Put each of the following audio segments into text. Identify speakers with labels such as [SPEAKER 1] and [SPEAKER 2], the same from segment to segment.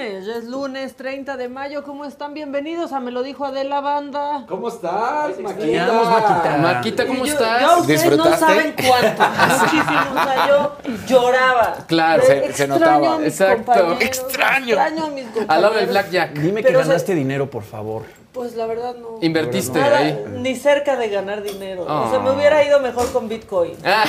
[SPEAKER 1] Lunes, ya es lunes 30 de mayo. ¿Cómo están? Bienvenidos a Me lo dijo Adela Banda.
[SPEAKER 2] ¿Cómo estás, Maquita?
[SPEAKER 3] Maquita.
[SPEAKER 4] Maquita, ¿cómo
[SPEAKER 1] yo-
[SPEAKER 4] estás?
[SPEAKER 1] yo- ustedes no
[SPEAKER 2] ¿Disfrutaste?
[SPEAKER 1] saben cuánto. Muchísimo. O sea, yo lloraba.
[SPEAKER 4] Claro, se- notaba.
[SPEAKER 1] a mis
[SPEAKER 4] Exacto.
[SPEAKER 1] compañeros,
[SPEAKER 4] Extraño.
[SPEAKER 1] Extraño a mis compañeros.
[SPEAKER 4] Al lado del Blackjack.
[SPEAKER 3] Dime
[SPEAKER 1] Pero,
[SPEAKER 3] que
[SPEAKER 1] o sea-
[SPEAKER 3] ganaste dinero, por favor.
[SPEAKER 1] Pues la verdad no.
[SPEAKER 4] Invertiste
[SPEAKER 1] Nada,
[SPEAKER 4] ahí.
[SPEAKER 1] ni cerca de ganar dinero. O sea,
[SPEAKER 4] Oh.
[SPEAKER 1] me hubiera ido mejor con Bitcoin.
[SPEAKER 4] Ah,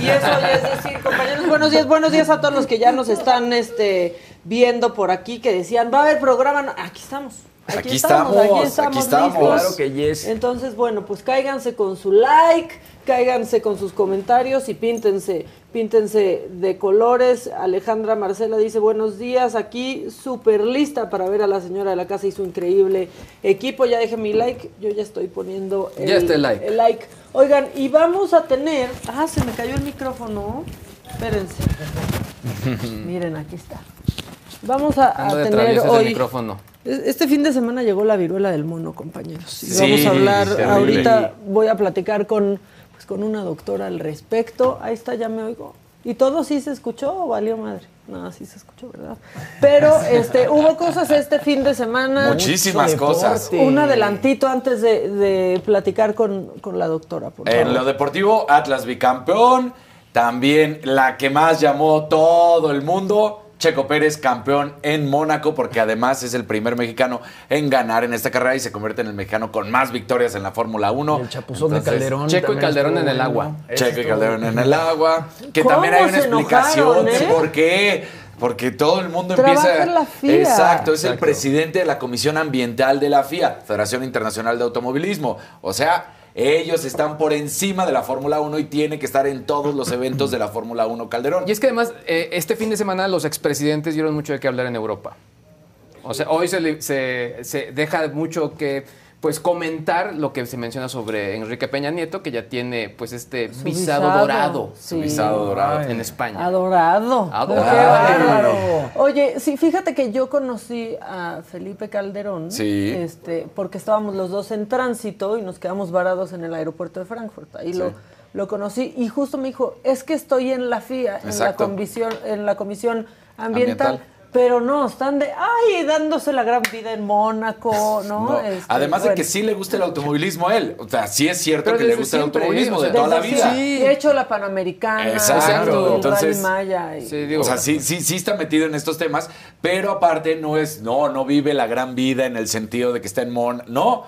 [SPEAKER 1] Y eso ya es decir, compañeros, buenos días, buenos días a todos los que ya nos están este, viendo por aquí, que decían, va a haber programa. No, aquí estamos.
[SPEAKER 2] Aquí
[SPEAKER 1] aquí
[SPEAKER 2] estamos, aquí estamos.
[SPEAKER 1] listos.
[SPEAKER 3] Claro que yes.
[SPEAKER 1] Entonces, bueno, pues cáiganse con su like, cáiganse con sus comentarios y píntense, píntense de colores. Alejandra Marcela dice, buenos días, aquí súper lista para ver a la señora de la casa y su increíble equipo. Ya dejé mi like, yo ya estoy poniendo el,
[SPEAKER 4] Ya está el like.
[SPEAKER 1] el like. Oigan, y vamos a tener... Ah, se me cayó el micrófono. Espérense. Miren, aquí está. Vamos a, tener hoy...
[SPEAKER 4] micrófono.
[SPEAKER 1] Es- Este fin de semana llegó la viruela del mono, compañeros. Y
[SPEAKER 2] Sí,
[SPEAKER 1] vamos a hablar, ahorita voy a platicar con, pues, con una doctora al respecto. Ahí está, ya me oigo. ¿Y todo sí se escuchó o valió madre? No, sí se escuchó, ¿verdad? Pero este, hubo cosas este fin de semana.
[SPEAKER 2] Muchísimas cosas.
[SPEAKER 1] Un adelantito antes de, de platicar con, con la doctora, por favor.
[SPEAKER 2] En lo deportivo, Atlas bicampeón. También la que más llamó todo el mundo, Checo Pérez, campeón en Mónaco, porque además es el primer mexicano en ganar en esta carrera y se convierte en el mexicano con más victorias en la Fórmula 1.
[SPEAKER 3] El chapuzón
[SPEAKER 2] Entonces,
[SPEAKER 3] de Calderón.
[SPEAKER 4] Checo y Calderón en el agua.
[SPEAKER 2] Checo y Calderón en el agua. Que
[SPEAKER 1] ¿Cómo
[SPEAKER 2] también hay una explicación
[SPEAKER 1] enojaron,
[SPEAKER 2] de
[SPEAKER 1] eh?
[SPEAKER 2] por qué. Porque todo el mundo
[SPEAKER 1] Trabaja
[SPEAKER 2] empieza.
[SPEAKER 1] en la FIA.
[SPEAKER 2] Exacto, es el presidente de la Comisión Ambiental de la FIA, Federación Internacional de Automovilismo. O sea, ellos están por encima de la Fórmula 1 y tiene que estar en todos los eventos de la Fórmula 1 Calderón.
[SPEAKER 4] Y es que además, eh, este fin de semana los expresidentes dieron mucho de qué hablar en Europa. O sea, hoy se, se deja mucho que pues comentar lo que se menciona sobre Enrique Peña Nieto, que ya tiene pues este
[SPEAKER 1] Su
[SPEAKER 4] visado,
[SPEAKER 1] visado,
[SPEAKER 4] dorado
[SPEAKER 1] sí.
[SPEAKER 2] Visado dorado.
[SPEAKER 4] en España.
[SPEAKER 1] Adorado.
[SPEAKER 4] Adorado.
[SPEAKER 1] Oye, sí, fíjate que yo conocí a Felipe Calderón.
[SPEAKER 2] Sí.
[SPEAKER 1] Este, porque estábamos los dos en tránsito y nos quedamos varados en el aeropuerto de Frankfurt. Ahí lo, lo conocí y justo me dijo, es que estoy en la FIA, en la, comisión, en la comisión ambiental.
[SPEAKER 2] Ambiental.
[SPEAKER 1] Pero no, están de, ay, dándose la gran vida en Mónaco, ¿no?
[SPEAKER 2] No,
[SPEAKER 1] Este,
[SPEAKER 2] Además de que sí le gusta el automovilismo a él. O sea, sí es cierto
[SPEAKER 4] Pero
[SPEAKER 2] que le gusta el automovilismo
[SPEAKER 4] ¿eh?
[SPEAKER 2] De toda la vida.
[SPEAKER 1] Y ha hecho la Panamericana,
[SPEAKER 2] Exacto. Entonces,
[SPEAKER 1] Maya. y-
[SPEAKER 4] Sí, digo,
[SPEAKER 2] o sea, sí, sí, sí está metido en estos temas, pero aparte no es, no, no vive la gran vida en el sentido de que está en Mon, no.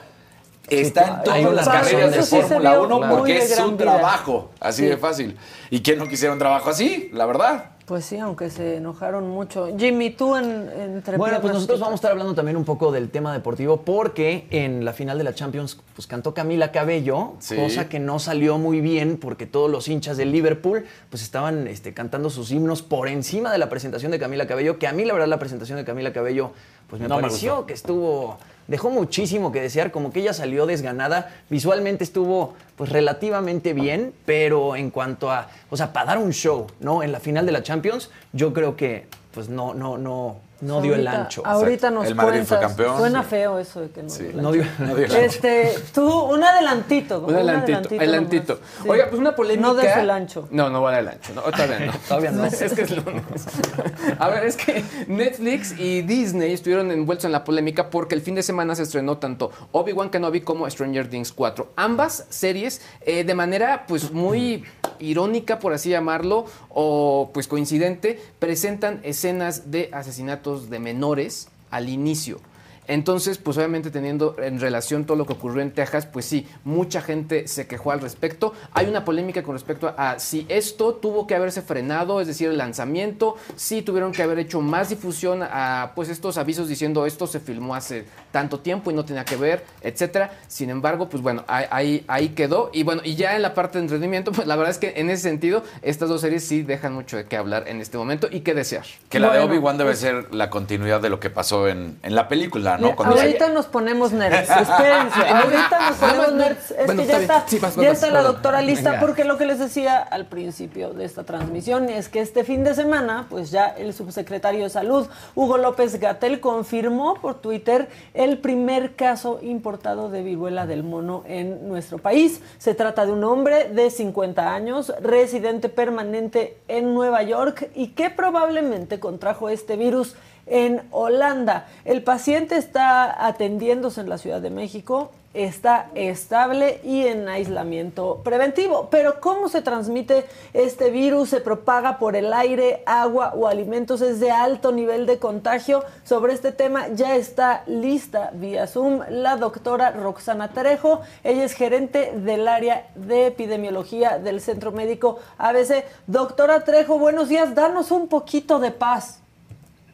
[SPEAKER 2] Está en todas las carreras de Fórmula
[SPEAKER 1] vio
[SPEAKER 2] 1
[SPEAKER 1] muy
[SPEAKER 2] porque es
[SPEAKER 1] vida.
[SPEAKER 2] trabajo, así
[SPEAKER 1] Sí.
[SPEAKER 2] de fácil. ¿Y quién no quisiera un trabajo así? La verdad.
[SPEAKER 1] Pues sí, aunque se enojaron mucho. Jimmy, tú en, entre
[SPEAKER 3] Bueno, pues nosotros
[SPEAKER 1] ¿qué
[SPEAKER 3] vamos a estar hablando también un poco del tema deportivo porque en la final de la Champions pues cantó Camila Cabello,
[SPEAKER 2] Sí.
[SPEAKER 3] cosa que no salió muy bien porque todos los hinchas del Liverpool pues estaban este, cantando sus himnos por encima de la presentación de Camila Cabello, que a mí la verdad la presentación de Camila Cabello pues me
[SPEAKER 2] No
[SPEAKER 3] pareció que estuvo dejó muchísimo que desear, como que ella salió desganada, visualmente estuvo pues relativamente bien, pero en cuanto a, o sea, para dar un show, ¿no? En la final de la Champions, yo creo que pues no no no no dio el ancho.
[SPEAKER 1] Ahorita nos
[SPEAKER 2] El Madrid fue
[SPEAKER 1] cuentas.
[SPEAKER 2] campeón.
[SPEAKER 1] Suena
[SPEAKER 2] Sí.
[SPEAKER 1] feo eso de que no.
[SPEAKER 2] Sí.
[SPEAKER 1] dio el
[SPEAKER 3] No
[SPEAKER 1] ancho.
[SPEAKER 3] dio-
[SPEAKER 2] No dio el ancho.
[SPEAKER 1] Este, tú, un adelantito.
[SPEAKER 4] Un adelantito, adelantito.
[SPEAKER 1] Sí.
[SPEAKER 4] Oiga, pues una polémica.
[SPEAKER 1] No des el ancho.
[SPEAKER 4] No, no vale el ancho. No, todavía no.
[SPEAKER 3] Todavía no.
[SPEAKER 4] Es que es lunes. A ver, es que Netflix y Disney estuvieron envueltos en la polémica porque el fin de semana se estrenó tanto Obi-Wan Kenobi como Stranger Things 4. Ambas series, eh, de manera pues muy irónica, por así llamarlo, o pues coincidente, presentan escenas de asesinatos de menores al inicio. Entonces, pues obviamente teniendo en relación todo lo que ocurrió en Texas, pues sí, mucha gente se quejó al respecto. Hay una polémica con respecto a, si esto tuvo que haberse frenado, es decir, el lanzamiento, si tuvieron que haber hecho más difusión a pues estos avisos diciendo esto se filmó hace tanto tiempo y no tenía que ver, etcétera. Sin embargo, pues bueno, ahí, quedó. Y bueno, y ya en la parte de entretenimiento, pues la verdad es que en ese sentido, estas dos series sí dejan mucho de qué hablar en este momento y qué desear.
[SPEAKER 2] Que la de Obi-Wan debe
[SPEAKER 1] pues-
[SPEAKER 2] ser la continuidad de lo que pasó en, en la película,
[SPEAKER 1] ahorita nos ponemos nerds. Espérense. ahorita nos ponemos nerds. Es
[SPEAKER 4] bueno,
[SPEAKER 1] que ya
[SPEAKER 4] está Sí, vas,
[SPEAKER 1] ya
[SPEAKER 4] vas,
[SPEAKER 1] está la doctora lista
[SPEAKER 3] Venga.
[SPEAKER 1] porque lo que les decía al principio de esta transmisión es que este fin de semana, pues ya el subsecretario de Salud, Hugo López Gatel, confirmó por Twitter el primer caso importado de viruela del mono en nuestro país. Se trata de un hombre de 50 años, residente permanente en Nueva York y que probablemente contrajo este virus en Holanda. El paciente está atendiéndose en la Ciudad de México, está estable y en aislamiento preventivo. Pero ¿cómo se transmite este virus? ¿Se propaga por el aire, agua o alimentos? ¿Es de alto nivel de contagio? Sobre este tema ya está lista vía Zoom la doctora Roxana Trejo. Ella es gerente del área de epidemiología del Centro Médico ABC. Doctora Trejo, buenos días. Danos un poquito de paz.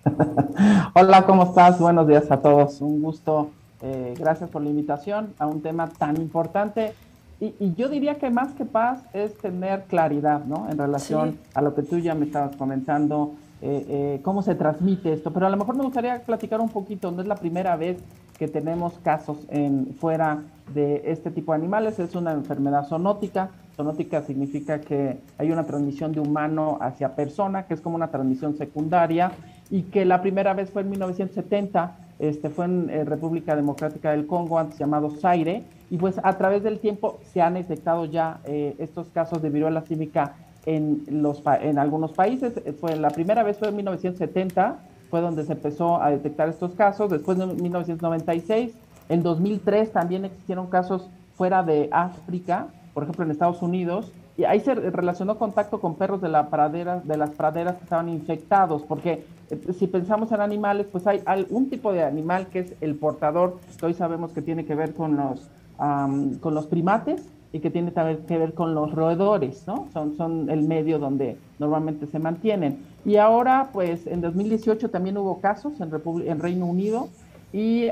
[SPEAKER 5] Hola, ¿cómo estás? Buenos días a todos. Un gusto. eh, gracias por la invitación a un tema tan importante. Y, y yo diría que más que paz es tener claridad, ¿no? En relación
[SPEAKER 1] Sí.
[SPEAKER 5] a lo que tú ya me estabas comentando, eh, eh, cómo se transmite esto. Pero a lo mejor me gustaría platicar un poquito. No es la primera vez que tenemos casos en, fuera de este tipo de animales. Es una enfermedad zoonótica. Zoonótica significa que hay una transmisión de humano hacia persona, que es como una transmisión secundaria, y que la primera vez fue en 1970, este, fue en eh, República Democrática del Congo, antes llamado Zaire, y pues a través del tiempo se han detectado ya eh, estos casos de viruela símica en, los, en algunos países. Eh, Fue, la primera vez fue en 1970, fue donde se empezó a detectar estos casos, después en 1996, en 2003 también existieron casos fuera de África, por ejemplo en Estados Unidos, y ahí se relacionó contacto con perros de, la pradera, de las praderas que estaban infectados, porque eh, si pensamos en animales, pues hay algún tipo de animal que es el portador, que hoy sabemos que tiene que ver con los, am, con los primates y que tiene también que ver con los roedores, ¿no? Son, son el medio donde normalmente se mantienen. Y ahora, pues en 2018 también hubo casos en, Reino Unido y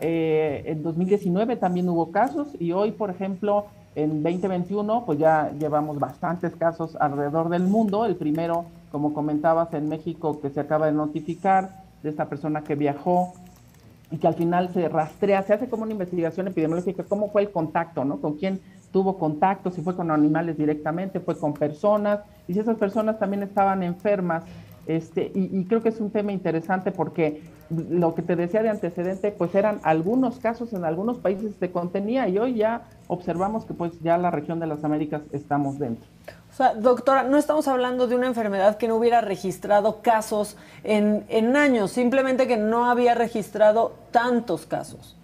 [SPEAKER 5] eh, en 2019 también hubo casos y hoy, por ejemplo, en 2021, pues ya llevamos bastantes casos alrededor del mundo. El primero, como comentabas, en México, que se acaba de notificar de esta persona que viajó y que al final se rastrea, se hace como una investigación epidemiológica, cómo fue el contacto, ¿no? Con quién tuvo contacto, si fue con animales directamente, fue con personas, y si esas personas también estaban enfermas. Este, y, y creo que es un tema interesante porque lo que te decía de antecedente, pues eran algunos casos en algunos países se contenía y hoy ya observamos que pues ya la región de las Américas estamos dentro.
[SPEAKER 1] O sea, doctora, no estamos hablando de una enfermedad que no hubiera registrado casos en, en años, simplemente que no había registrado tantos casos.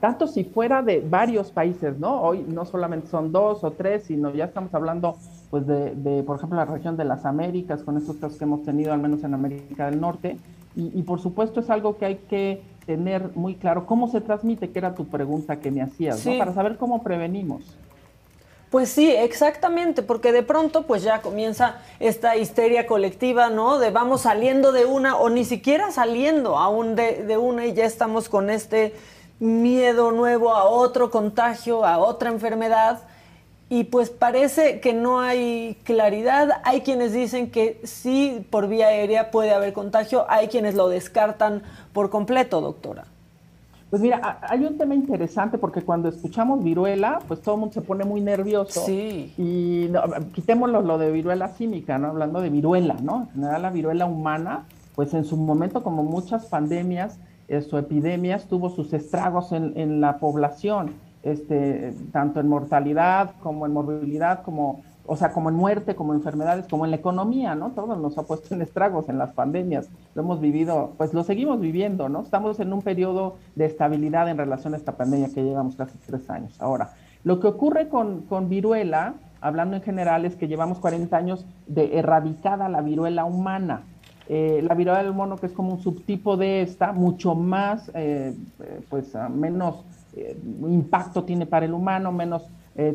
[SPEAKER 5] tanto si fuera de varios países, ¿no? Hoy no solamente son dos o tres, sino ya estamos hablando, pues, de, de, por ejemplo, la región de las Américas, con estos casos que hemos tenido, al menos en América del Norte. Y, y, por supuesto es algo que hay que tener muy claro. ¿Cómo se transmite? Que era tu pregunta que me hacías,
[SPEAKER 1] Sí.
[SPEAKER 5] ¿no? Para saber cómo prevenimos.
[SPEAKER 1] Pues sí, exactamente, porque de pronto pues ya comienza esta histeria colectiva, ¿no? De vamos saliendo de una o ni siquiera saliendo aún de, de una y ya estamos con este miedo nuevo a otro contagio, a otra enfermedad. Y pues parece que no hay claridad. Hay quienes dicen que sí por vía aérea puede haber contagio, hay quienes lo descartan por completo, doctora.
[SPEAKER 5] Pues mira, hay un tema interesante porque cuando escuchamos viruela, pues todo el mundo se pone muy nervioso.
[SPEAKER 1] Sí.
[SPEAKER 5] Y no, quitémoslo lo de viruela símica, ¿no? Hablando de viruela, ¿no? En general la viruela humana, pues en su momento, como muchas pandemias o epidemias, tuvo sus estragos en, en la población, este, tanto en mortalidad como en morbilidad, como o sea, como en muerte, como en enfermedades, como en la economía, ¿no? Todo nos ha puesto en estragos en las pandemias. Lo hemos vivido, pues lo seguimos viviendo, ¿no? Estamos en un periodo de estabilidad en relación a esta pandemia que llevamos casi tres años. Ahora, lo que ocurre con, con viruela, hablando en general, es que llevamos 40 años de erradicada la viruela humana. Eh, la viruela del mono, que es como un subtipo de esta, mucho más, eh, eh, pues menos impacto tiene para el humano, menos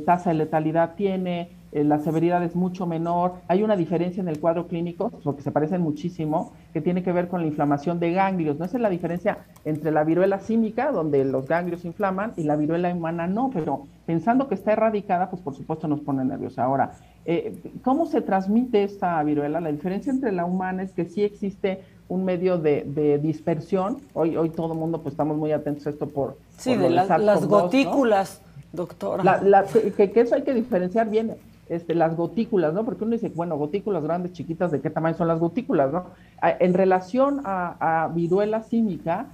[SPEAKER 5] tasa de letalidad tiene, eh, la severidad es mucho menor. Hay una diferencia en el cuadro clínico, porque se parecen muchísimo, que tiene que ver con la inflamación de ganglios. No esa es la diferencia entre la viruela símica, donde los ganglios inflaman, y la viruela humana no, pero pensando que está erradicada, pues por supuesto nos pone nerviosos. Ahora, eh, ¿cómo se transmite esta viruela? La diferencia entre la humana es que sí existe un medio de, dispersión. Hoy, hoy todo el mundo pues estamos muy atentos a esto por...
[SPEAKER 1] Sí, de las gotículas, doctora.
[SPEAKER 5] que, que, eso hay que diferenciar bien este, las gotículas, ¿no? Porque uno dice, bueno, gotículas grandes, chiquitas, ¿de qué tamaño son las gotículas, no? En relación a, viruela símica,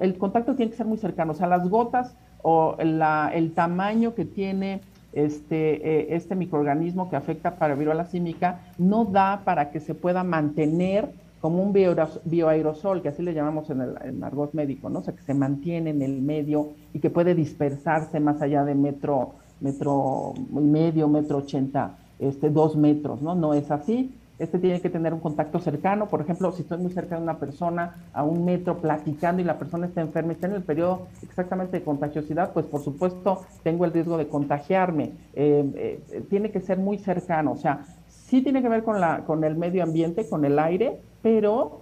[SPEAKER 5] el contacto tiene que ser muy cercano, o sea, las gotas o el tamaño que tiene este, eh, este microorganismo que afecta para viruela símica no da para que se pueda mantener como un bioaerosol, que así le llamamos en el en médico, ¿no? O sea, que se mantiene en el medio y que puede dispersarse más allá de metro metro y medio, metro ochenta, este, dos metros, ¿no? No es así. Este tiene que tener un contacto cercano. Por ejemplo, si estoy muy cerca de una persona a un metro platicando y la persona está enferma y está en el periodo exactamente de contagiosidad, pues por supuesto tengo el riesgo de contagiarme. Eh, eh, tiene que ser muy cercano. O sea, sí tiene que ver con, la, con el medio ambiente, con el aire, pero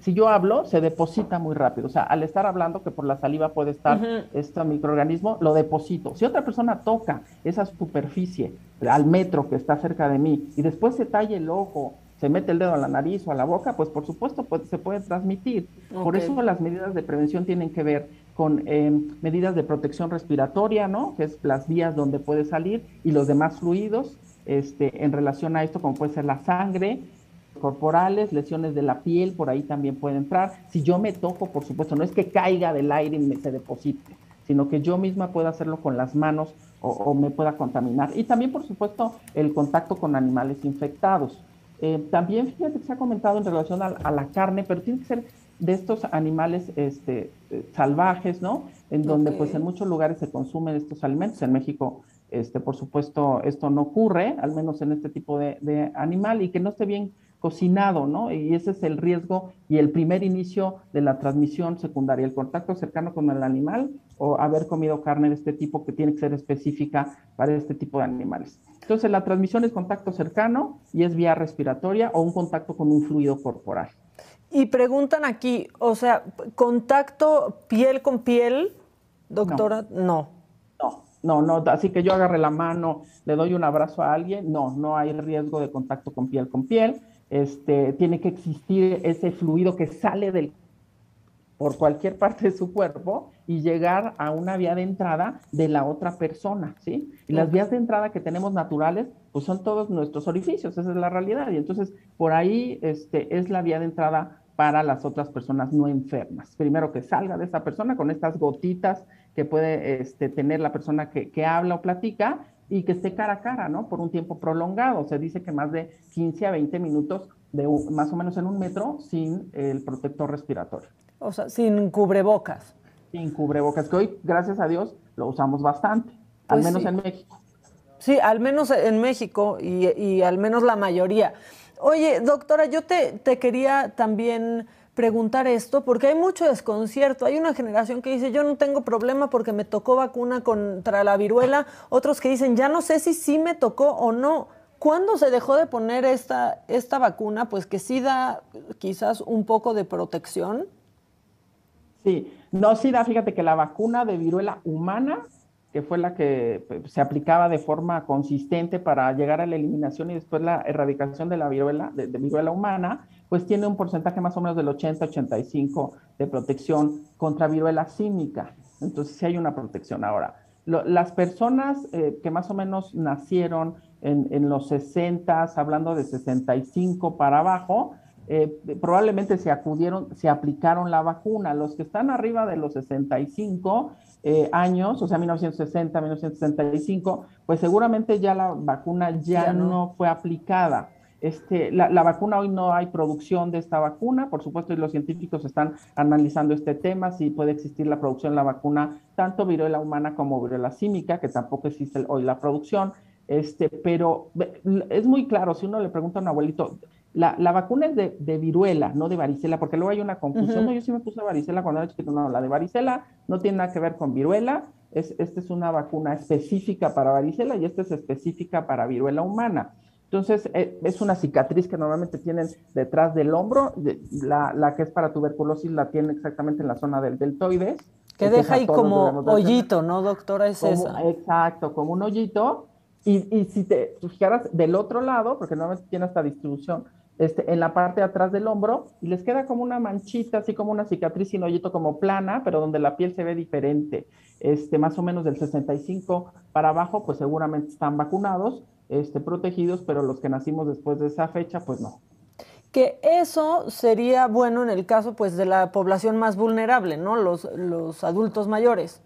[SPEAKER 5] si yo hablo, se deposita muy rápido. O sea, al estar hablando, que por la saliva puede estar este microorganismo, lo deposito. Si otra persona toca esa superficie al metro que está cerca de mí y después se talla el ojo, se mete el dedo a la nariz o a la boca, pues por supuesto se puede transmitir. Por eso las medidas de prevención tienen que ver con em, medidas de protección respiratoria, ¿no? Que es las vías donde puede salir y los demás fluidos. Este, en relación a esto, como puede ser la sangre, corporales, lesiones de la piel, por ahí también puede entrar. Si yo me toco, por supuesto, no es que caiga del aire y me se deposite, sino que yo misma pueda hacerlo con las manos o, me pueda contaminar. Y también, por supuesto, el contacto con animales infectados. Eh, también, fíjate que se ha comentado en relación a, la carne, pero tiene que ser de estos animales este, eh, salvajes, ¿no? En donde, pues, en muchos lugares se consumen estos alimentos. En México este, por supuesto, esto no ocurre, al menos en este tipo de, de, animal, y que no esté bien cocinado, ¿no? Y ese es el riesgo y el primer inicio de la transmisión secundaria, el contacto cercano con el animal o haber comido carne de este tipo que tiene que ser específica para este tipo de animales. Entonces, la transmisión es contacto cercano y es vía respiratoria o un contacto con un fluido corporal.
[SPEAKER 1] Y preguntan aquí, o sea, contacto piel con piel, doctora, no.
[SPEAKER 5] No, no, no, así que yo agarre la mano, le doy un abrazo a alguien, no, no hay riesgo de contacto con piel con piel este, tiene que existir ese fluido que sale del, por cualquier parte de su cuerpo y llegar a una vía de entrada de la otra persona, ¿sí? Y las vías de entrada que tenemos naturales, pues son todos nuestros orificios, esa es la realidad. Y entonces, por ahí este, es la vía de entrada para las otras personas no enfermas. Primero que salga de esa persona con estas gotitas que puede este, tener la persona que, que habla o platica y que esté cara a cara, ¿no? Por un tiempo prolongado. Se dice que más de 15 a 20 minutos, de más o menos en un metro, sin el protector respiratorio.
[SPEAKER 1] O sea, sin cubrebocas.
[SPEAKER 5] Sin cubrebocas, que hoy, gracias a Dios, lo usamos bastante, al pues menos en México.
[SPEAKER 1] Sí, al menos en México y, y, al menos la mayoría. Oye, doctora, yo te, te quería también preguntar esto porque hay mucho desconcierto. Hay una generación que dice, yo no tengo problema porque me tocó vacuna contra la viruela. Otros que dicen, ya no sé si sí me tocó o no. ¿Cuándo se dejó de poner esta, esta vacuna? Pues que sí da quizás un poco de protección.
[SPEAKER 5] Sí, no, sí da, fíjate que la vacuna de viruela humana, que fue la que se aplicaba de forma consistente para llegar a la eliminación y después la erradicación de la viruela, de viruela humana, pues tiene un porcentaje más o menos del 80-85 de protección contra viruela símica. Entonces sí hay una protección ahora. las personas eh, que más o menos nacieron en, los 60, hablando de 65 para abajo, eh, probablemente se acudieron, se aplicaron la vacuna. Los que están arriba de los 65 eh, años, o sea, 1960, 1965, pues seguramente ya la vacuna ya, no. fue aplicada. Este, la, la, vacuna hoy no hay producción de esta vacuna, por supuesto, y los científicos están analizando este tema, si puede existir la producción de la vacuna, tanto viruela humana como viruela símica, que tampoco existe hoy la producción, este, pero es muy claro, si uno le pregunta a un abuelito, la, la vacuna es de, de, viruela, no de varicela, porque luego hay una confusión. No, yo sí me puse varicela cuando era chiquito. No, la de varicela no tiene nada que ver con viruela. Es, esta es una vacuna específica para varicela y esta es específica para viruela humana. Entonces, eh, es una cicatriz que normalmente tienen detrás del hombro. La, la, que es para tuberculosis la tiene exactamente en la zona del deltoides.
[SPEAKER 1] Que deja ahí como hoyito, ¿no, doctora? Es
[SPEAKER 5] esa. Exacto, como un hoyito. Y, y si te fijaras del otro lado, porque normalmente tiene esta distribución, este, en la parte de atrás del hombro y les queda como una manchita, así como una cicatriz sin hoyito como plana, pero donde la piel se ve diferente. Este, más o menos del 65 para abajo, pues seguramente están vacunados, este, protegidos, pero los que nacimos después de esa fecha, pues no.
[SPEAKER 1] Que eso sería bueno en el caso pues de la población más vulnerable, ¿no? Los, los adultos mayores.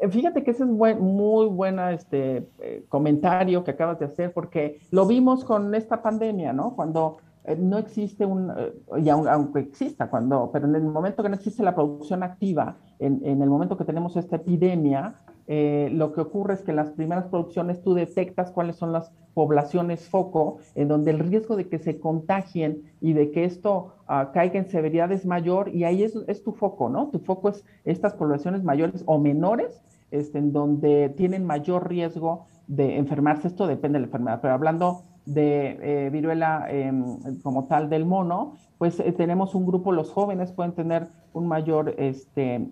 [SPEAKER 5] Eh, fíjate que ese es muy buena este eh, comentario que acabas de hacer, porque lo vimos con esta pandemia, ¿no? Cuando eh, no existe un, y aunque exista, cuando, pero en el momento que no existe la producción activa, en, en el momento que tenemos esta epidemia, lo que ocurre es que en las primeras producciones tú detectas cuáles son las poblaciones foco, en donde el riesgo de que se contagien y de que esto uh, caiga en severidad es mayor, y ahí es, es tu foco, ¿no? Tu foco es estas poblaciones mayores o menores este, en donde tienen mayor riesgo de enfermarse. Esto depende de la enfermedad, pero hablando de eh, viruela em, como tal del mono, pues eh, tenemos un grupo, los jóvenes pueden tener un mayor, este,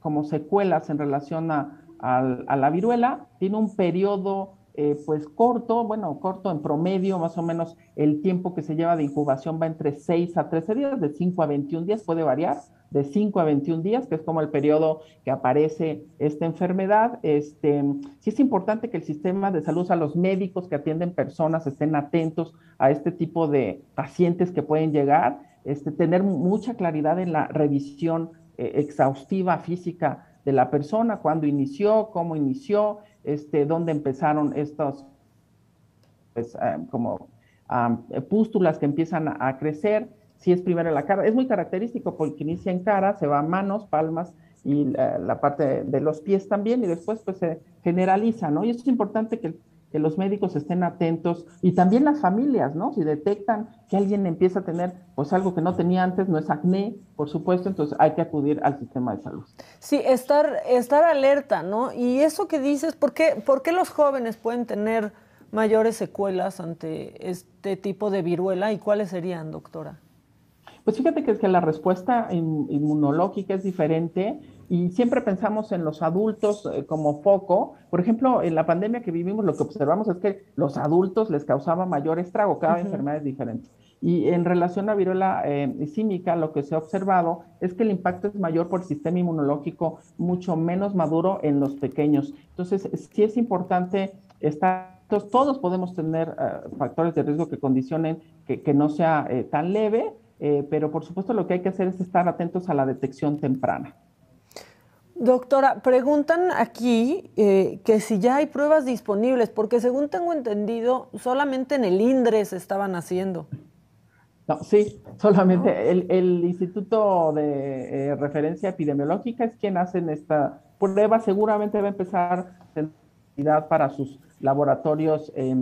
[SPEAKER 5] como secuelas en relación a, a, la viruela, tiene un periodo eh, pues corto, bueno, corto en promedio, más o menos el tiempo que se lleva de incubación va entre 6 a 13 días, de 5 a 21 días, puede variar, de 5 a 21 días, que es como el periodo que aparece esta enfermedad. Este, sí es importante que el sistema de salud, a los médicos que atienden personas estén atentos a este tipo de pacientes que pueden llegar, este, tener mucha claridad en la revisión eh, exhaustiva física de la persona, cuándo inició, cómo inició, este, dónde empezaron estos, pues, eh, como pústulas que empiezan a, crecer, si es primero la cara, es muy característico porque inicia en cara, se va a manos, palmas y la, parte de, los pies también y después pues se generaliza, ¿no? Y eso es importante que, que, los médicos estén atentos y también las familias, ¿no? Si detectan que alguien empieza a tener pues algo que no tenía antes, no es acné, por supuesto, entonces hay que acudir al sistema de salud.
[SPEAKER 1] Sí, estar, estar alerta, ¿no? Y eso que dices, ¿por qué, ¿por qué los jóvenes pueden tener mayores secuelas ante este tipo de viruela y cuáles serían, doctora?
[SPEAKER 5] Pues fíjate que es que la respuesta inmunológica es diferente y siempre pensamos en los adultos eh, como foco. Por ejemplo, en la pandemia que vivimos, lo que observamos es que los adultos les causaba mayor estrago, cada enfermedad es diferente. Y en relación a viruela eh, símica, lo que se ha observado es que el impacto es mayor por el sistema inmunológico, mucho menos maduro en los pequeños. Entonces, sí es importante estar todos podemos tener eh, factores de riesgo que condicionen que, no sea eh, tan leve, eh, pero por supuesto lo que hay que hacer es estar atentos a la detección temprana.
[SPEAKER 1] Doctora, preguntan aquí que si ya hay pruebas disponibles, porque según tengo entendido, solamente en el INDRE se estaban haciendo.
[SPEAKER 5] No, sí, solamente el, el, Instituto de Referencia Epidemiológica es quien hace esta prueba. Seguramente va a empezar para sus laboratorios eh,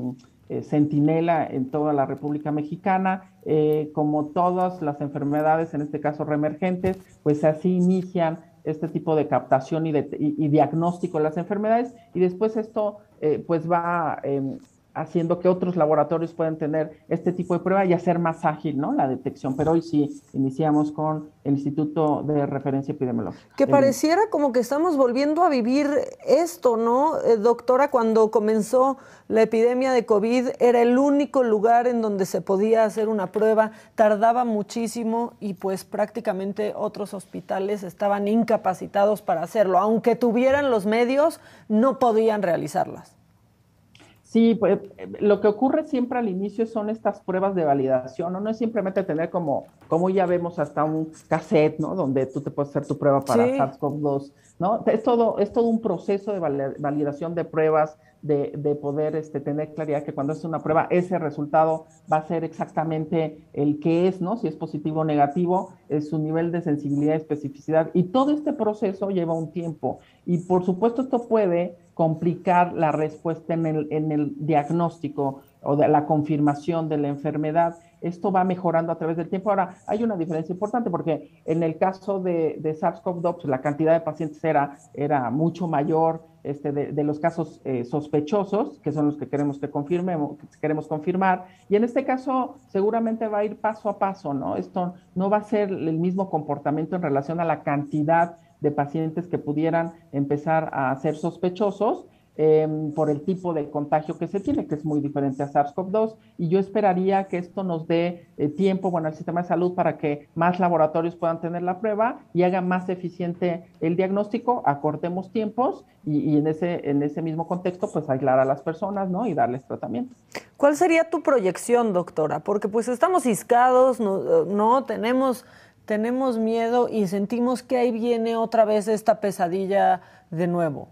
[SPEAKER 5] Centinela en toda la República Mexicana. Eh, como todas las enfermedades, en este caso reemergentes, pues así inician este tipo de captación y, de, y, diagnóstico de las enfermedades y después esto eh, pues va em, haciendo que otros laboratorios puedan tener este tipo de prueba y hacer más ágil ¿no? la detección. Pero hoy sí iniciamos con el Instituto de Referencia Epidemiológica.
[SPEAKER 1] Que pareciera como que estamos volviendo a vivir esto, ¿no? Eh, doctora, cuando comenzó la epidemia de COVID era el único lugar en donde se podía hacer una prueba, tardaba muchísimo y pues prácticamente otros hospitales estaban incapacitados para hacerlo. Aunque tuvieran los medios, no podían realizarlas.
[SPEAKER 5] Sí, pues lo que ocurre siempre al inicio son estas pruebas de validación, ¿no? No es simplemente tener como, como ya vemos hasta un cassette, ¿no? Donde tú te puedes hacer tu prueba para SARS-CoV-2, ¿no? Es todo, es todo un proceso de validación de pruebas, de, poder este, tener claridad que cuando es una prueba, ese resultado va a ser exactamente el que es, ¿no? Si es positivo o negativo, es su nivel de sensibilidad y especificidad. Y todo este proceso lleva un tiempo. Y por supuesto esto puede complicar la respuesta en el, en el diagnóstico o de la confirmación de la enfermedad. Esto va mejorando a través del tiempo. Ahora, hay una diferencia importante porque en el caso de, de SARS-CoV-2, pues, la cantidad de pacientes era, era mucho mayor, este, de, los casos eh, sospechosos, que son los que queremos que confirmemos, que queremos confirmar. Y en este caso, seguramente va a ir paso a paso, ¿no? Esto no va a ser el mismo comportamiento en relación a la cantidad de pacientes que pudieran empezar a ser sospechosos, Em, por el tipo de contagio que se tiene, que es muy diferente a SARS-CoV-2. Y yo esperaría que esto nos dé eh, tiempo, bueno, al sistema de salud para que más laboratorios puedan tener la prueba y haga más eficiente el diagnóstico, acortemos tiempos y, en, ese, en ese mismo contexto, pues aislar a las personas, ¿no? Y darles tratamiento.
[SPEAKER 1] ¿Cuál sería tu proyección, doctora? Porque pues estamos ciscados, no, no tenemos tenemos miedo y sentimos que ahí viene otra vez esta pesadilla de nuevo.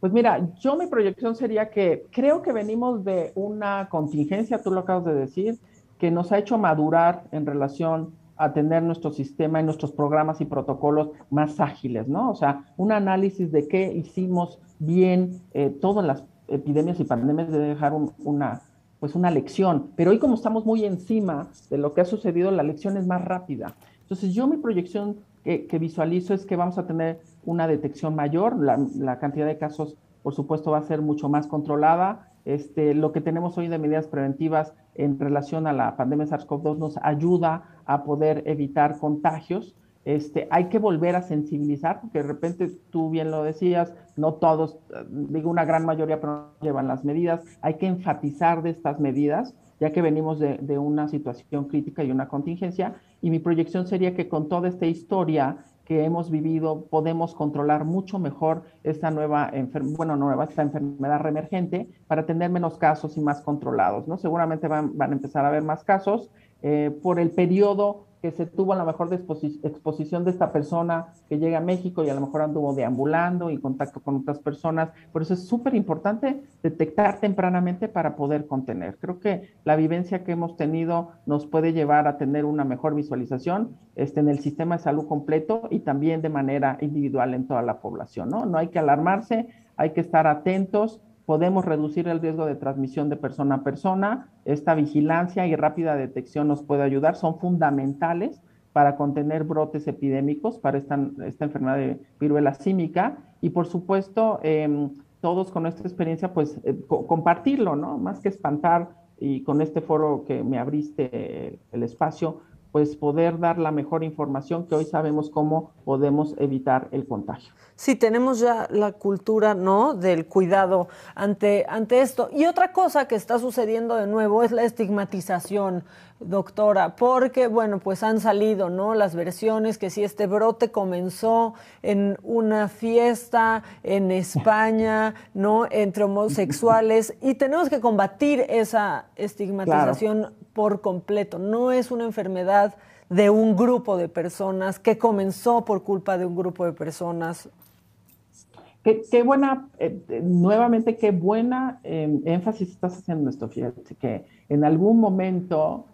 [SPEAKER 5] Pues mira, yo mi proyección sería que creo que venimos de una contingencia, tú lo acabas de decir, que nos ha hecho madurar en relación a tener nuestro sistema y nuestros programas y protocolos más ágiles, ¿no? O sea, un análisis de qué hicimos bien, eh, todas las epidemias y pandemias debe dejar una, pues una lección, pero hoy como estamos muy encima de lo que ha sucedido, la lección es más rápida. Entonces yo mi proyección que, visualizo es que vamos a tener una detección mayor, la, cantidad de casos, por supuesto, va a ser mucho más controlada. Este, lo que tenemos hoy de medidas preventivas en relación a la pandemia SARS-CoV-2 nos ayuda a poder evitar contagios. Este, hay que volver a sensibilizar, porque de repente tú bien lo decías, no todos, digo una gran mayoría, pero no llevan las medidas. Hay que enfatizar de estas medidas, ya que venimos de, de una situación crítica y una contingencia, y mi proyección sería que con toda esta historia que hemos vivido podemos controlar mucho mejor esta nueva, bueno, nueva, esta enfermedad reemergente para tener menos casos y más controlados, ¿no? Seguramente van, van a empezar a haber más casos eh, por el periodo que se tuvo a lo mejor exposición de esta persona que llega a México y a lo mejor anduvo deambulando en contacto con otras personas. Por eso es súper importante detectar tempranamente para poder contener. Creo que la vivencia que hemos tenido nos puede llevar a tener una mejor visualización este, en el sistema de salud completo y también de manera individual en toda la población. No, no hay que alarmarse, hay que estar atentos podemos reducir el riesgo de transmisión de persona a persona. Esta vigilancia y rápida detección nos puede ayudar, son fundamentales para contener brotes epidémicos para esta, esta enfermedad de viruela símica y por supuesto em, todos con esta experiencia pues eh, compartirlo, ¿no? Más que espantar y con este foro que me abriste el espacio, pues poder dar la mejor información que hoy sabemos cómo podemos evitar el contagio.
[SPEAKER 1] Sí, tenemos ya la cultura, ¿no? Del cuidado ante, ante esto. Y otra cosa que está sucediendo de nuevo es la estigmatización, doctora, porque, bueno, pues han salido, ¿no? Las versiones que si este brote comenzó en una fiesta en España, ¿no? Entre homosexuales, y tenemos que combatir esa estigmatización por completo. No es una enfermedad de un grupo de personas que comenzó por culpa de un grupo de personas.
[SPEAKER 5] Qué, buena, eh, nuevamente, qué buena em, énfasis estás haciendo esto, fíjate, que en algún momento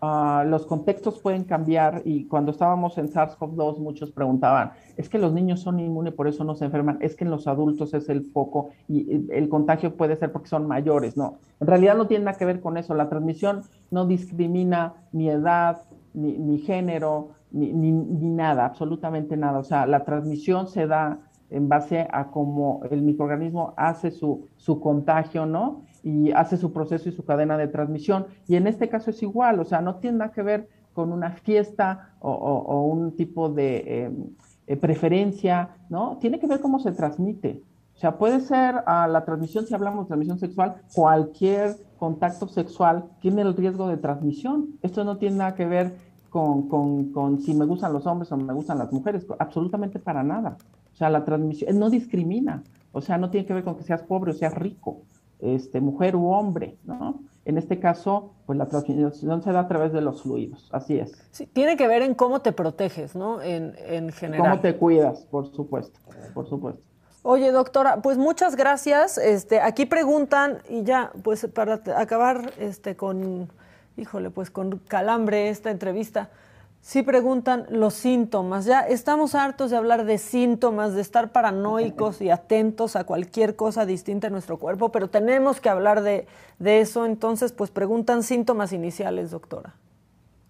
[SPEAKER 5] ah, los contextos pueden cambiar y cuando estábamos en SARS-CoV-2 muchos preguntaban, es que los niños son inmunes, por eso no se enferman, es que en los adultos es el foco y el contagio puede ser porque son mayores, no, en realidad no tiene nada que ver con eso, la transmisión no discrimina ni edad, ni, género, ni, nada, absolutamente nada. O sea, la transmisión se da en base a cómo el microorganismo hace su, su contagio, ¿no? Y hace su proceso y su cadena de transmisión. Y en este caso es igual, o sea, no tiene nada que ver con una fiesta o, un tipo de em, eh, preferencia, ¿no? Tiene que ver cómo se transmite. O sea, puede ser a la transmisión, si hablamos de transmisión sexual, cualquier contacto sexual tiene el riesgo de transmisión. Esto no tiene nada que ver con, con, si me gustan los hombres o me gustan las mujeres, absolutamente para nada. O sea, la transmisión no discrimina, o sea, no tiene que ver con que seas pobre o seas rico. Este, mujer u hombre, ¿no? En este caso, pues la transmisión se da a través de los fluidos, así es.
[SPEAKER 1] Sí, tiene que ver en cómo te proteges, ¿no? En, en general.
[SPEAKER 5] Cómo te cuidas, por supuesto, por supuesto.
[SPEAKER 1] Oye, doctora, pues muchas gracias. Este, aquí preguntan, y ya, pues para acabar este, con, híjole, pues con calambre esta entrevista, sí preguntan los síntomas. Ya estamos hartos de hablar de síntomas, de estar paranoicos y atentos a cualquier cosa distinta en nuestro cuerpo, pero tenemos que hablar de, de eso. Entonces, pues preguntan síntomas iniciales, doctora.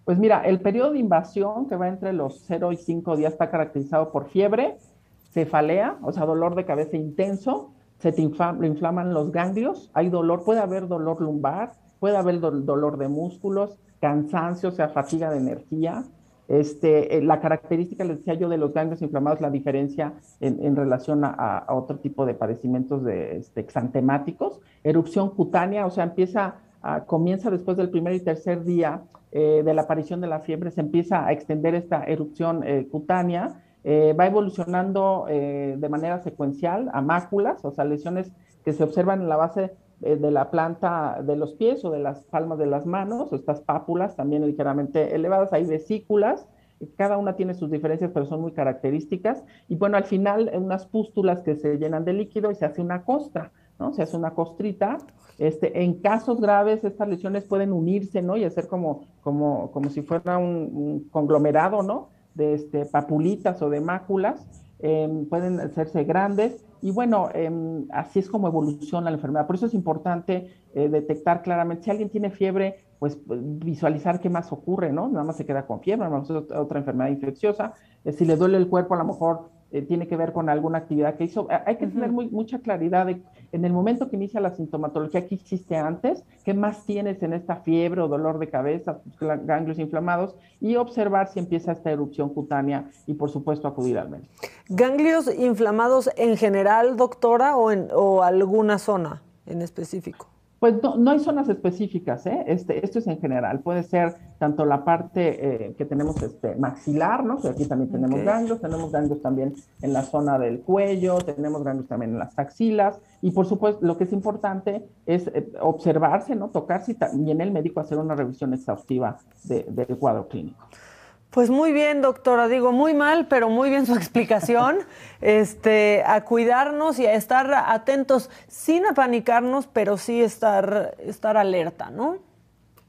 [SPEAKER 5] Pues mira, el periodo de invasión que va entre los 0 y 5 días está caracterizado por fiebre, cefalea, o sea, dolor de cabeza intenso, se te inflaman los ganglios, hay dolor, puede haber dolor lumbar, puede haber dolor de músculos, cansancio, o sea, fatiga de energía. Este, eh, la característica, les decía yo, de los ganglios inflamados, la diferencia en, relación a, otro tipo de padecimientos de, este, exantemáticos. Erupción cutánea, o sea, empieza, comienza después del primer y tercer día eh, de la aparición de la fiebre, se empieza a extender esta erupción eh, cutánea va evolucionando de manera secuencial a máculas, o sea, lesiones que se observan en la base de la planta de los pies o de las palmas de las manos, estas pápulas también ligeramente elevadas, hay vesículas, cada una tiene sus diferencias, pero son muy características, y bueno, al final unas pústulas que se llenan de líquido y se hace una costra, ¿no? Se hace una costrita, este, en casos graves, estas lesiones pueden unirse, ¿no? Y hacer como, como, como si fuera un conglomerado, ¿no? de este, papulitas o de máculas, em, pueden hacerse grandes y bueno, em, así es como evoluciona la enfermedad. Por eso es importante eh, detectar claramente, si alguien tiene fiebre, pues visualizar qué más ocurre, ¿no? Nada más se queda con fiebre, a lo mejor es otra enfermedad infecciosa. Eh, si le duele el cuerpo, a lo mejor eh, tiene que ver con alguna actividad que hizo. Hay que tener muy, mucha claridad de, en el momento que inicia la sintomatología que hiciste antes, qué más tienes en esta fiebre o dolor de cabeza, ganglios inflamados, y observar si empieza esta erupción cutánea y, por supuesto, acudir al médico.
[SPEAKER 1] ¿Ganglios inflamados en general, doctora, o, en, o alguna zona en específico?
[SPEAKER 5] Pues no, hay zonas específicas, ¿eh? Este, esto es en general. Puede ser tanto la parte eh, que tenemos este, maxilar, ¿no? Que aquí también tenemos ganglios, tenemos ganglios también en la zona del cuello, tenemos ganglios también en las axilas. Y por supuesto, lo que es importante es eh, observarse, ¿no? Tocarse y, en el médico hacer una revisión exhaustiva del cuadro clínico.
[SPEAKER 1] Pues muy bien, doctora. Digo, muy mal, pero muy bien su explicación. este, a cuidarnos y a estar atentos, sin apanicarnos, pero sí estar, estar alerta, ¿no?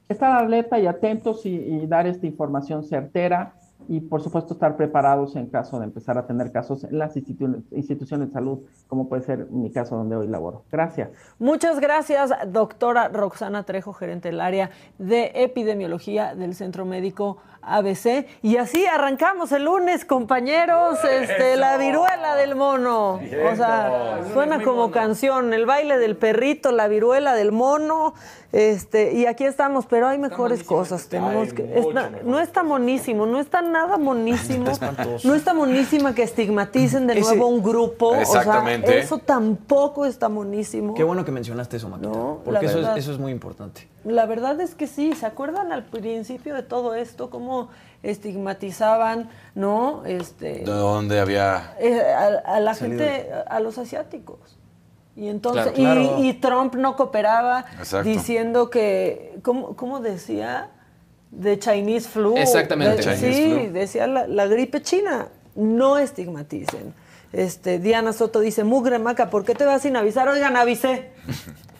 [SPEAKER 5] Estar alerta y atentos y dar esta información certera y por supuesto estar preparados en caso de empezar a tener casos en las instituciones de salud, como puede ser mi caso donde hoy laboro. Gracias.
[SPEAKER 1] Muchas gracias, doctora Roxana Trejo, gerente del área de epidemiología del Centro Médico ABC. Y así arrancamos el lunes, compañeros, este, la viruela del mono. O sea, suena como canción, el baile del perrito, la viruela del mono. Este, y aquí estamos, pero hay mejores cosas. Tenemos que, no está monísimo, no está nada monísimo. no está monísima que estigmaticen de nuevo un grupo. Exactamente. eso tampoco está monísimo.
[SPEAKER 3] Qué bueno que mencionaste eso, Maquita. porque eso es, eso es muy importante.
[SPEAKER 1] La verdad es que sí, ¿se acuerdan al principio de todo esto? Cómo estigmatizaban, ¿no? Este,
[SPEAKER 2] ¿De dónde había...?
[SPEAKER 1] Eh, a, la gente, a los asiáticos. Y entonces, Y, Trump no cooperaba diciendo que, ¿cómo, ¿cómo, decía? De Chinese flu.
[SPEAKER 4] Exactamente.
[SPEAKER 1] sí, decía la, gripe china. No estigmaticen. Este, Diana Soto dice, mugre maca, ¿por qué te vas sin avisar? Oigan, avisé.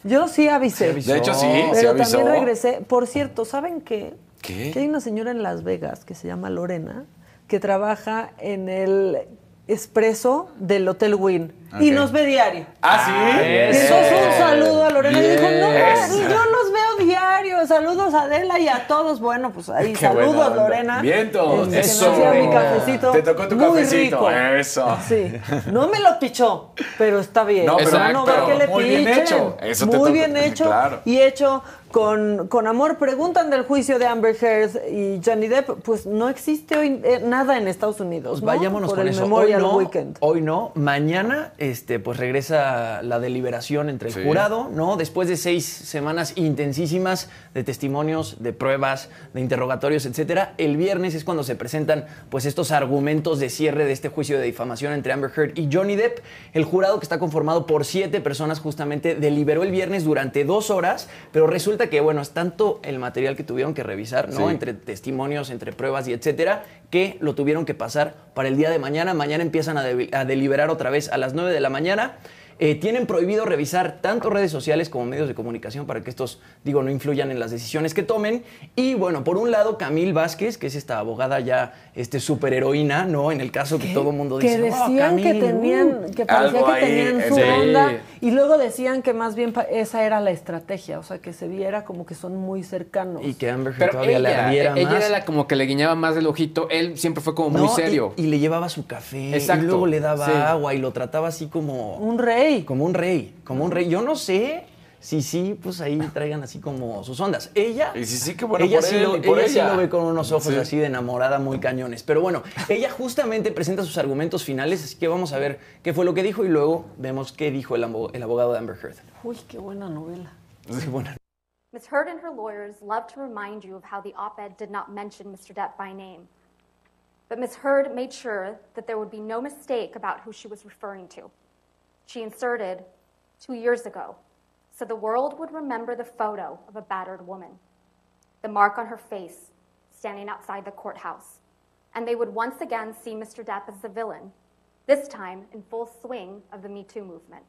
[SPEAKER 1] Yo sí avisé.
[SPEAKER 2] De hecho, sí,
[SPEAKER 1] Pero también regresé. Por cierto, ¿saben qué? ¿Qué? Que hay una señora en Las Vegas que se llama Lorena, que trabaja en el expreso del Hotel Win y nos ve diario.
[SPEAKER 2] Ah, sí.
[SPEAKER 1] Entonces un saludo a Lorena y dijo, no, yo los veo diario. Saludos a Adela y a todos. Bueno, pues ahí saludos, Lorena.
[SPEAKER 2] Vientos.
[SPEAKER 1] Este, Eso. mi cafecito.
[SPEAKER 2] Te tocó tu cafecito. Eso.
[SPEAKER 1] Sí. No me lo pichó, pero está bien. No, pero, no, que le muy bien hecho. Eso muy bien hecho. Claro. Y hecho con, con amor. Preguntan del juicio de Amber Heard y Johnny Depp. Pues no existe hoy eh, nada en Estados Unidos. ¿no?
[SPEAKER 3] vayámonos
[SPEAKER 1] Por
[SPEAKER 3] con
[SPEAKER 1] el
[SPEAKER 3] eso.
[SPEAKER 1] Memorial
[SPEAKER 3] hoy no,
[SPEAKER 1] Weekend.
[SPEAKER 3] Hoy no. Mañana, este, pues regresa la deliberación entre el
[SPEAKER 2] Sí.
[SPEAKER 3] jurado, ¿no? Después de seis semanas intensísimas de testimonios, de pruebas, de interrogatorios, etcétera. El viernes es cuando se presentan, pues, estos argumentos de cierre de este juicio de difamación entre Amber Heard y Johnny Depp. El jurado, que está conformado por siete personas, justamente deliberó el viernes durante dos horas, pero resulta que, bueno, es tanto el material que tuvieron que revisar, ¿no?
[SPEAKER 2] Sí.
[SPEAKER 3] Entre testimonios, entre pruebas y etcétera, que lo tuvieron que pasar para el día de mañana. Mañana empiezan a, de- a deliberar otra vez a las 9 de la mañana. Eh, tienen prohibido revisar tanto redes sociales como medios de comunicación para que estos, digo, no influyan en las decisiones que tomen. Y bueno, por un lado, Camil Vázquez, que es esta abogada ya este, superheroína, ¿no? En el caso que todo el mundo
[SPEAKER 1] que
[SPEAKER 3] dice. "Oh,
[SPEAKER 1] decían que
[SPEAKER 3] Camil,
[SPEAKER 1] tenían,
[SPEAKER 3] uh".
[SPEAKER 1] que parecía que
[SPEAKER 2] ahí,
[SPEAKER 1] tenían su
[SPEAKER 2] sí.
[SPEAKER 1] onda y luego decían que más bien esa era la estrategia, o sea, que se viera como que son muy cercanos.
[SPEAKER 3] Y que Amber Heard todavía le
[SPEAKER 4] ella,
[SPEAKER 3] ardiera
[SPEAKER 4] ella
[SPEAKER 3] más.
[SPEAKER 4] era la como que le guiñaba más del ojito. Él siempre fue como muy
[SPEAKER 3] No,
[SPEAKER 4] serio.
[SPEAKER 3] Y, y le llevaba su café.
[SPEAKER 4] Exacto,
[SPEAKER 3] Y luego le daba
[SPEAKER 4] sí.
[SPEAKER 3] agua y lo trataba así como.
[SPEAKER 1] un rey.
[SPEAKER 3] Como un rey, como un rey. Yo no sé si sí, pues ahí traigan así como sus ondas. Ella.
[SPEAKER 2] Y si sí, qué bueno
[SPEAKER 3] ella
[SPEAKER 2] por
[SPEAKER 3] sí
[SPEAKER 2] él
[SPEAKER 3] lo,
[SPEAKER 2] y por
[SPEAKER 3] ella sí lo ve con unos ojos
[SPEAKER 2] Sí.
[SPEAKER 3] así de enamorada muy cañones. Pero bueno, ella justamente presenta sus argumentos finales, así que vamos a ver qué fue lo que dijo y luego vemos qué dijo el, abo- el abogado de Amber Heard.
[SPEAKER 1] Uy, qué buena novela.
[SPEAKER 3] Sí, bueno.
[SPEAKER 6] Ms. Heard and her lawyers love to remind you of how the op ed did not mention Mr. Depp by name. But Ms. Heard made sure that there would be no mistake about who she was referring to. She inserted, two years ago, so the world would remember the photo of a battered woman, the mark on her face, standing outside the courthouse. And they would once again see Mr. Depp as the villain, this time in full swing of the Me Too movement.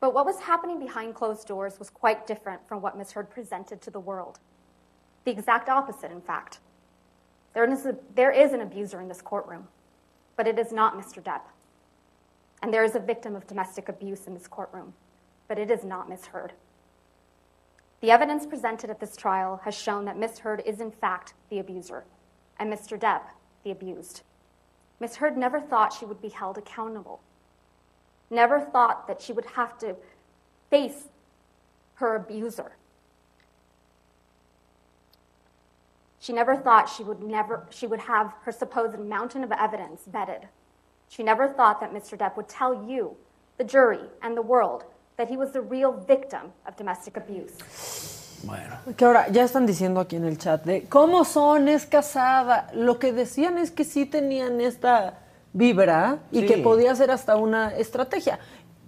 [SPEAKER 6] But what was happening behind closed doors was quite different from what Ms. Heard presented to the world. The exact opposite, in fact. There is, a, there is an abuser in this courtroom, but it is not Mr. Depp. And there is a victim of domestic abuse in this courtroom, but it is not Ms. Heard. The evidence presented at this trial has shown that Ms. Heard is, in fact, the abuser, and Mr. Depp, the abused. Ms. Heard never thought she would be held accountable never thought that she would have to face her abuser. She never thought she would never she would have her supposed mountain of evidence vetted. She never thought that Mr. Depp would tell you, the jury, and the world that he was the real victim of domestic abuse.
[SPEAKER 3] Bueno.
[SPEAKER 1] Que ahora ya están diciendo aquí en el chat de cómo son, es casada. Lo que decían es que sí tenían esta vibra y
[SPEAKER 3] Sí.
[SPEAKER 1] que podía ser hasta una estrategia.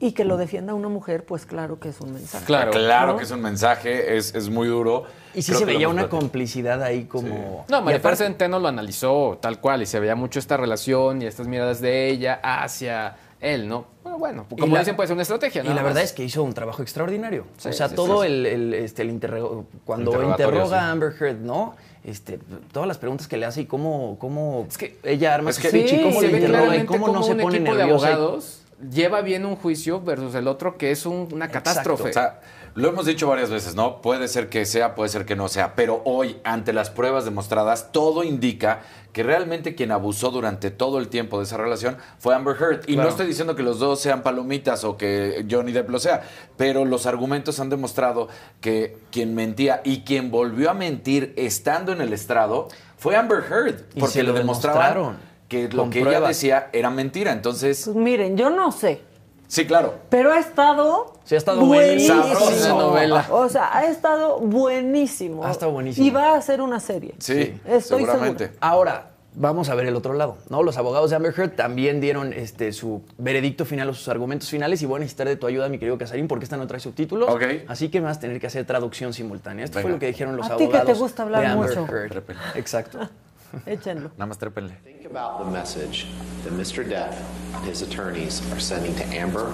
[SPEAKER 1] Y que lo defienda una mujer, pues claro que es un mensaje.
[SPEAKER 4] Claro.
[SPEAKER 2] Claro
[SPEAKER 1] ¿no?
[SPEAKER 2] que es un mensaje, es, es muy duro.
[SPEAKER 3] Y sí
[SPEAKER 2] Creo
[SPEAKER 3] se veía una
[SPEAKER 2] platicado.
[SPEAKER 3] complicidad ahí como.
[SPEAKER 4] No,
[SPEAKER 3] Y
[SPEAKER 4] María
[SPEAKER 3] aparte-
[SPEAKER 4] Centeno lo analizó tal cual y se veía mucho esta relación y estas miradas de ella hacia él, ¿no? Bueno, bueno
[SPEAKER 3] Y
[SPEAKER 4] como
[SPEAKER 3] la-
[SPEAKER 4] dicen, puede ser una estrategia,
[SPEAKER 3] Y
[SPEAKER 4] nada
[SPEAKER 3] la verdad es que hizo un trabajo extraordinario.
[SPEAKER 4] Sí,
[SPEAKER 3] o sea,
[SPEAKER 4] sí,
[SPEAKER 3] todo
[SPEAKER 4] sí.
[SPEAKER 3] el, el, este, el interrogo- cuando interroga
[SPEAKER 2] sí.
[SPEAKER 3] a Amber Heard, ¿no? Este, todas las preguntas que le hace y cómo, cómo
[SPEAKER 4] Es que-
[SPEAKER 3] ella arma
[SPEAKER 2] es
[SPEAKER 3] su
[SPEAKER 2] que-
[SPEAKER 3] speech y
[SPEAKER 1] Sí,
[SPEAKER 3] cómo
[SPEAKER 4] se
[SPEAKER 3] le interroga y cómo no se pone nerviosa. y-
[SPEAKER 4] abogados lleva bien un juicio versus el otro que es un- una catástrofe.
[SPEAKER 2] O sea, lo hemos dicho varias veces, ¿no? Puede ser que sea, puede ser que no sea, pero hoy, ante las pruebas demostradas, todo indica que realmente quien abusó durante todo el tiempo de esa relación fue Amber Heard. Y
[SPEAKER 3] Claro.
[SPEAKER 2] no estoy diciendo que los dos sean palomitas o que Johnny Depp lo sea, pero los argumentos han demostrado que quien mentía y quien volvió a mentir estando en el estrado fue Amber Heard,
[SPEAKER 3] Y
[SPEAKER 2] porque
[SPEAKER 3] lo demostraron,
[SPEAKER 2] que lo que ella decía era mentira. Entonces,
[SPEAKER 1] Pues miren, yo no sé,
[SPEAKER 2] sí, claro.
[SPEAKER 1] pero ha estado
[SPEAKER 3] Sí, ha estado
[SPEAKER 1] buenísimo.
[SPEAKER 2] buenísimo.
[SPEAKER 4] La novela.
[SPEAKER 1] O sea, ha estado buenísimo.
[SPEAKER 3] Ha estado buenísimo.
[SPEAKER 1] Y va a ser una serie.
[SPEAKER 2] Sí,
[SPEAKER 1] Estoy
[SPEAKER 2] seguramente.
[SPEAKER 1] segura.
[SPEAKER 3] Ahora, vamos a ver el otro lado, ¿no? Los abogados de Amber Heard también dieron este, su veredicto final o sus argumentos finales y voy a necesitar de tu ayuda, mi querido Casarín, porque esta no trae subtítulos.
[SPEAKER 2] Ok.
[SPEAKER 3] Así que me vas a tener que hacer traducción simultánea. Esto fue lo que dijeron los
[SPEAKER 1] A ti que te
[SPEAKER 3] abogados
[SPEAKER 1] gusta hablar
[SPEAKER 3] de Amber
[SPEAKER 1] mucho.
[SPEAKER 3] Heard. Exacto.
[SPEAKER 1] Échenlo.
[SPEAKER 2] Nada más trépenle.
[SPEAKER 7] Think about the message that Mr. Depp and his attorneys are sending to Amber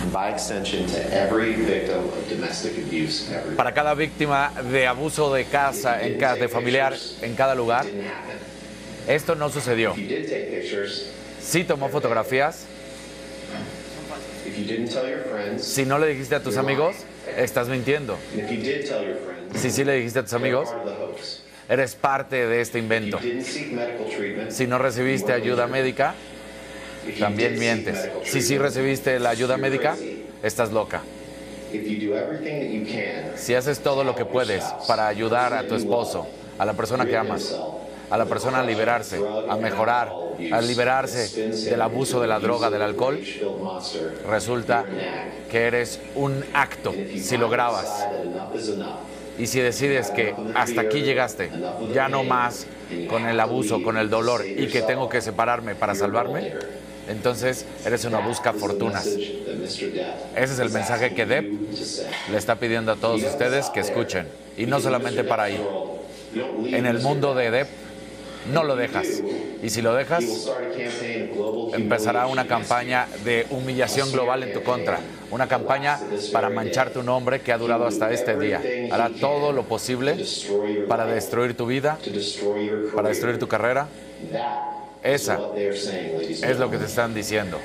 [SPEAKER 7] and by extension to every victim of domestic abuse everywhere.
[SPEAKER 2] Para cada víctima de abuso de casa, en casa, de familiar, en cada lugar, esto no sucedió. Sí tomó fotografías.
[SPEAKER 7] if you didn't tell your friends,
[SPEAKER 2] Si no le dijiste a tus amigos, estás mintiendo.
[SPEAKER 7] and if you did tell your friends,
[SPEAKER 2] Si sí le dijiste a tus
[SPEAKER 7] you're
[SPEAKER 2] amigos, eres parte de este invento. Si no recibiste ayuda médica, también mientes. Si sí recibiste la ayuda médica, estás loca. Si haces todo lo que puedes para ayudar a tu esposo, a la persona que amas, a la persona a liberarse, a mejorar, a liberarse del abuso de la droga, del alcohol, resulta que eres un acto si lo grabas. Y si decides que hasta aquí llegaste, ya no más con el abuso, con el dolor y que tengo que separarme para salvarme, entonces eres una busca fortunas. Ese es el mensaje que Depp le está pidiendo a todos ustedes que escuchen. Y no solamente para ahí. En el mundo de Depp, no lo dejas. Y si lo dejas, empezará una campaña de humillación global en tu contra. Una campaña para manchar tu nombre que ha durado hasta este día. Hará todo lo posible para destruir tu vida, para destruir tu carrera. Esa es lo que te están diciendo.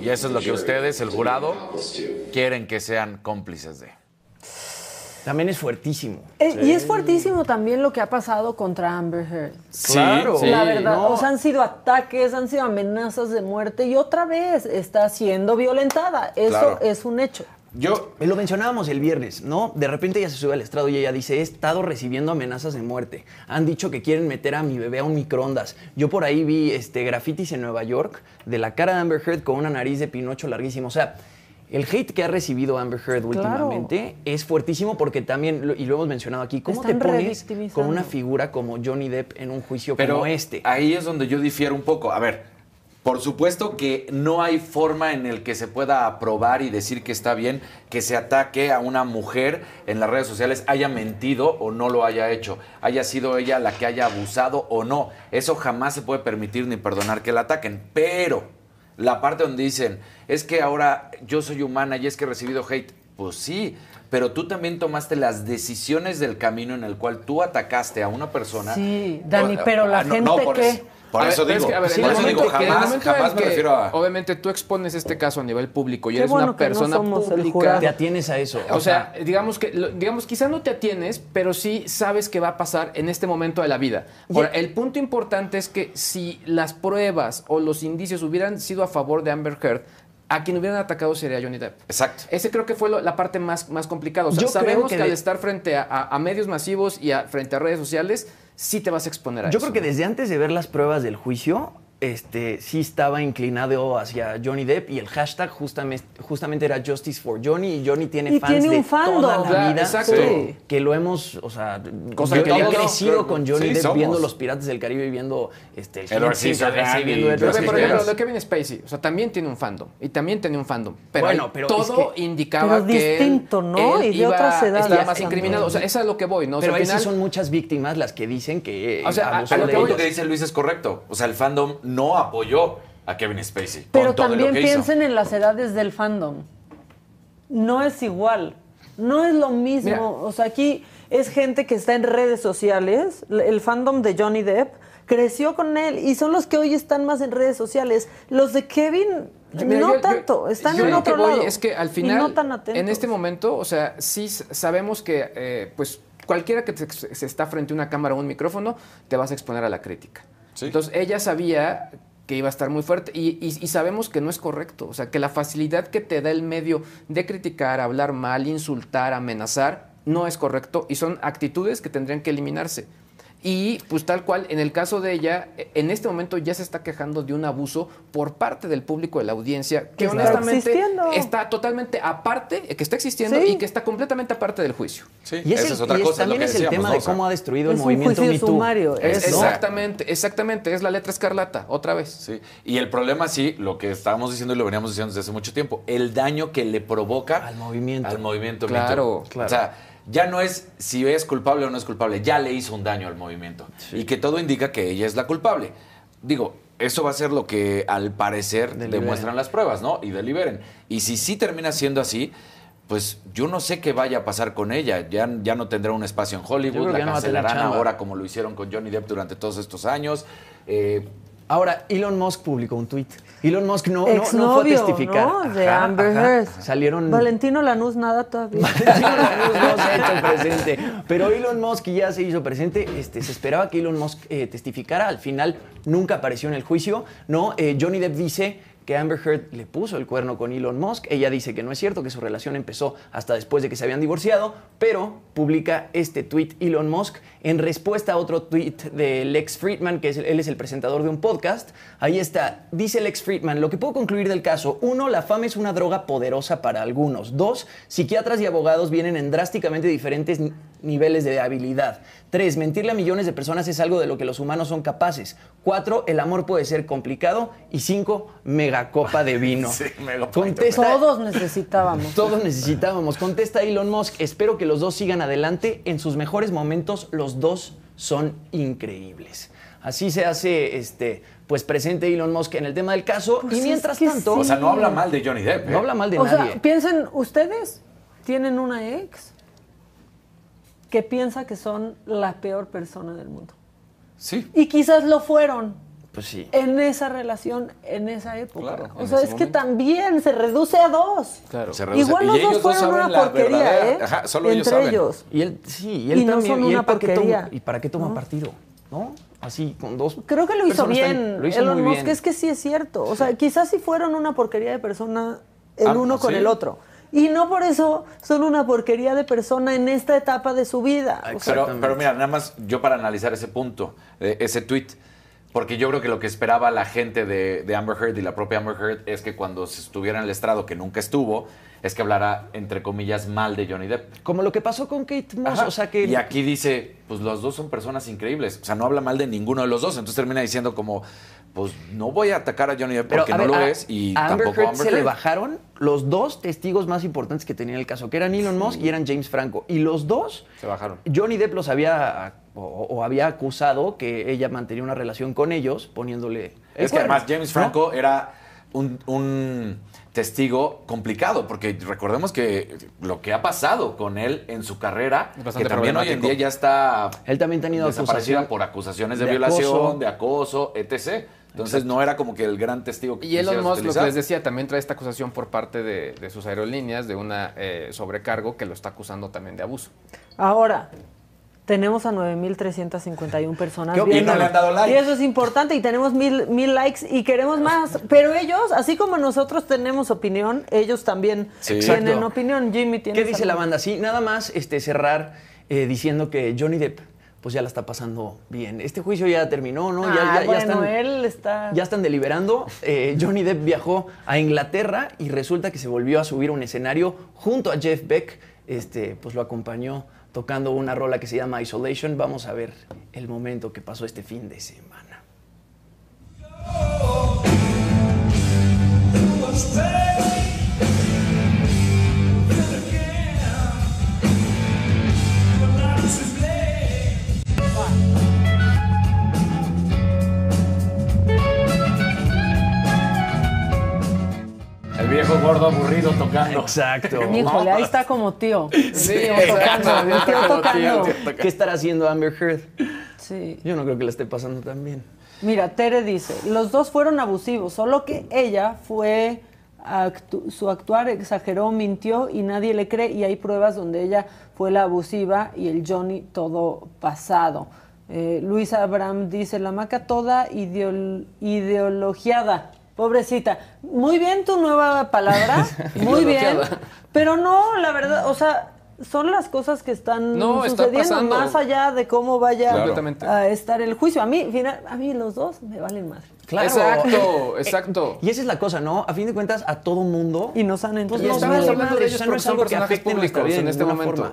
[SPEAKER 2] Y eso es lo que ustedes, el jurado, quieren que sean cómplices de.
[SPEAKER 3] También es fuertísimo.
[SPEAKER 1] Eh, Y es fuertísimo también lo que ha pasado contra Amber Heard.
[SPEAKER 3] Claro.
[SPEAKER 1] la verdad,
[SPEAKER 3] no.
[SPEAKER 1] o sea, han sido ataques, han sido amenazas de muerte y otra vez está siendo violentada. Eso
[SPEAKER 2] Claro.
[SPEAKER 1] es un hecho.
[SPEAKER 2] Yo,
[SPEAKER 3] Lo mencionábamos el viernes, ¿no? De repente ella se sube al estrado y ella dice, he estado recibiendo amenazas de muerte. Han dicho que quieren meter a mi bebé a un microondas. Yo por ahí vi este, grafitis en Nueva York de la cara de Amber Heard con una nariz de Pinocho larguísimo. O sea, el hate que ha recibido Amber Heard
[SPEAKER 1] Claro.
[SPEAKER 3] últimamente es fuertísimo porque también, lo- y lo hemos mencionado aquí, ¿cómo
[SPEAKER 1] Están
[SPEAKER 3] te pones con una figura como Johnny Depp en un juicio
[SPEAKER 2] pero
[SPEAKER 3] como este?
[SPEAKER 2] ahí es donde yo difiero un poco. A ver, por supuesto que no hay forma en el que se pueda aprobar y decir que está bien que se ataque a una mujer en las redes sociales, haya mentido o no lo haya hecho, haya sido ella la que haya abusado o no. Eso jamás se puede permitir ni perdonar que la ataquen. Pero la parte donde dicen, es que ahora yo soy humana y es que he recibido hate. Pues sí, pero tú también tomaste las decisiones del camino en el cual tú atacaste a una persona.
[SPEAKER 1] Sí, Dani, pero la
[SPEAKER 2] ah, no,
[SPEAKER 1] gente
[SPEAKER 2] eso- Por
[SPEAKER 4] A ver,
[SPEAKER 2] eso
[SPEAKER 4] es
[SPEAKER 2] digo,
[SPEAKER 4] que, a ver,
[SPEAKER 2] por
[SPEAKER 4] en el
[SPEAKER 2] eso
[SPEAKER 4] momento
[SPEAKER 2] digo,
[SPEAKER 4] que- en el
[SPEAKER 2] jamás, jamás me refiero a...
[SPEAKER 4] Obviamente tú expones este caso a nivel público y
[SPEAKER 1] Qué
[SPEAKER 4] eres
[SPEAKER 1] bueno
[SPEAKER 4] una
[SPEAKER 1] que no
[SPEAKER 4] persona
[SPEAKER 1] somos el
[SPEAKER 4] pública.
[SPEAKER 3] Te atienes a eso.
[SPEAKER 4] O sea, digamos que digamos quizás no te atienes, pero sí sabes que va a pasar en este momento de la vida. Ahora, el punto importante es que si las pruebas o los indicios hubieran sido a favor de Amber Heard, a quien hubieran atacado sería Johnny Depp.
[SPEAKER 2] Exacto.
[SPEAKER 4] Ese creo que fue lo- la parte más, más complicada. O sea,
[SPEAKER 3] Yo
[SPEAKER 4] sabemos
[SPEAKER 3] que
[SPEAKER 4] que, al estar frente a, a- a medios masivos y a- frente a redes sociales, sí te vas a exponer a
[SPEAKER 3] Yo
[SPEAKER 4] eso.
[SPEAKER 3] creo que desde antes de ver las pruebas del juicio, este, sí estaba inclinado hacia Johnny Depp y el hashtag justamente, justamente era Justice for Johnny y Johnny tiene
[SPEAKER 1] Y
[SPEAKER 3] fans
[SPEAKER 1] tiene un
[SPEAKER 3] de
[SPEAKER 1] fandom.
[SPEAKER 3] toda la
[SPEAKER 4] Claro,
[SPEAKER 3] vida
[SPEAKER 4] exacto.
[SPEAKER 3] Que lo hemos, o sea,
[SPEAKER 4] Cosa
[SPEAKER 3] yo
[SPEAKER 4] que
[SPEAKER 3] he crecido con Johnny
[SPEAKER 2] Sí,
[SPEAKER 3] Depp
[SPEAKER 2] somos.
[SPEAKER 3] viendo Los Piratas del Caribe y viendo este, el King,
[SPEAKER 2] y
[SPEAKER 3] viendo
[SPEAKER 4] Pero
[SPEAKER 3] Edward
[SPEAKER 4] ve, por ejemplo, lo de Kevin Spacey, o sea, también tiene un fandom y también tiene un fandom. Pero
[SPEAKER 3] Bueno, pero
[SPEAKER 4] todo
[SPEAKER 3] es que-
[SPEAKER 4] indicaba
[SPEAKER 1] Pero
[SPEAKER 4] que
[SPEAKER 1] distinto, ¿no?
[SPEAKER 4] él
[SPEAKER 1] Y de
[SPEAKER 4] iba
[SPEAKER 1] otras
[SPEAKER 4] a
[SPEAKER 1] edades
[SPEAKER 4] estar más incriminado. O sea, eso es a lo que voy, ¿no? O sea,
[SPEAKER 3] Pero
[SPEAKER 4] al final,
[SPEAKER 3] son muchas víctimas las que dicen que
[SPEAKER 4] O sea, a- lo
[SPEAKER 2] El que dice Luis es correcto. O sea, el fandom no apoyó a Kevin Spacey. con
[SPEAKER 1] Pero
[SPEAKER 2] todo lo
[SPEAKER 1] también
[SPEAKER 2] hizo.
[SPEAKER 1] piensen en las edades del fandom. No es igual. No es lo mismo.
[SPEAKER 4] Mira.
[SPEAKER 1] O sea, aquí es gente que está en redes sociales. El fandom de Johnny Depp creció con él y son los que hoy están más en redes sociales. Los de Kevin,
[SPEAKER 4] Mira,
[SPEAKER 1] no
[SPEAKER 4] yo- yo-
[SPEAKER 1] tanto. Están
[SPEAKER 4] yo
[SPEAKER 1] en
[SPEAKER 4] lo que
[SPEAKER 1] otro
[SPEAKER 4] voy
[SPEAKER 1] lado.
[SPEAKER 4] Es que al
[SPEAKER 1] y
[SPEAKER 4] final,
[SPEAKER 1] no tan atentos.
[SPEAKER 4] en este momento, o sea, sí sabemos que, eh, pues, cualquiera que te- se está frente a una cámara o un micrófono, te vas a exponer a la crítica. Entonces, ella sabía que iba a estar muy fuerte y, y- y sabemos que no es correcto. O sea, que la facilidad que te da el medio de criticar, hablar mal, insultar, amenazar, no es correcto y son actitudes que tendrían que eliminarse. Y pues tal cual, en el caso de ella, e- en este momento ya se está quejando de un abuso por parte del público de la audiencia, que honestamente
[SPEAKER 1] existiendo.
[SPEAKER 4] está totalmente aparte, eh, que está existiendo
[SPEAKER 1] Sí.
[SPEAKER 4] y que está completamente aparte del juicio.
[SPEAKER 2] Sí,
[SPEAKER 3] Y es
[SPEAKER 2] esa es otra
[SPEAKER 3] y es-
[SPEAKER 2] cosa.
[SPEAKER 3] también
[SPEAKER 2] lo que
[SPEAKER 3] es el
[SPEAKER 2] decíamos,
[SPEAKER 3] tema
[SPEAKER 2] ¿no?
[SPEAKER 3] de cómo ha destruido el
[SPEAKER 1] es un
[SPEAKER 3] movimiento
[SPEAKER 1] juicio
[SPEAKER 3] Me Too.
[SPEAKER 1] sumario.
[SPEAKER 4] Es- exactamente, exactamente, es la letra escarlata, otra vez.
[SPEAKER 2] Sí. Y el problema, sí, lo que estábamos diciendo y lo veníamos diciendo desde hace mucho tiempo, el daño que le provoca
[SPEAKER 3] Al movimiento.
[SPEAKER 2] Al movimiento
[SPEAKER 4] Claro,
[SPEAKER 3] claro.
[SPEAKER 2] O sea, ya no es si es culpable o no es culpable, ya le hizo un daño al movimiento. Y que todo indica que ella es la culpable. Digo, eso va a ser lo que al parecer
[SPEAKER 3] Deliberen.
[SPEAKER 2] demuestran las pruebas, ¿no? Y deliberen. Y si sí termina siendo así, pues yo no sé qué vaya a pasar con ella. Ya, ya no tendrá un espacio en Hollywood, la
[SPEAKER 3] no
[SPEAKER 2] cancelarán ahora como lo hicieron con Johnny Depp durante todos estos años. Eh,
[SPEAKER 3] Ahora, Elon Musk publicó un tuit. Elon Musk no, no, no fue a testificar.
[SPEAKER 1] ¿no? De
[SPEAKER 3] Ajá,
[SPEAKER 1] Amber. Heard.
[SPEAKER 3] Salieron.
[SPEAKER 1] Valentino Lanús, nada todavía.
[SPEAKER 3] Valentino Lanús no se ha hecho presente. Pero Elon Musk ya se hizo presente. Este, se esperaba que Elon Musk eh, testificara. Al final nunca apareció en el juicio. No, Eh, Johnny Depp dice que Amber Heard le puso el cuerno con Elon Musk. Ella dice que no es cierto, que su relación empezó hasta después de que se habían divorciado, pero publica este tweet Elon Musk en respuesta a otro tweet de Lex Friedman, que es, él es el presentador de un podcast. Ahí está, dice Lex Friedman, lo que puedo concluir del caso, uno, la fama es una droga poderosa para algunos. Dos, psiquiatras y abogados vienen en drásticamente diferentes niveles de habilidad. Tres, mentirle a millones de personas es algo de lo que los humanos son capaces. Cuatro, el amor puede ser complicado. Y cinco, megacopa de vino.
[SPEAKER 2] Sí.
[SPEAKER 3] Contesta,
[SPEAKER 1] Todos necesitábamos.
[SPEAKER 3] todos necesitábamos. Contesta Elon Musk. Espero que los dos sigan adelante. En sus mejores momentos, los dos son increíbles. Así se hace, este, pues presente Elon Musk en el tema del caso.
[SPEAKER 1] Pues
[SPEAKER 3] y
[SPEAKER 1] es
[SPEAKER 3] mientras
[SPEAKER 1] que
[SPEAKER 3] tanto,
[SPEAKER 2] O sea, no habla mal de Johnny Depp. ¿eh?
[SPEAKER 3] no habla mal de
[SPEAKER 1] o
[SPEAKER 3] nadie.
[SPEAKER 1] sea, piensen, ustedes tienen una ex que piensa que son la peor persona del mundo.
[SPEAKER 2] Sí.
[SPEAKER 1] Y quizás lo fueron
[SPEAKER 3] pues sí.
[SPEAKER 1] en esa relación, en esa época.
[SPEAKER 2] Claro,
[SPEAKER 1] o sea, es que también se reduce a dos.
[SPEAKER 4] Claro.
[SPEAKER 2] Se reduce.
[SPEAKER 1] Igual los
[SPEAKER 2] Y ellos
[SPEAKER 1] dos fueron una porquería, ¿eh?
[SPEAKER 2] Ajá, solo ellos
[SPEAKER 1] Entre
[SPEAKER 2] saben.
[SPEAKER 1] ellos.
[SPEAKER 3] Y él, sí, y él
[SPEAKER 1] Y no
[SPEAKER 3] también.
[SPEAKER 1] son
[SPEAKER 3] ¿Y él
[SPEAKER 1] una
[SPEAKER 3] para qué toma-
[SPEAKER 1] porquería.
[SPEAKER 3] ¿Y para qué toma
[SPEAKER 1] ¿No?
[SPEAKER 3] partido? ¿No? Así, con dos.
[SPEAKER 1] Creo que lo hizo
[SPEAKER 3] personas tan-
[SPEAKER 1] bien.
[SPEAKER 3] Lo hizo
[SPEAKER 1] Elon
[SPEAKER 3] muy
[SPEAKER 1] Musk
[SPEAKER 3] bien.
[SPEAKER 1] es que sí es cierto. O sea, quizás si fueron una porquería de persona el
[SPEAKER 2] Ah,
[SPEAKER 1] uno con
[SPEAKER 2] sí.
[SPEAKER 1] el otro. Y no por eso son una porquería de persona en esta etapa de su vida. O sea,
[SPEAKER 2] Pero, pero mira, nada más yo para analizar ese punto, eh, ese tweet, porque yo creo que lo que esperaba la gente de, de Amber Heard y la propia Amber Heard es que cuando se estuviera en el estrado, que nunca estuvo, es que hablara, entre comillas, mal de Johnny Depp.
[SPEAKER 3] Como lo que pasó con Kate Moss.
[SPEAKER 2] Ajá.
[SPEAKER 3] O sea que.
[SPEAKER 2] Y aquí dice, pues los dos son personas increíbles. O sea, no habla mal de ninguno de los dos. Entonces termina diciendo como, pues no voy a atacar a Johnny Depp porque no
[SPEAKER 3] ver,
[SPEAKER 2] lo
[SPEAKER 3] a-
[SPEAKER 2] es y
[SPEAKER 3] a Amber
[SPEAKER 2] tampoco
[SPEAKER 3] Heard
[SPEAKER 2] Amber
[SPEAKER 3] se le bajaron los dos testigos más importantes que tenía el caso, que eran Elon Musk y eran James Franco. Y los dos,
[SPEAKER 4] Se bajaron.
[SPEAKER 3] Johnny Depp los había o, o había acusado que ella mantenía una relación con ellos, poniéndole. el
[SPEAKER 2] Es que además James
[SPEAKER 3] ¿no?
[SPEAKER 2] Franco era un, un testigo complicado, porque recordemos que lo que ha pasado con él en su carrera, que también hoy en día ya está
[SPEAKER 3] Él también ha tenido
[SPEAKER 2] desaparecida
[SPEAKER 3] acusación
[SPEAKER 2] por acusaciones de,
[SPEAKER 3] de
[SPEAKER 2] violación,
[SPEAKER 3] acoso.
[SPEAKER 2] de acoso, etc. Entonces no era como que el gran testigo que
[SPEAKER 4] Y Elon Musk, lo que les decía, también trae esta acusación por parte de, de sus aerolíneas de una eh, sobrecargo que lo está acusando también de abuso.
[SPEAKER 1] Ahora, tenemos a 9.351 personas
[SPEAKER 2] ¿Qué opinan?
[SPEAKER 1] viendo.
[SPEAKER 2] ¿Le han dado like?
[SPEAKER 1] Y eso es importante y tenemos mil, mil likes y queremos más. Pero ellos, así como nosotros tenemos opinión, ellos también
[SPEAKER 2] Sí.
[SPEAKER 1] tienen
[SPEAKER 3] Exacto.
[SPEAKER 1] opinión. Jimmy tiene
[SPEAKER 3] ¿Qué dice la banda? Sí, nada más este, cerrar eh, diciendo que Johnny Depp pues ya la está pasando bien. Este juicio ya terminó, ¿no? ya,
[SPEAKER 1] Ah,
[SPEAKER 3] ya- ya
[SPEAKER 1] bueno,
[SPEAKER 3] están,
[SPEAKER 1] él está...
[SPEAKER 3] ya están deliberando. Eh, Johnny Depp viajó a Inglaterra y resulta que se volvió a subir a un escenario junto a Jeff Beck. Este, pues lo acompañó tocando una rola que se llama Isolation. Vamos a ver el momento que pasó este fin de semana.
[SPEAKER 2] El viejo gordo aburrido tocando.
[SPEAKER 3] Exacto.
[SPEAKER 1] Híjole, ahí está como tío. El
[SPEAKER 4] Sí,
[SPEAKER 1] tío tocando, el tío
[SPEAKER 4] Como
[SPEAKER 1] tocando.
[SPEAKER 4] tío.
[SPEAKER 3] ¿Qué estará haciendo Amber Heard?
[SPEAKER 1] Sí.
[SPEAKER 3] Yo no creo que la esté pasando tan bien.
[SPEAKER 1] Mira, Tere dice, los dos fueron abusivos, solo que ella fue, actu- su actuar exageró, mintió y nadie le cree y hay pruebas donde ella fue la abusiva y el Johnny todo pasado. Eh, Luis Abraham dice, la maca toda ideol- ideologiada, pobrecita. Muy bien tu nueva palabra, muy bien, pero no, la verdad, o sea... Son las cosas que están
[SPEAKER 4] No,
[SPEAKER 1] sucediendo más allá de cómo vaya
[SPEAKER 2] Claro.
[SPEAKER 1] A estar el juicio. A mí, final, a mí los dos me valen madre.
[SPEAKER 3] Claro.
[SPEAKER 4] Exacto, exacto.
[SPEAKER 3] Y esa es la cosa, ¿no? A fin de cuentas, a todo mundo.
[SPEAKER 1] Y nos han
[SPEAKER 3] Pues
[SPEAKER 1] entendido.
[SPEAKER 3] nos
[SPEAKER 4] estamos
[SPEAKER 3] vale
[SPEAKER 4] hablando de
[SPEAKER 3] madre,
[SPEAKER 4] ellos
[SPEAKER 3] o sea, no es algo
[SPEAKER 4] personajes públicos en este momento.
[SPEAKER 3] forma.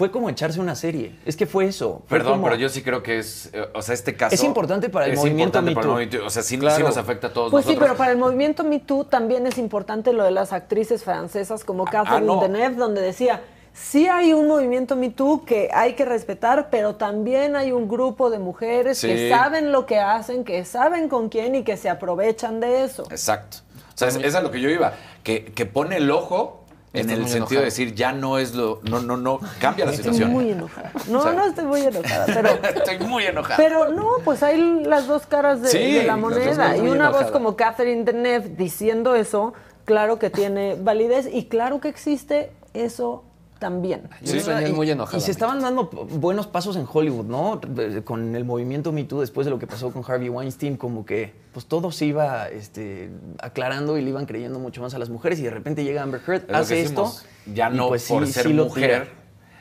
[SPEAKER 3] Fue como echarse una serie. Es que fue eso. Fue
[SPEAKER 2] Perdón,
[SPEAKER 3] como-
[SPEAKER 2] pero yo sí creo que es, eh, o sea, este caso...
[SPEAKER 3] Es importante para el
[SPEAKER 2] es
[SPEAKER 3] movimiento
[SPEAKER 2] importante
[SPEAKER 3] Me
[SPEAKER 2] para el
[SPEAKER 3] Too.
[SPEAKER 2] movimiento, O sea, sí,
[SPEAKER 4] Claro.
[SPEAKER 2] sí nos afecta a todos
[SPEAKER 1] Pues sí, pero para el movimiento Me Too también es importante lo de las actrices francesas como Catherine
[SPEAKER 2] no.
[SPEAKER 1] Deneuve, donde decía, sí hay un movimiento Me Too que hay que respetar, pero también hay un grupo de mujeres
[SPEAKER 2] Sí.
[SPEAKER 1] que saben lo que hacen, que saben con quién y que se aprovechan de eso.
[SPEAKER 2] Exacto. O sea, es, es a lo que yo iba. Que, que pone el ojo en el sentido
[SPEAKER 4] enojada.
[SPEAKER 2] de decir, ya no es lo... No, no, no. Cambia la
[SPEAKER 1] Estoy
[SPEAKER 2] situación.
[SPEAKER 1] muy enojada. No,
[SPEAKER 2] O sea-
[SPEAKER 1] no estoy muy enojada, pero...
[SPEAKER 2] Estoy muy enojada.
[SPEAKER 1] Pero no, pues hay las dos caras de,
[SPEAKER 2] Sí,
[SPEAKER 1] de la moneda. Y una voz como Catherine Deneuve diciendo eso, claro que tiene validez y claro que existe eso también.
[SPEAKER 4] Yo soñé
[SPEAKER 3] Y-
[SPEAKER 4] muy enojado.
[SPEAKER 3] Y se estaban dando buenos pasos en Hollywood, ¿no? Eh, Con el movimiento Me Too, después de lo que pasó con Harvey Weinstein, como que pues todo se iba este, aclarando y le iban creyendo mucho más a las mujeres y de repente llega Amber Heard,
[SPEAKER 2] Es
[SPEAKER 3] hace esto.
[SPEAKER 2] Ya no
[SPEAKER 3] pues
[SPEAKER 2] por
[SPEAKER 3] sí-
[SPEAKER 2] ser
[SPEAKER 3] sí
[SPEAKER 2] mujer,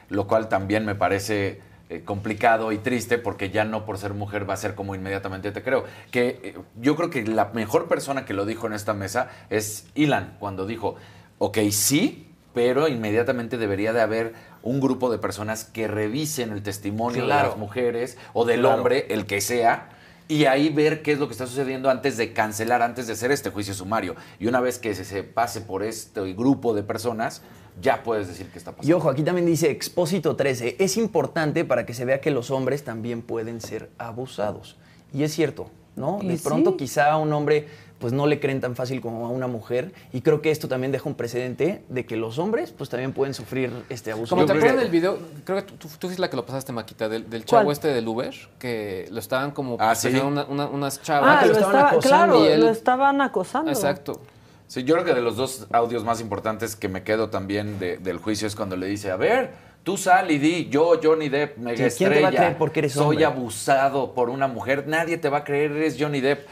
[SPEAKER 2] lo cual también me parece eh, complicado y triste porque ya no por ser mujer va a ser como inmediatamente te creo. Que eh, yo creo que la mejor persona que lo dijo en esta mesa es Ilan, cuando dijo, ok, sí, pero inmediatamente debería de haber un grupo de personas que revisen el testimonio de las mujeres o del
[SPEAKER 3] Claro.
[SPEAKER 2] hombre, el que sea, y ahí ver qué es lo que está sucediendo antes de cancelar, antes de hacer este juicio sumario. Y una vez que se, se pase por este grupo de personas, ya puedes decir qué está
[SPEAKER 3] Y
[SPEAKER 2] pasando.
[SPEAKER 3] ojo, aquí también dice Expósito 13, es importante para que se vea que los hombres también pueden ser abusados. Y es cierto, ¿no?
[SPEAKER 1] Y
[SPEAKER 3] De pronto
[SPEAKER 1] sí.
[SPEAKER 3] quizá un hombre pues no le creen tan fácil como a una mujer y creo que esto también deja un precedente de que los hombres pues también pueden sufrir este abuso.
[SPEAKER 4] Como te acuerdas del video, creo que tú, tú fuiste la que lo pasaste, Maquita, del, del
[SPEAKER 1] ¿Cuál?
[SPEAKER 4] chavo este del Uber, que lo estaban como
[SPEAKER 2] Ah, sí.
[SPEAKER 4] una- una- unas chavas.
[SPEAKER 1] Ah,
[SPEAKER 3] que
[SPEAKER 1] lo
[SPEAKER 3] lo estaban
[SPEAKER 1] estaba,
[SPEAKER 3] acosando
[SPEAKER 1] claro,
[SPEAKER 4] y él-
[SPEAKER 1] lo estaban acosando.
[SPEAKER 4] Exacto.
[SPEAKER 2] Sí, yo creo que de los dos audios más importantes que me quedo también de- del juicio es cuando le dice, a ver, tú sal y di, yo, Johnny Depp, mega
[SPEAKER 3] ¿quién te va a
[SPEAKER 2] estrella,
[SPEAKER 3] creer porque eres
[SPEAKER 2] soy
[SPEAKER 3] hombre?"
[SPEAKER 2] abusado por una mujer, nadie te va a creer, eres Johnny Depp.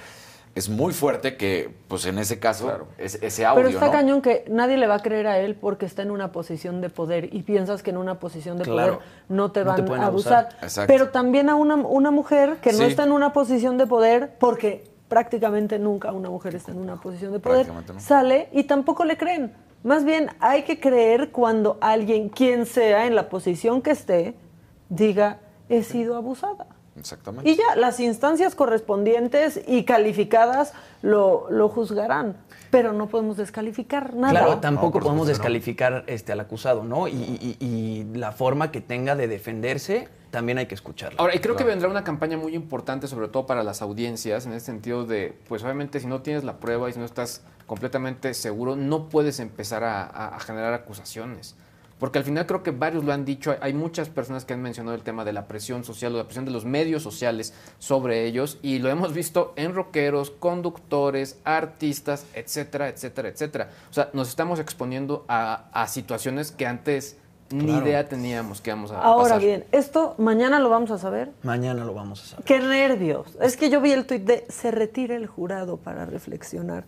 [SPEAKER 2] Es muy fuerte que, pues en ese caso, es- ese audio,
[SPEAKER 1] Pero está
[SPEAKER 2] ¿no?
[SPEAKER 1] cañón que nadie le va a creer a él porque está en una posición de poder y piensas que en una posición de
[SPEAKER 3] Claro.
[SPEAKER 1] poder no te
[SPEAKER 3] No te
[SPEAKER 1] van a abusar. Pero también a una, una mujer que no está en una posición de poder porque prácticamente nunca una mujer está en una posición de poder,
[SPEAKER 2] no.
[SPEAKER 1] sale y tampoco le creen. Más bien hay que creer cuando alguien, quien sea en la posición que esté, diga, he sido abusada.
[SPEAKER 2] Exactamente.
[SPEAKER 1] Y ya, las instancias correspondientes y calificadas lo, lo juzgarán. Pero no podemos descalificar nada.
[SPEAKER 3] Claro, tampoco
[SPEAKER 2] No,
[SPEAKER 3] podemos
[SPEAKER 2] no.
[SPEAKER 3] descalificar este, al acusado, ¿no? Y, y- y la forma que tenga de defenderse también hay que escucharla.
[SPEAKER 4] Ahora, y creo que vendrá una campaña muy importante, sobre todo para las audiencias, en el sentido de, pues obviamente si no tienes la prueba y si no estás completamente seguro, no puedes empezar a, a- a generar acusaciones. Porque al final creo que varios lo han dicho, hay- hay muchas personas que han mencionado el tema de la presión social o la presión de los medios sociales sobre ellos y lo hemos visto en rockeros, conductores, artistas, etcétera, etcétera, etcétera. O sea, nos estamos exponiendo a, a situaciones que antes ni
[SPEAKER 3] Claro.
[SPEAKER 4] idea teníamos que íbamos a
[SPEAKER 1] Ahora
[SPEAKER 4] pasar.
[SPEAKER 1] bien, esto mañana lo vamos a saber.
[SPEAKER 3] Mañana lo vamos a saber.
[SPEAKER 1] Qué nervios. Es que yo vi el tuit de se retira el jurado para reflexionar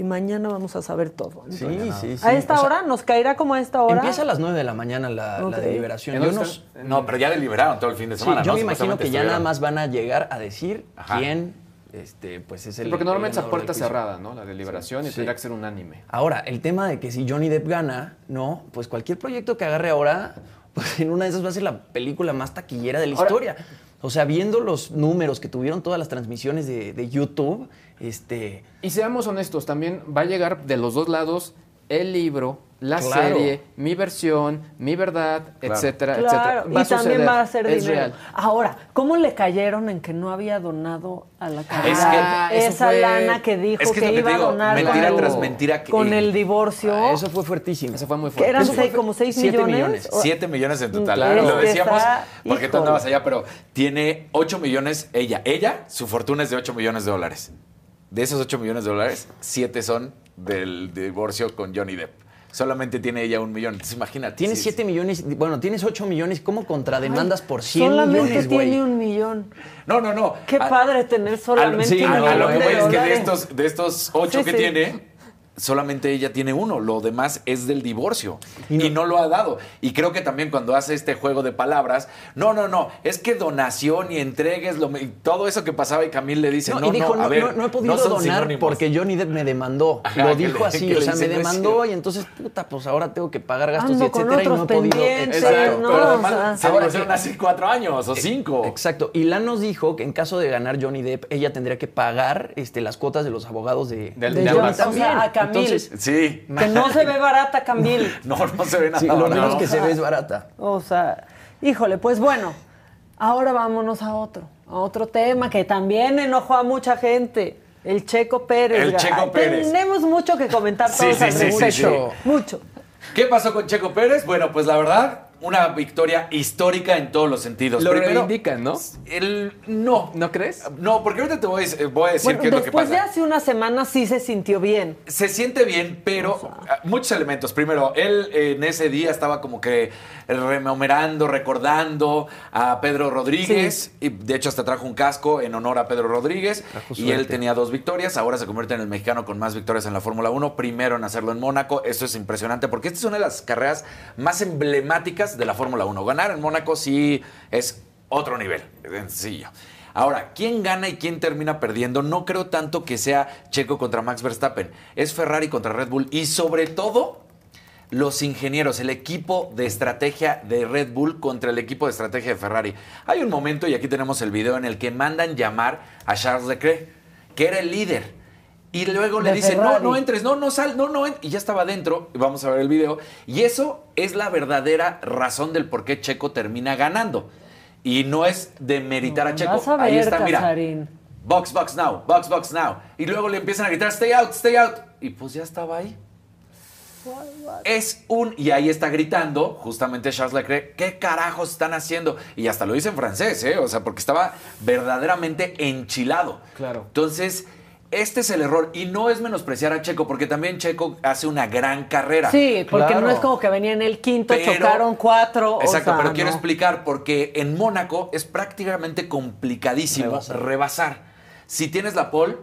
[SPEAKER 1] y mañana vamos a saber todo.
[SPEAKER 3] Sí,
[SPEAKER 1] Entonces,
[SPEAKER 3] sí, sí.
[SPEAKER 1] A esta
[SPEAKER 3] O sea,
[SPEAKER 1] hora nos caerá como a esta hora.
[SPEAKER 3] Empieza a las 9 de la mañana la, deliberación.
[SPEAKER 4] ¿En
[SPEAKER 3] Yo,
[SPEAKER 4] dónde
[SPEAKER 3] no-
[SPEAKER 2] pero ya deliberaron todo el fin de
[SPEAKER 3] sí,
[SPEAKER 2] semana,
[SPEAKER 3] yo
[SPEAKER 2] ¿no?
[SPEAKER 3] me imagino que ya nada más van a llegar a decir
[SPEAKER 2] Ajá.
[SPEAKER 3] quién este, pues es el.
[SPEAKER 4] Sí, porque normalmente es a puerta cerrada, ¿no? La deliberación y
[SPEAKER 3] Sí.
[SPEAKER 4] tendría que ser unánime.
[SPEAKER 3] Ahora, el tema de que si Johnny Depp gana, no, pues cualquier proyecto que agarre ahora, pues en una de esas va a ser la película más taquillera de la
[SPEAKER 4] Ahora-
[SPEAKER 3] historia. O sea, viendo los números que tuvieron todas las transmisiones de, de YouTube, este.
[SPEAKER 4] Y seamos honestos, también va a llegar de los dos lados el libro, la
[SPEAKER 3] Claro.
[SPEAKER 4] serie, mi versión, mi verdad, etcétera,
[SPEAKER 1] Claro,
[SPEAKER 4] etcétera.
[SPEAKER 1] y también
[SPEAKER 4] suceder,
[SPEAKER 1] va a ser
[SPEAKER 4] es
[SPEAKER 1] dinero.
[SPEAKER 4] real.
[SPEAKER 1] Ahora, ¿cómo le cayeron en que no había donado a la caridad
[SPEAKER 4] Ah, eso
[SPEAKER 1] esa
[SPEAKER 4] fue-
[SPEAKER 1] lana que dijo
[SPEAKER 2] es que es
[SPEAKER 1] que,
[SPEAKER 2] que
[SPEAKER 1] iba
[SPEAKER 2] te
[SPEAKER 1] a
[SPEAKER 2] digo,
[SPEAKER 1] donar
[SPEAKER 2] mentira
[SPEAKER 1] con,
[SPEAKER 2] tras
[SPEAKER 1] el-
[SPEAKER 2] mentira que-
[SPEAKER 1] con el divorcio?
[SPEAKER 3] Ah, eso fue fuertísimo.
[SPEAKER 4] Eso fue muy
[SPEAKER 1] que
[SPEAKER 4] fuerte.
[SPEAKER 1] eran seis- como 6
[SPEAKER 3] siete
[SPEAKER 1] millones.
[SPEAKER 3] millones.
[SPEAKER 1] O-
[SPEAKER 2] Siete millones en total.
[SPEAKER 1] Claro.
[SPEAKER 2] Lo
[SPEAKER 1] Es que
[SPEAKER 2] decíamos
[SPEAKER 1] está-
[SPEAKER 2] porque tú
[SPEAKER 1] híjole.
[SPEAKER 2] andabas allá, pero tiene 8 millones ella. Ella, su fortuna es de 8 millones de dólares. De esos 8 millones de dólares, 7 son del divorcio con Johnny Depp. Solamente tiene ella un millón. Entonces imagínate.
[SPEAKER 3] Tienes
[SPEAKER 2] sí,
[SPEAKER 3] 7 millones, bueno, tienes 8 millones, ¿cómo contrademandas por 100
[SPEAKER 1] solamente
[SPEAKER 3] millones, güey?
[SPEAKER 1] tiene un millón.
[SPEAKER 2] No, no, no.
[SPEAKER 1] Qué
[SPEAKER 2] A-
[SPEAKER 1] padre tener solamente
[SPEAKER 3] sí,
[SPEAKER 1] un
[SPEAKER 2] a,
[SPEAKER 3] no,
[SPEAKER 2] a
[SPEAKER 1] millón
[SPEAKER 2] lo que
[SPEAKER 1] de
[SPEAKER 2] es que de estos, de estos ocho
[SPEAKER 1] Sí,
[SPEAKER 2] que
[SPEAKER 1] sí.
[SPEAKER 2] tiene, solamente ella tiene uno. Lo demás es del divorcio.
[SPEAKER 3] Y
[SPEAKER 2] Y
[SPEAKER 3] no-
[SPEAKER 2] no, lo ha dado. Y creo que también cuando hace este juego de palabras, no, no, no, es que donación y entregues, lo, y todo eso que pasaba y Camil le dice, no,
[SPEAKER 3] No, y dijo,
[SPEAKER 2] no,
[SPEAKER 3] no,
[SPEAKER 2] a ver,
[SPEAKER 3] no- no he podido donar
[SPEAKER 2] sinónimos".
[SPEAKER 3] porque Johnny Depp me demandó.
[SPEAKER 2] Ajá,
[SPEAKER 3] lo dijo
[SPEAKER 2] le-
[SPEAKER 3] así, o sea, me
[SPEAKER 2] "No
[SPEAKER 3] demandó
[SPEAKER 2] cierto".
[SPEAKER 3] y entonces, puta, pues ahora tengo que pagar gastos
[SPEAKER 1] Ando
[SPEAKER 3] y etcétera y no he podido.
[SPEAKER 2] Exacto,
[SPEAKER 1] no,
[SPEAKER 2] pero
[SPEAKER 1] o
[SPEAKER 2] además
[SPEAKER 1] sea.
[SPEAKER 2] se divorciaron hace cuatro años o cinco.
[SPEAKER 3] Exacto. Y Lan nos dijo que en caso de ganar Johnny Depp, ella tendría que pagar este, las cuotas de los abogados de,
[SPEAKER 4] Del-
[SPEAKER 1] De
[SPEAKER 4] de ambas.
[SPEAKER 1] o sea, a Camil.
[SPEAKER 3] Entonces,
[SPEAKER 2] Sí.
[SPEAKER 1] que no se ve barata, Camil.
[SPEAKER 2] No, no se ve nada.
[SPEAKER 3] sí, lo
[SPEAKER 2] no.
[SPEAKER 3] menos que se ve es barata.
[SPEAKER 1] O sea, híjole, pues bueno, ahora vámonos a otro, a otro tema que también enojó a mucha gente. El Checo Pérez.
[SPEAKER 2] El Checo
[SPEAKER 1] Ay,
[SPEAKER 2] Pérez.
[SPEAKER 1] Tenemos mucho que comentar
[SPEAKER 2] Sí,
[SPEAKER 1] todos
[SPEAKER 2] sí,
[SPEAKER 1] al
[SPEAKER 2] sí,
[SPEAKER 1] respecto.
[SPEAKER 2] sí.
[SPEAKER 1] Mucho.
[SPEAKER 2] ¿Qué pasó con Checo Pérez? Bueno, pues la verdad, una victoria histórica en todos los sentidos.
[SPEAKER 4] Lo
[SPEAKER 2] Primero,
[SPEAKER 4] reivindican, ¿no?
[SPEAKER 2] el, no.
[SPEAKER 4] ¿No crees?
[SPEAKER 2] No, porque ahorita te voy a, voy a decir
[SPEAKER 1] Bueno,
[SPEAKER 2] qué es lo que
[SPEAKER 1] después
[SPEAKER 2] pasa.
[SPEAKER 1] de hace una semana sí se sintió bien.
[SPEAKER 2] Se siente bien, pero ah, muchos elementos. Primero, él eh, en ese día estaba como que rememorando, recordando a Pedro Rodríguez. Y de hecho, hasta trajo un casco en honor a Pedro Rodríguez. Y él tenía dos victorias. Ahora se convierte en el mexicano con más victorias en la Fórmula 1. Primero en hacerlo en Mónaco. Eso es impresionante porque esta es una de las carreras más emblemáticas de la Fórmula 1. Ganar en Mónaco sí es otro nivel. Sencillo. Ahora, ¿quién gana y quién termina perdiendo? No creo tanto que sea Checo contra Max Verstappen. Es Ferrari contra Red Bull y sobre todo los ingenieros, el equipo de estrategia de Red Bull contra el equipo de estrategia de Ferrari. Hay un momento, y aquí tenemos el video, en el que mandan llamar a Charles Leclerc, que era el líder. Y luego le dicen, no, no entres, no, no sal, no, no entres. Y ya estaba adentro, y vamos a ver el video. Y eso es la verdadera razón del por qué Checo termina ganando. Y no es de meritar a Checo.
[SPEAKER 1] Vas a
[SPEAKER 2] Ahí está, mira.
[SPEAKER 1] Casarín.
[SPEAKER 2] Box, box now, box, box now. Y luego le empiezan a gritar, stay out, stay out. Y pues ya estaba ahí. Es un, y ahí está gritando justamente Charles Leclerc, ¿qué carajos están haciendo? Y hasta lo dice en francés, ¿eh? O sea, porque estaba verdaderamente enchilado.
[SPEAKER 4] Claro.
[SPEAKER 2] Entonces, este es el error. Y no es menospreciar a Checo, porque también Checo hace una gran carrera.
[SPEAKER 1] Sí, porque
[SPEAKER 3] Claro.
[SPEAKER 1] no es como que venía en el quinto,
[SPEAKER 2] Pero-
[SPEAKER 1] chocaron cuatro. o
[SPEAKER 2] Exacto,
[SPEAKER 1] sea,
[SPEAKER 2] pero quiero explicar porque en Mónaco es prácticamente complicadísimo
[SPEAKER 3] Rebasar.
[SPEAKER 2] rebasar. Si tienes la pole,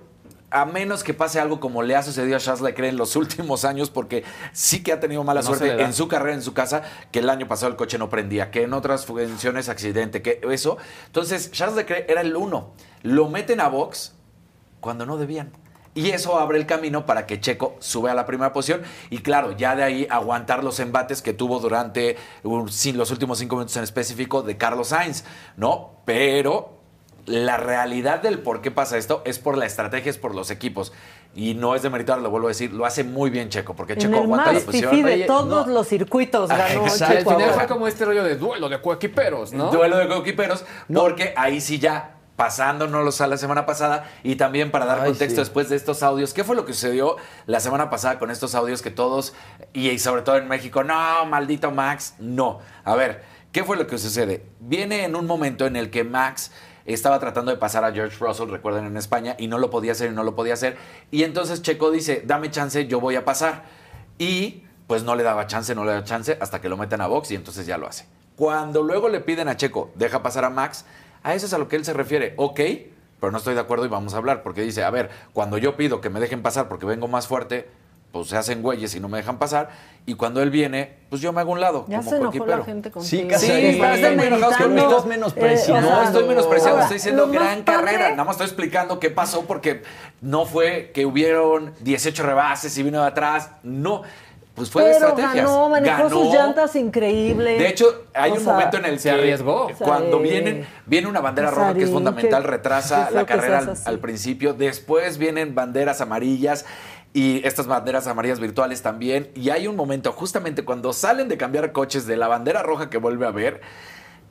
[SPEAKER 2] a menos que pase algo como le ha sucedido a Charles Leclerc en los últimos años, porque sí que ha tenido mala
[SPEAKER 4] No
[SPEAKER 2] suerte en su carrera, en su casa, que el año pasado el coche no prendía, que en otras funciones accidente, que eso. Entonces, Charles Leclerc era el uno. Lo meten a box cuando no debían. Y eso abre el camino para que Checo sube a la primera posición y claro, ya de ahí aguantar los embates que tuvo durante los últimos cinco minutos en específico de Carlos Sainz, ¿no? Pero la realidad del por qué pasa esto es por la estrategia, es por los equipos. Y no es de meritar, lo vuelvo a decir, lo hace muy bien Checo, porque
[SPEAKER 1] En
[SPEAKER 2] Checo
[SPEAKER 1] el
[SPEAKER 2] aguanta la
[SPEAKER 1] más
[SPEAKER 2] posición.
[SPEAKER 1] fifí de
[SPEAKER 4] Oye,
[SPEAKER 1] todos
[SPEAKER 4] no.
[SPEAKER 1] los circuitos ganó
[SPEAKER 2] exacto.
[SPEAKER 4] Al
[SPEAKER 1] Checo
[SPEAKER 4] final
[SPEAKER 1] ahora.
[SPEAKER 4] fue como este rollo de duelo de coequiperos, ¿no?
[SPEAKER 2] Duelo de coquiperos, porque ahí sí ya pasándonos a la semana pasada y también para dar
[SPEAKER 3] Ay,
[SPEAKER 2] contexto
[SPEAKER 3] sí.
[SPEAKER 2] después de estos audios, ¿qué fue lo que sucedió la semana pasada con estos audios que todos, y sobre todo en México, no, maldito Max, no. A ver, ¿qué fue lo que sucede? Viene en un momento en el que Max estaba tratando de pasar a George Russell, recuerden, en España, y no lo podía hacer y no lo podía hacer. Y entonces Checo dice, dame chance, yo voy a pasar. Y pues no le daba chance, no le daba chance, hasta que lo meten a box y entonces ya lo hace. Cuando luego le piden a Checo, deja pasar a Max, a eso es a lo que él se refiere. Ok, pero no estoy de acuerdo y vamos a hablar, porque dice, a ver, cuando yo pido que me dejen pasar porque vengo más fuerte, pues se hacen güeyes y no me dejan pasar. Y cuando él viene, pues yo me hago un lado.
[SPEAKER 1] Ya
[SPEAKER 2] como
[SPEAKER 1] se enojó la gente contigo.
[SPEAKER 3] Sí,
[SPEAKER 1] Que
[SPEAKER 3] Casarín,
[SPEAKER 1] estás
[SPEAKER 3] menospreciando.
[SPEAKER 1] eh,
[SPEAKER 2] No estoy menospreciando,
[SPEAKER 1] ahora,
[SPEAKER 2] estoy diciendo gran
[SPEAKER 1] padre-
[SPEAKER 2] carrera. Nada más estoy explicando qué pasó porque no fue que hubieron 18 rebases y vino de atrás. No, pues fue de estrategias.
[SPEAKER 1] ganó, manejó
[SPEAKER 2] Ganó.
[SPEAKER 1] sus llantas increíble.
[SPEAKER 2] De hecho, hay
[SPEAKER 1] O
[SPEAKER 2] un
[SPEAKER 1] sea,
[SPEAKER 2] momento en el
[SPEAKER 4] se
[SPEAKER 2] que
[SPEAKER 4] arriesgó.
[SPEAKER 2] cuando vienen viene una bandera roja que es fundamental, retrasa la carrera al, al principio, después vienen banderas amarillas y estas banderas amarillas virtuales también y hay un momento justamente cuando salen de cambiar coches de la bandera roja que vuelve a ver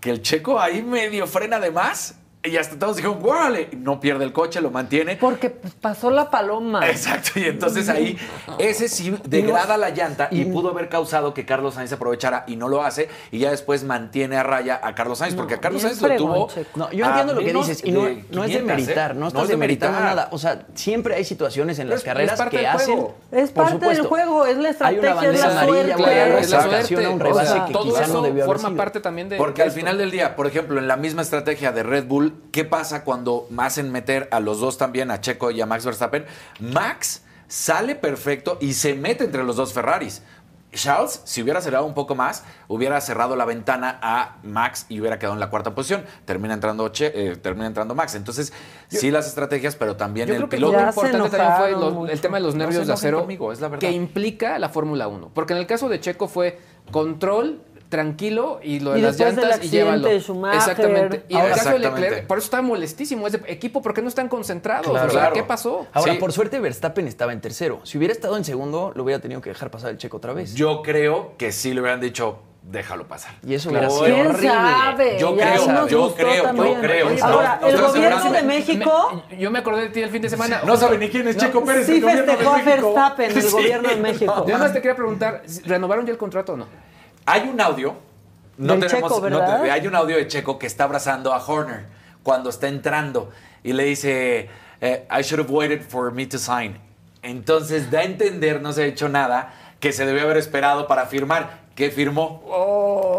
[SPEAKER 2] que el checo ahí medio frena de más y hasta todos dijeron, ¡guárale! No pierde el coche, lo mantiene.
[SPEAKER 1] Porque pasó la paloma.
[SPEAKER 2] Exacto, y entonces ahí ese sí degrada la llanta y pudo haber causado que Carlos Sainz aprovechara y no lo hace y ya después mantiene a raya a Carlos Sainz, porque a Carlos Sainz lo tuvo.
[SPEAKER 3] No, yo entiendo lo que dices y no,
[SPEAKER 2] de
[SPEAKER 3] no es
[SPEAKER 2] 500,
[SPEAKER 3] de meritar,
[SPEAKER 2] ¿eh?
[SPEAKER 3] no estás demeritando
[SPEAKER 2] demeritar.
[SPEAKER 3] nada. O sea, siempre hay situaciones en las carreras
[SPEAKER 4] es parte
[SPEAKER 3] que
[SPEAKER 4] del
[SPEAKER 3] hacen.
[SPEAKER 1] Es
[SPEAKER 3] por
[SPEAKER 1] parte del juego, es la
[SPEAKER 3] Hay una
[SPEAKER 1] estrategia,
[SPEAKER 3] bandera
[SPEAKER 1] la
[SPEAKER 3] amarilla,
[SPEAKER 4] es la suerte.
[SPEAKER 3] un
[SPEAKER 4] O
[SPEAKER 3] rebase
[SPEAKER 4] sea,
[SPEAKER 3] que
[SPEAKER 4] todo
[SPEAKER 3] quizá
[SPEAKER 4] eso
[SPEAKER 3] no debió haber
[SPEAKER 4] forma parte también de
[SPEAKER 2] Porque al
[SPEAKER 4] esto.
[SPEAKER 2] final del día, por ejemplo, en la misma estrategia de Red Bull, ¿qué pasa cuando hacen meter a los dos también, a Checo y a Max Verstappen? Max sale perfecto y se mete entre los dos Ferraris. Charles, si hubiera cerrado un poco más, hubiera cerrado la ventana a Max y hubiera quedado en la cuarta posición. Termina entrando, Che- eh, termina entrando Max. Entonces, sí las estrategias, pero también el piloto.
[SPEAKER 4] lo importante también fue el tema de los
[SPEAKER 2] No
[SPEAKER 4] nervios de acero
[SPEAKER 2] conmigo, es la verdad.
[SPEAKER 4] que implica la Fórmula 1. Porque en el caso de Checo fue control tranquilo y lo de
[SPEAKER 1] Y
[SPEAKER 4] las llantas y llévalo.
[SPEAKER 1] de.
[SPEAKER 4] Exactamente. Y en el caso de. Leclerc, por eso estaba molestísimo. Es de equipo, ¿por qué no están concentrados?
[SPEAKER 3] Claro.
[SPEAKER 4] o sea,
[SPEAKER 2] Claro.
[SPEAKER 4] ¿qué pasó?
[SPEAKER 3] Ahora,
[SPEAKER 2] Sí.
[SPEAKER 3] por suerte, Verstappen estaba en tercero. Si hubiera estado en segundo, lo hubiera tenido que dejar pasar el checo otra vez.
[SPEAKER 2] Yo creo que sí le hubieran dicho, déjalo pasar.
[SPEAKER 3] y eso
[SPEAKER 2] Claro.
[SPEAKER 3] hubiera sido
[SPEAKER 1] ¿Quién
[SPEAKER 3] horrible.
[SPEAKER 1] sabe?
[SPEAKER 2] Yo
[SPEAKER 1] Ya
[SPEAKER 2] creo, yo creo, yo creo.
[SPEAKER 1] Ahora,
[SPEAKER 2] No,
[SPEAKER 1] el gobierno de México
[SPEAKER 4] Me- yo me acordé de ti el fin de semana.
[SPEAKER 2] No sabe ni quién es Checo Pérez.
[SPEAKER 1] sí
[SPEAKER 2] el
[SPEAKER 1] festejó a. Verstappen, el
[SPEAKER 2] Sí.
[SPEAKER 1] gobierno de México.
[SPEAKER 4] Yo además te quería preguntar, ¿renovaron ya el contrato o no?
[SPEAKER 2] Hay un audio
[SPEAKER 1] Del Checo,
[SPEAKER 2] no te-
[SPEAKER 1] ¿verdad?
[SPEAKER 2] hay un audio de Checo que está abrazando a Horner cuando está entrando y le dice, eh, I should have waited for me to sign. Entonces da a entender, no se ha hecho nada, que se debió haber esperado para firmar. ¿Qué firmó?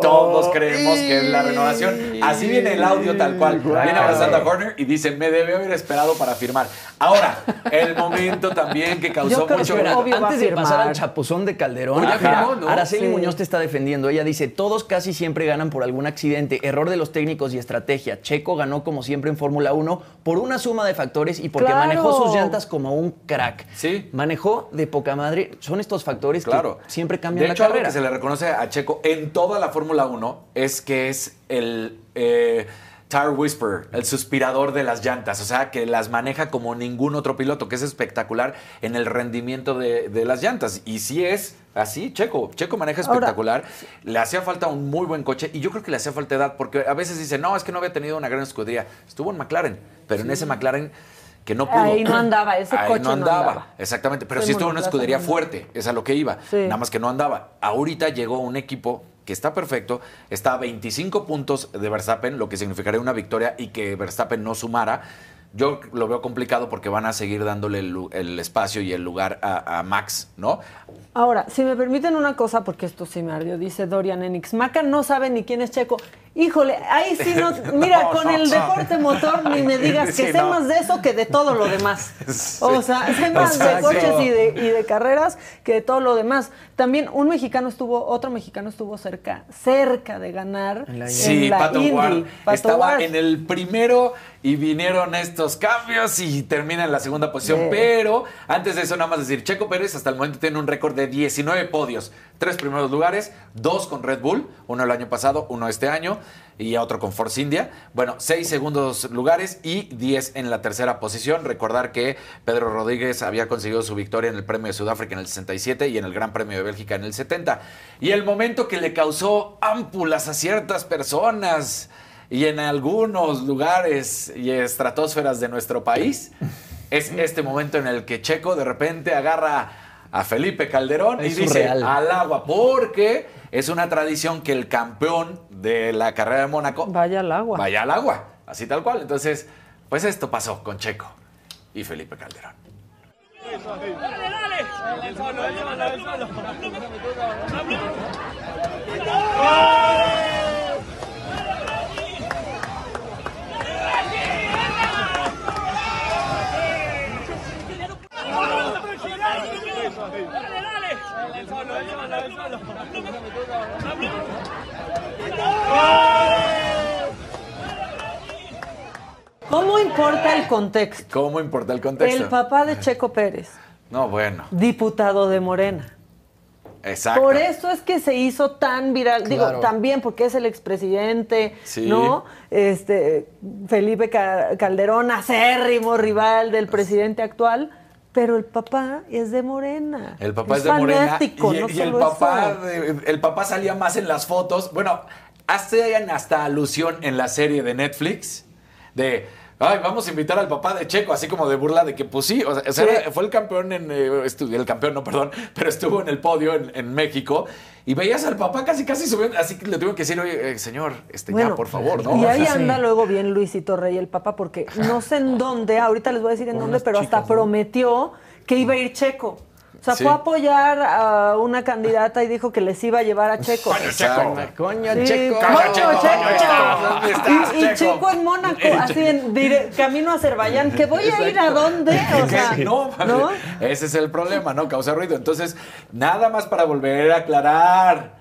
[SPEAKER 2] Todos creemos que es la renovación. Así viene el audio tal cual. Viene abrazando a Horner y dice, me debió haber esperado para firmar. Ahora, el momento también que causó
[SPEAKER 1] Yo creo
[SPEAKER 2] mucho...
[SPEAKER 1] que obvio
[SPEAKER 3] antes de pasar al chapuzón de Calderón,
[SPEAKER 4] Oye,
[SPEAKER 3] mira,
[SPEAKER 4] firmó, ¿no?
[SPEAKER 3] Araceli
[SPEAKER 1] Sí.
[SPEAKER 3] Muñoz te está defendiendo. Ella dice, todos casi siempre ganan por algún accidente, error de los técnicos y estrategia. Checo ganó como siempre en Fórmula 1 por una suma de factores y porque
[SPEAKER 1] Claro.
[SPEAKER 3] manejó sus llantas como un crack.
[SPEAKER 2] Sí.
[SPEAKER 3] Manejó de poca madre. Son estos factores
[SPEAKER 2] Claro.
[SPEAKER 3] que siempre cambian
[SPEAKER 2] de
[SPEAKER 3] la
[SPEAKER 2] hecho, algo
[SPEAKER 3] carrera.
[SPEAKER 2] que se le reconoce a Checo en toda la Fórmula 1 es que es el eh, tire whisperer, el suspirador de las llantas. O sea, que las maneja como ningún otro piloto, que es espectacular en el rendimiento de, de las llantas. Y sí es así, Checo. Checo maneja
[SPEAKER 1] Ahora-
[SPEAKER 2] espectacular. le hacía falta un muy buen coche y yo creo que le hacía falta edad, porque a veces dice, no, es que no había tenido una gran escudería. Estuvo en McLaren, pero en ese McLaren que no pudo.
[SPEAKER 1] Ahí no andaba, ese
[SPEAKER 2] Ahí
[SPEAKER 1] coche
[SPEAKER 2] no
[SPEAKER 1] no
[SPEAKER 2] andaba. Exactamente, pero sí estuvo en una escudería fuerte, es a lo que iba.
[SPEAKER 1] Sí.
[SPEAKER 2] Nada más que no andaba. Ahorita llegó un equipo que está perfecto, está a 25 puntos de Verstappen, lo que significaría una victoria y que Verstappen no sumara. Yo lo veo complicado porque van a seguir dándole el espacio y el lugar a, a Max, ¿no?
[SPEAKER 1] Ahora, si me permiten una cosa, porque esto sí me ardió, dice Dorian Enix. Maca no sabe ni quién es Checo. Híjole, ahí sí no. Mira,
[SPEAKER 2] No,
[SPEAKER 1] con
[SPEAKER 2] no,
[SPEAKER 1] el
[SPEAKER 2] no.
[SPEAKER 1] deporte motor ni me digas que
[SPEAKER 2] Sí,
[SPEAKER 1] sé
[SPEAKER 2] no.
[SPEAKER 1] más de eso que de todo lo demás. O sea, sé más de coches y de, y de carreras que de todo lo demás. También un mexicano estuvo, otro mexicano estuvo cerca, cerca de ganar en la,
[SPEAKER 2] Sí, Pato
[SPEAKER 1] Indy. Pato
[SPEAKER 2] estaba en el primero y vinieron estos cambios y termina en la segunda posición. Pero antes de eso, nada más decir, Checo Pérez hasta el momento tiene un récord de 19 podios. Tres primeros lugares, dos con Red Bull, uno el año pasado, uno este año y otro con Force India. Bueno, seis segundos lugares y 10 en la tercera posición. Recordar que Pedro Rodríguez había conseguido su victoria en el Premio de Sudáfrica en el 67 y en el Gran Premio de Bélgica en el 70. Y el momento que le causó ámpulas a ciertas personas y en algunos lugares y estratosferas de nuestro país es este momento en el que Checo de repente agarra a Felipe Calderón y
[SPEAKER 3] Es
[SPEAKER 2] dice
[SPEAKER 3] surreal.
[SPEAKER 2] al agua porque es una tradición que el campeón de la carrera de Mónaco
[SPEAKER 1] Vaya al agua.
[SPEAKER 2] vaya al agua, así tal cual. Entonces, pues esto pasó con Checo y Felipe Calderón.
[SPEAKER 1] ¿Cómo importa el contexto?
[SPEAKER 2] ¿Cómo importa el contexto?
[SPEAKER 1] El papá de Checo Pérez,
[SPEAKER 2] No, bueno,
[SPEAKER 1] diputado de Morena.
[SPEAKER 2] exacto.
[SPEAKER 1] Por eso es que se hizo tan viral.
[SPEAKER 3] Claro.
[SPEAKER 1] Digo, también porque es el expresidente,
[SPEAKER 2] Sí.
[SPEAKER 1] ¿no? Este, Felipe Ca- Calderón, acérrimo rival del presidente actual. Pero el papá es de Morena.
[SPEAKER 2] El papá es, de Morena. y,
[SPEAKER 1] no
[SPEAKER 2] y el papá, el papá salía más en las fotos. Bueno, hacían hasta alusión en la serie de Netflix de. Ay, vamos a invitar al papá de Checo, así como de burla de que, pues sí, o sea,
[SPEAKER 1] Sí.
[SPEAKER 2] era- fue el campeón en. eh, el campeón, no, perdón, pero estuvo en el podio en, en México. Y veías al papá casi, casi subiendo. Así que le tuve que decir, oye, eh, señor, este, ya, por favor, ¿no?
[SPEAKER 1] Y ahí
[SPEAKER 3] Sí.
[SPEAKER 1] anda luego bien Luisito Rey, el papá, porque no sé en dónde, ahorita les voy a decir en dónde, pero hasta prometió que iba a ir Checo. O sea,
[SPEAKER 2] Sí.
[SPEAKER 1] fue a apoyar a una candidata y dijo que les iba a llevar a Checo.
[SPEAKER 3] Coño,
[SPEAKER 1] Sí,
[SPEAKER 3] Checo.
[SPEAKER 1] coño,
[SPEAKER 2] Checo,
[SPEAKER 1] Checo.
[SPEAKER 2] ¿dónde estás? ¿Dónde estás,
[SPEAKER 1] y, y
[SPEAKER 2] Checo?
[SPEAKER 1] Checo en Mónaco, así en dire- camino a Azerbaiyán, que voy a ir a dónde, o sea,
[SPEAKER 2] no,
[SPEAKER 1] ¿no?
[SPEAKER 2] ese es el problema, ¿no? Causa ruido. Entonces, nada más para volver a aclarar,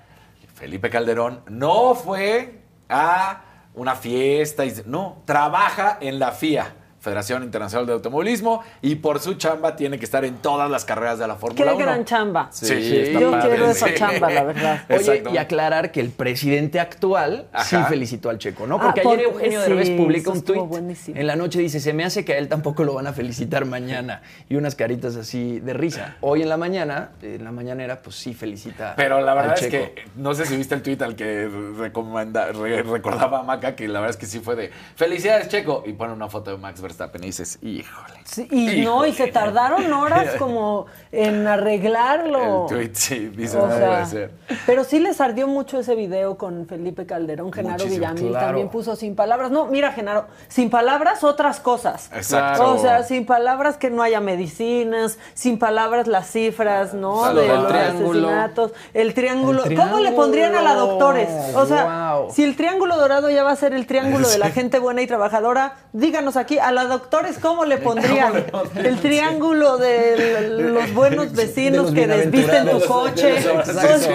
[SPEAKER 2] Felipe Calderón no fue a una fiesta, y, no, trabaja en la FIA. Federación Internacional de Automovilismo y por su chamba tiene que estar en todas las carreras de la Fórmula
[SPEAKER 1] Qué
[SPEAKER 2] 1.
[SPEAKER 1] gran chamba.
[SPEAKER 2] Sí,
[SPEAKER 3] Sí,
[SPEAKER 2] está
[SPEAKER 1] Yo
[SPEAKER 2] padre,
[SPEAKER 1] quiero esa
[SPEAKER 2] sí.
[SPEAKER 1] chamba, la verdad.
[SPEAKER 3] Oye, y aclarar que el presidente actual sí felicitó al Checo, ¿no?
[SPEAKER 1] Ah,
[SPEAKER 3] Porque
[SPEAKER 1] porque-
[SPEAKER 3] ayer Eugenio
[SPEAKER 1] sí,
[SPEAKER 3] Derbez publica un tuit. En la noche dice, se me hace que a él tampoco lo van a felicitar mañana. Y unas caritas así de risa. Hoy en la mañana, en la mañanera, pues sí felicita
[SPEAKER 2] Pero la verdad
[SPEAKER 3] al
[SPEAKER 2] es
[SPEAKER 3] Checo.
[SPEAKER 2] que no sé si viste el tuit al que recomenda- re- recordaba a Maca, que la verdad es que sí fue de felicidades, Checo. Y pone una foto de Max Verstappen. Verstappen y dices, híjole.
[SPEAKER 1] Sí, y no, y se tardaron horas como en arreglarlo.
[SPEAKER 2] El tweet, sí, dice,
[SPEAKER 1] O
[SPEAKER 2] no
[SPEAKER 1] sea,
[SPEAKER 2] puede ser.
[SPEAKER 1] Pero sí les ardió mucho ese video con Felipe Calderón, Genaro
[SPEAKER 2] Muchísimo,
[SPEAKER 1] Villamil
[SPEAKER 3] claro.
[SPEAKER 1] también puso sin palabras. No, mira, Genaro, sin palabras otras cosas.
[SPEAKER 2] Exacto.
[SPEAKER 1] O sea, sin palabras que no haya medicinas, sin palabras las cifras, ¿no? De los
[SPEAKER 4] triángulo.
[SPEAKER 1] asesinatos, el triángulo.
[SPEAKER 3] El
[SPEAKER 1] ¿Cómo le pondrían a la doctores? O sea,
[SPEAKER 3] Wow.
[SPEAKER 1] si el triángulo dorado ya va a ser el triángulo de la gente buena y trabajadora, díganos aquí, a la doctores, ¿cómo le pondrían? El triángulo de los buenos vecinos
[SPEAKER 3] los
[SPEAKER 1] que desvisten tu coche.
[SPEAKER 2] Sí,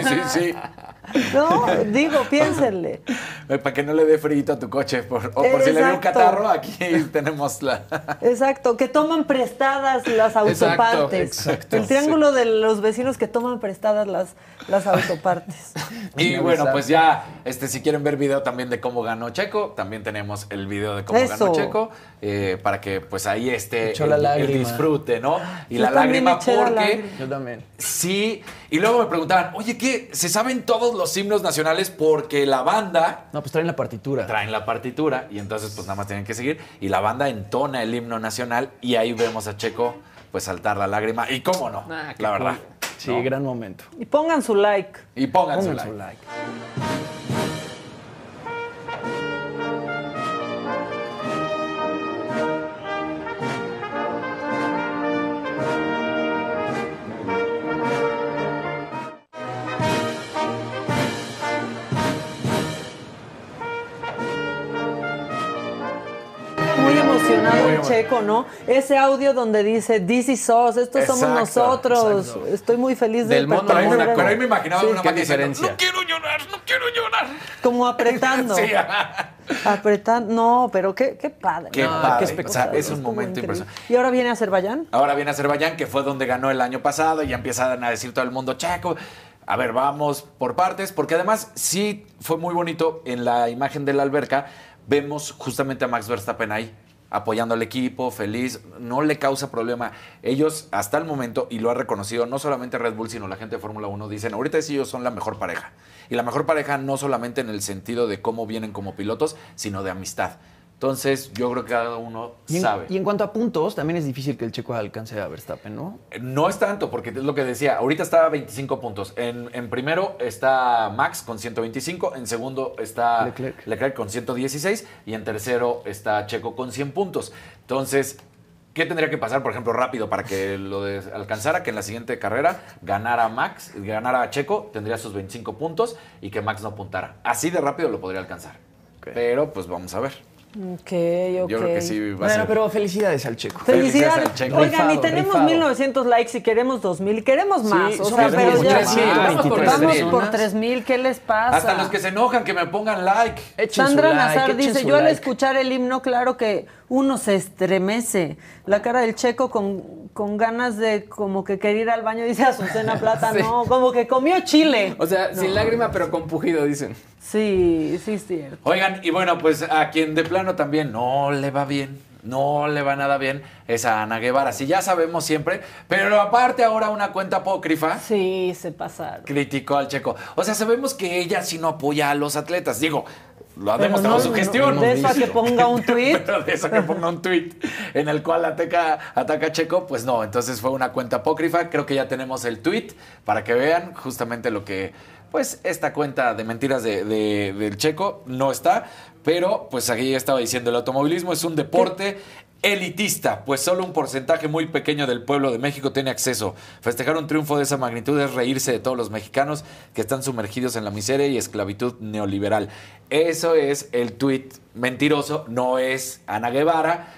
[SPEAKER 2] sí, sí.
[SPEAKER 1] No, digo, piénsenle.
[SPEAKER 2] Para que no le dé frío a tu coche. por- o por si le dio un
[SPEAKER 1] Exacto.
[SPEAKER 2] catarro, aquí tenemos la.
[SPEAKER 1] Exacto, que toman prestadas las autopartes.
[SPEAKER 4] exacto.
[SPEAKER 1] El triángulo de los vecinos que toman prestadas las, las autopartes.
[SPEAKER 2] Y bueno, pues ya, este, si quieren ver video también de cómo ganó Checo, también tenemos el video de cómo
[SPEAKER 1] Eso.
[SPEAKER 2] ganó Checo, eh, para que pues ahí esté el,
[SPEAKER 3] la
[SPEAKER 2] el
[SPEAKER 3] lágrima.
[SPEAKER 2] disfrute, ¿no? Y
[SPEAKER 1] Yo
[SPEAKER 2] la lágrima
[SPEAKER 1] la
[SPEAKER 2] porque
[SPEAKER 1] lágrima.
[SPEAKER 3] Yo también.
[SPEAKER 2] sí, y luego me preguntaban, oye, ¿qué? ¿Se saben todos los himnos nacionales? Porque la banda
[SPEAKER 3] No, pues traen la partitura.
[SPEAKER 2] traen la partitura y entonces pues nada más tienen que seguir y la banda entona el himno nacional y ahí vemos a Checo pues saltar la lágrima y cómo no,
[SPEAKER 4] Ah,
[SPEAKER 2] la verdad.
[SPEAKER 3] Sí,
[SPEAKER 2] ¿no?
[SPEAKER 3] gran momento.
[SPEAKER 1] Y pongan su like.
[SPEAKER 2] Y
[SPEAKER 3] Pongan su
[SPEAKER 2] like.
[SPEAKER 3] like.
[SPEAKER 1] Emocionado
[SPEAKER 2] Muy
[SPEAKER 1] el
[SPEAKER 2] emo-
[SPEAKER 1] Checo, ¿no? Ese audio donde dice, This is us, estos somos nosotros.
[SPEAKER 2] exacto.
[SPEAKER 1] Estoy muy feliz de
[SPEAKER 4] Del mono
[SPEAKER 2] Pero ahí, me,
[SPEAKER 1] pertenecer a-
[SPEAKER 2] pero ahí me imaginaba
[SPEAKER 1] Sí,
[SPEAKER 2] una
[SPEAKER 4] diferencia.
[SPEAKER 2] no quiero llorar, no quiero llorar.
[SPEAKER 1] Como apretando.
[SPEAKER 2] Sí.
[SPEAKER 1] Apretando. No, pero qué, qué padre.
[SPEAKER 2] Qué
[SPEAKER 1] No,
[SPEAKER 2] padre.
[SPEAKER 1] qué
[SPEAKER 2] O sea, es un momento impresionante.
[SPEAKER 1] ¿Y ahora viene Azerbaiyán?
[SPEAKER 2] Ahora viene Azerbaiyán, que fue donde ganó el año pasado, y ya empiezan a decir todo el mundo, Checo. A ver, vamos por partes, porque además sí fue muy bonito en la imagen de la alberca. Vemos justamente a Max Verstappen ahí, apoyando al equipo, feliz, no le causa problema. Ellos, hasta el momento, y lo ha reconocido no solamente Red Bull, sino la gente de Fórmula 1, dicen, ahorita sí ellos son la mejor pareja. Y la mejor pareja no solamente en el sentido de cómo vienen como pilotos, sino de amistad. Entonces, yo creo que cada uno
[SPEAKER 3] Y en,
[SPEAKER 2] sabe.
[SPEAKER 3] y en cuanto a puntos, también es difícil que el checo alcance a Verstappen, ¿no?
[SPEAKER 2] No es tanto, porque es lo que decía. Ahorita está a 25 puntos. En, en primero está Max con 125. En segundo está
[SPEAKER 3] Leclerc.
[SPEAKER 2] Leclerc. con 116. Y en tercero está Checo con 100 puntos. Entonces, ¿qué tendría que pasar, por ejemplo, rápido para que lo alcanzara? Que en la siguiente carrera ganara Max, ganara Checo, tendría sus 25 puntos y que Max no apuntara. Así de rápido lo podría alcanzar. Pero, pues vamos a ver.
[SPEAKER 1] Ok, ok.
[SPEAKER 2] Yo creo que sí va a
[SPEAKER 3] Bueno,
[SPEAKER 2] ser.
[SPEAKER 3] pero felicidades al checo.
[SPEAKER 1] Felicidades.
[SPEAKER 2] Felicidades al Checo.
[SPEAKER 1] Oigan, y
[SPEAKER 3] Rifado,
[SPEAKER 1] tenemos
[SPEAKER 3] rifado.
[SPEAKER 1] 1900 likes y queremos 2000. Queremos más. o
[SPEAKER 3] somos
[SPEAKER 1] sea, pero ya
[SPEAKER 3] 3000,
[SPEAKER 4] vamos por
[SPEAKER 3] 23
[SPEAKER 1] Vamos por 3000. ¿Qué les pasa?
[SPEAKER 2] Hasta los que se enojan, que me pongan like.
[SPEAKER 3] Echen
[SPEAKER 1] Sandra
[SPEAKER 3] su like,
[SPEAKER 1] Nazar
[SPEAKER 3] echen
[SPEAKER 1] dice,
[SPEAKER 3] su
[SPEAKER 1] yo al
[SPEAKER 3] like.
[SPEAKER 1] escuchar el himno, claro que uno se estremece. La cara del checo con, con ganas de como que querer ir al baño, dice Azucena Plata,
[SPEAKER 4] Sí.
[SPEAKER 1] no, como que comió chile.
[SPEAKER 4] O sea, sin lágrima, pero con pujido, dicen.
[SPEAKER 1] Sí, sí, es cierto.
[SPEAKER 2] Oigan, y bueno, pues a quien de plano también no le va bien, no le va nada bien, es a Ana Guevara. Sí, ya sabemos siempre, pero aparte ahora una cuenta apócrifa
[SPEAKER 1] Sí, se pasaron.
[SPEAKER 2] criticó al checo. O sea, sabemos que ella sí no apoya a los atletas. Digo, lo ha
[SPEAKER 1] Pero
[SPEAKER 2] demostrado
[SPEAKER 1] no-
[SPEAKER 2] su
[SPEAKER 1] no-
[SPEAKER 2] gestión.
[SPEAKER 1] de eso a que ponga un tweet.
[SPEAKER 2] Pero de eso que ponga un tweet en el cual ataca, ataca a Checo, pues no. Entonces fue una cuenta apócrifa. Creo que ya tenemos el tweet para que vean justamente lo que, pues, esta cuenta de mentiras de, de- del Checo no está. Pero, pues aquí estaba diciendo, el automovilismo es un deporte elitista, pues solo un porcentaje muy pequeño del pueblo de México tiene acceso. Festejar un triunfo de esa magnitud es reírse de todos los mexicanos que están sumergidos en la miseria y esclavitud neoliberal. Eso es el tuit mentiroso, no es Ana Guevara.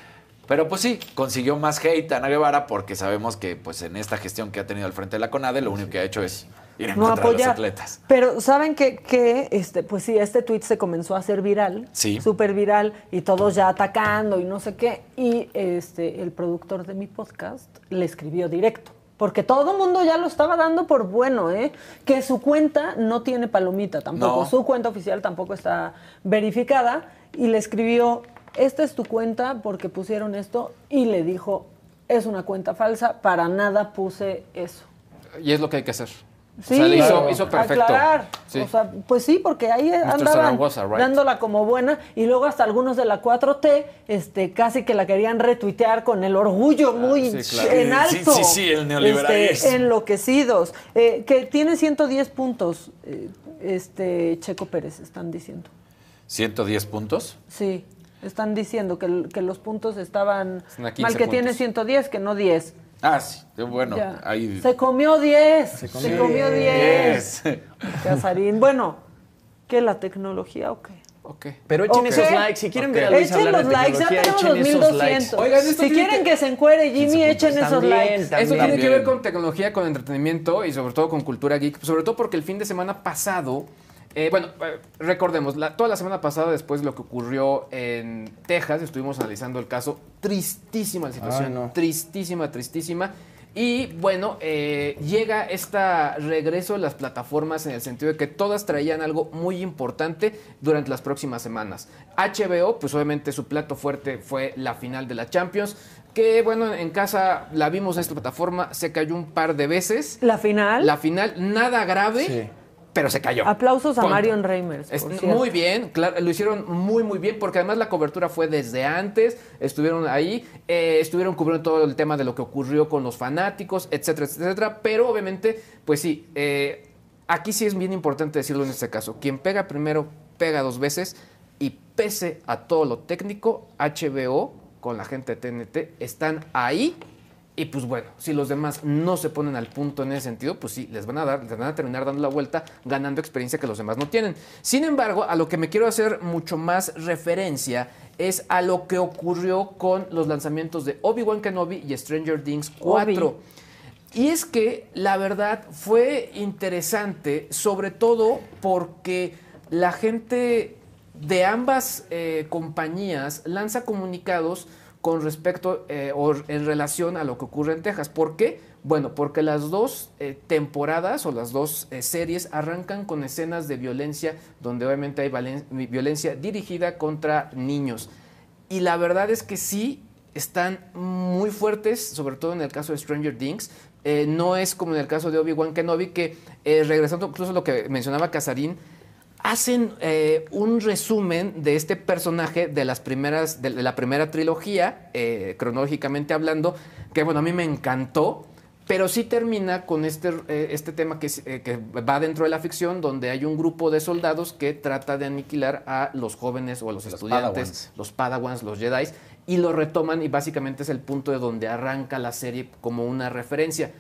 [SPEAKER 2] Pero pues sí, consiguió más hate Ana Guevara porque sabemos que pues en esta gestión que ha tenido al frente de la CONADE lo único que ha hecho es ir en
[SPEAKER 1] No
[SPEAKER 2] contra de los
[SPEAKER 1] apoyar.
[SPEAKER 2] atletas.
[SPEAKER 1] Pero ¿saben qué? Que, este, pues sí, este tweet se comenzó a hacer viral.
[SPEAKER 2] Sí.
[SPEAKER 1] Súper viral. Y todos ya atacando y no sé qué. Y este, el productor de mi podcast le escribió directo. Porque todo el mundo ya lo estaba dando por bueno, ¿eh? Que su cuenta no tiene palomita tampoco.
[SPEAKER 2] No.
[SPEAKER 1] Su cuenta oficial tampoco está verificada. Y le escribió, esta es tu cuenta porque pusieron esto. Y le dijo, es una cuenta falsa, para nada puse eso.
[SPEAKER 4] Y es lo que hay que hacer.
[SPEAKER 1] Sí,
[SPEAKER 4] sea, le hizo- hizo perfecto.
[SPEAKER 1] aclarar.
[SPEAKER 4] Sí.
[SPEAKER 1] O sea, pues sí, porque ahí andaban
[SPEAKER 4] Zaragoza, right.
[SPEAKER 1] dándola como buena y luego hasta algunos de la 4T este, casi que la querían retuitear con el orgullo muy
[SPEAKER 4] Ah, sí, claro.
[SPEAKER 1] en
[SPEAKER 2] Sí,
[SPEAKER 1] alto.
[SPEAKER 2] sí, sí, el neoliberalismo.
[SPEAKER 1] Este, enloquecidos. Eh, que tiene 110 puntos, eh, este Checo Pérez, están diciendo.
[SPEAKER 2] 110 puntos.
[SPEAKER 1] Sí, están diciendo que, que los puntos estaban
[SPEAKER 4] Están a 15
[SPEAKER 1] mal, que tiene
[SPEAKER 4] puntos.
[SPEAKER 1] 110, que no 10.
[SPEAKER 2] Ah, sí. Bueno,
[SPEAKER 1] Ya.
[SPEAKER 2] ahí.
[SPEAKER 1] Se comió 10. Se comió, 10. Casarín. Bueno, ¿qué la tecnología o qué?
[SPEAKER 4] Ok.
[SPEAKER 3] Pero echen
[SPEAKER 1] Ok.
[SPEAKER 3] esos likes. Si quieren ver a Luis
[SPEAKER 1] Echen los
[SPEAKER 3] de
[SPEAKER 1] likes, ya tenemos
[SPEAKER 3] echen
[SPEAKER 1] los
[SPEAKER 3] esos
[SPEAKER 1] 1200.
[SPEAKER 3] likes.
[SPEAKER 4] Oigan, esto
[SPEAKER 1] si quieren
[SPEAKER 4] que-
[SPEAKER 1] que... se encuere Jimmy, echen esos
[SPEAKER 3] También,
[SPEAKER 1] likes.
[SPEAKER 4] Esto tiene
[SPEAKER 3] También.
[SPEAKER 4] que ver con tecnología, con entretenimiento y sobre todo con cultura geek. Sobre todo porque el fin de semana pasado, eh, bueno, eh, recordemos, la- toda la semana pasada, después de lo que ocurrió en Texas, estuvimos analizando el caso. Tristísima la situación,
[SPEAKER 3] Ay, no.
[SPEAKER 4] tristísima, tristísima. Y bueno, eh, llega este regreso de las plataformas en el sentido de que todas traían algo muy importante durante las próximas semanas. HBO, pues obviamente su plato fuerte fue la final de la Champions, que bueno, en casa la vimos en esta plataforma, se cayó un par de veces.
[SPEAKER 1] La final.
[SPEAKER 4] La final, nada grave,
[SPEAKER 3] Sí.
[SPEAKER 4] Pero se cayó.
[SPEAKER 1] Aplausos a
[SPEAKER 4] Punto.
[SPEAKER 1] Marion Reimers.
[SPEAKER 4] Es- muy bien, claro, lo hicieron muy muy bien porque además la cobertura fue desde antes, estuvieron ahí, eh, estuvieron cubriendo todo el tema de lo que ocurrió con los fanáticos, etcétera, etcétera, pero obviamente, pues sí, eh, aquí sí es bien importante decirlo en este caso, quien pega primero pega dos veces y pese a todo lo técnico, HBO con la gente de TNT están ahí y pues bueno, si los demás no se ponen al punto en ese sentido, pues sí, les van a dar, les van a terminar dando la vuelta, ganando experiencia que los demás no tienen. Sin embargo, a lo que me quiero hacer mucho más referencia es a lo que ocurrió con los lanzamientos de Obi-Wan Kenobi y Stranger Things 4. Y es que la verdad fue interesante, sobre todo porque la gente de ambas eh, compañías lanza comunicados con respecto eh, o en relación a lo que ocurre en Texas. ¿Por qué? Bueno, porque las dos eh, temporadas o las dos eh, series arrancan con escenas de violencia donde obviamente hay violencia dirigida contra niños. Y la verdad es que sí están muy fuertes, sobre todo en el caso de Stranger Things. No es como en el caso de Obi-Wan Kenobi, que regresando incluso a lo que mencionaba Casarín, hacen eh, un resumen de este personaje de las primeras, de la primera trilogía, eh, cronológicamente hablando, que bueno, a mí me encantó. Pero sí termina con este, eh, este tema que, eh, que va dentro de la ficción, donde hay un grupo de soldados que trata de aniquilar a los jóvenes o a los,
[SPEAKER 2] Los
[SPEAKER 4] estudiantes,
[SPEAKER 2] Padawans.
[SPEAKER 4] los Padawans, los Jedi, y lo retoman y básicamente es el punto de donde arranca la serie como una referencia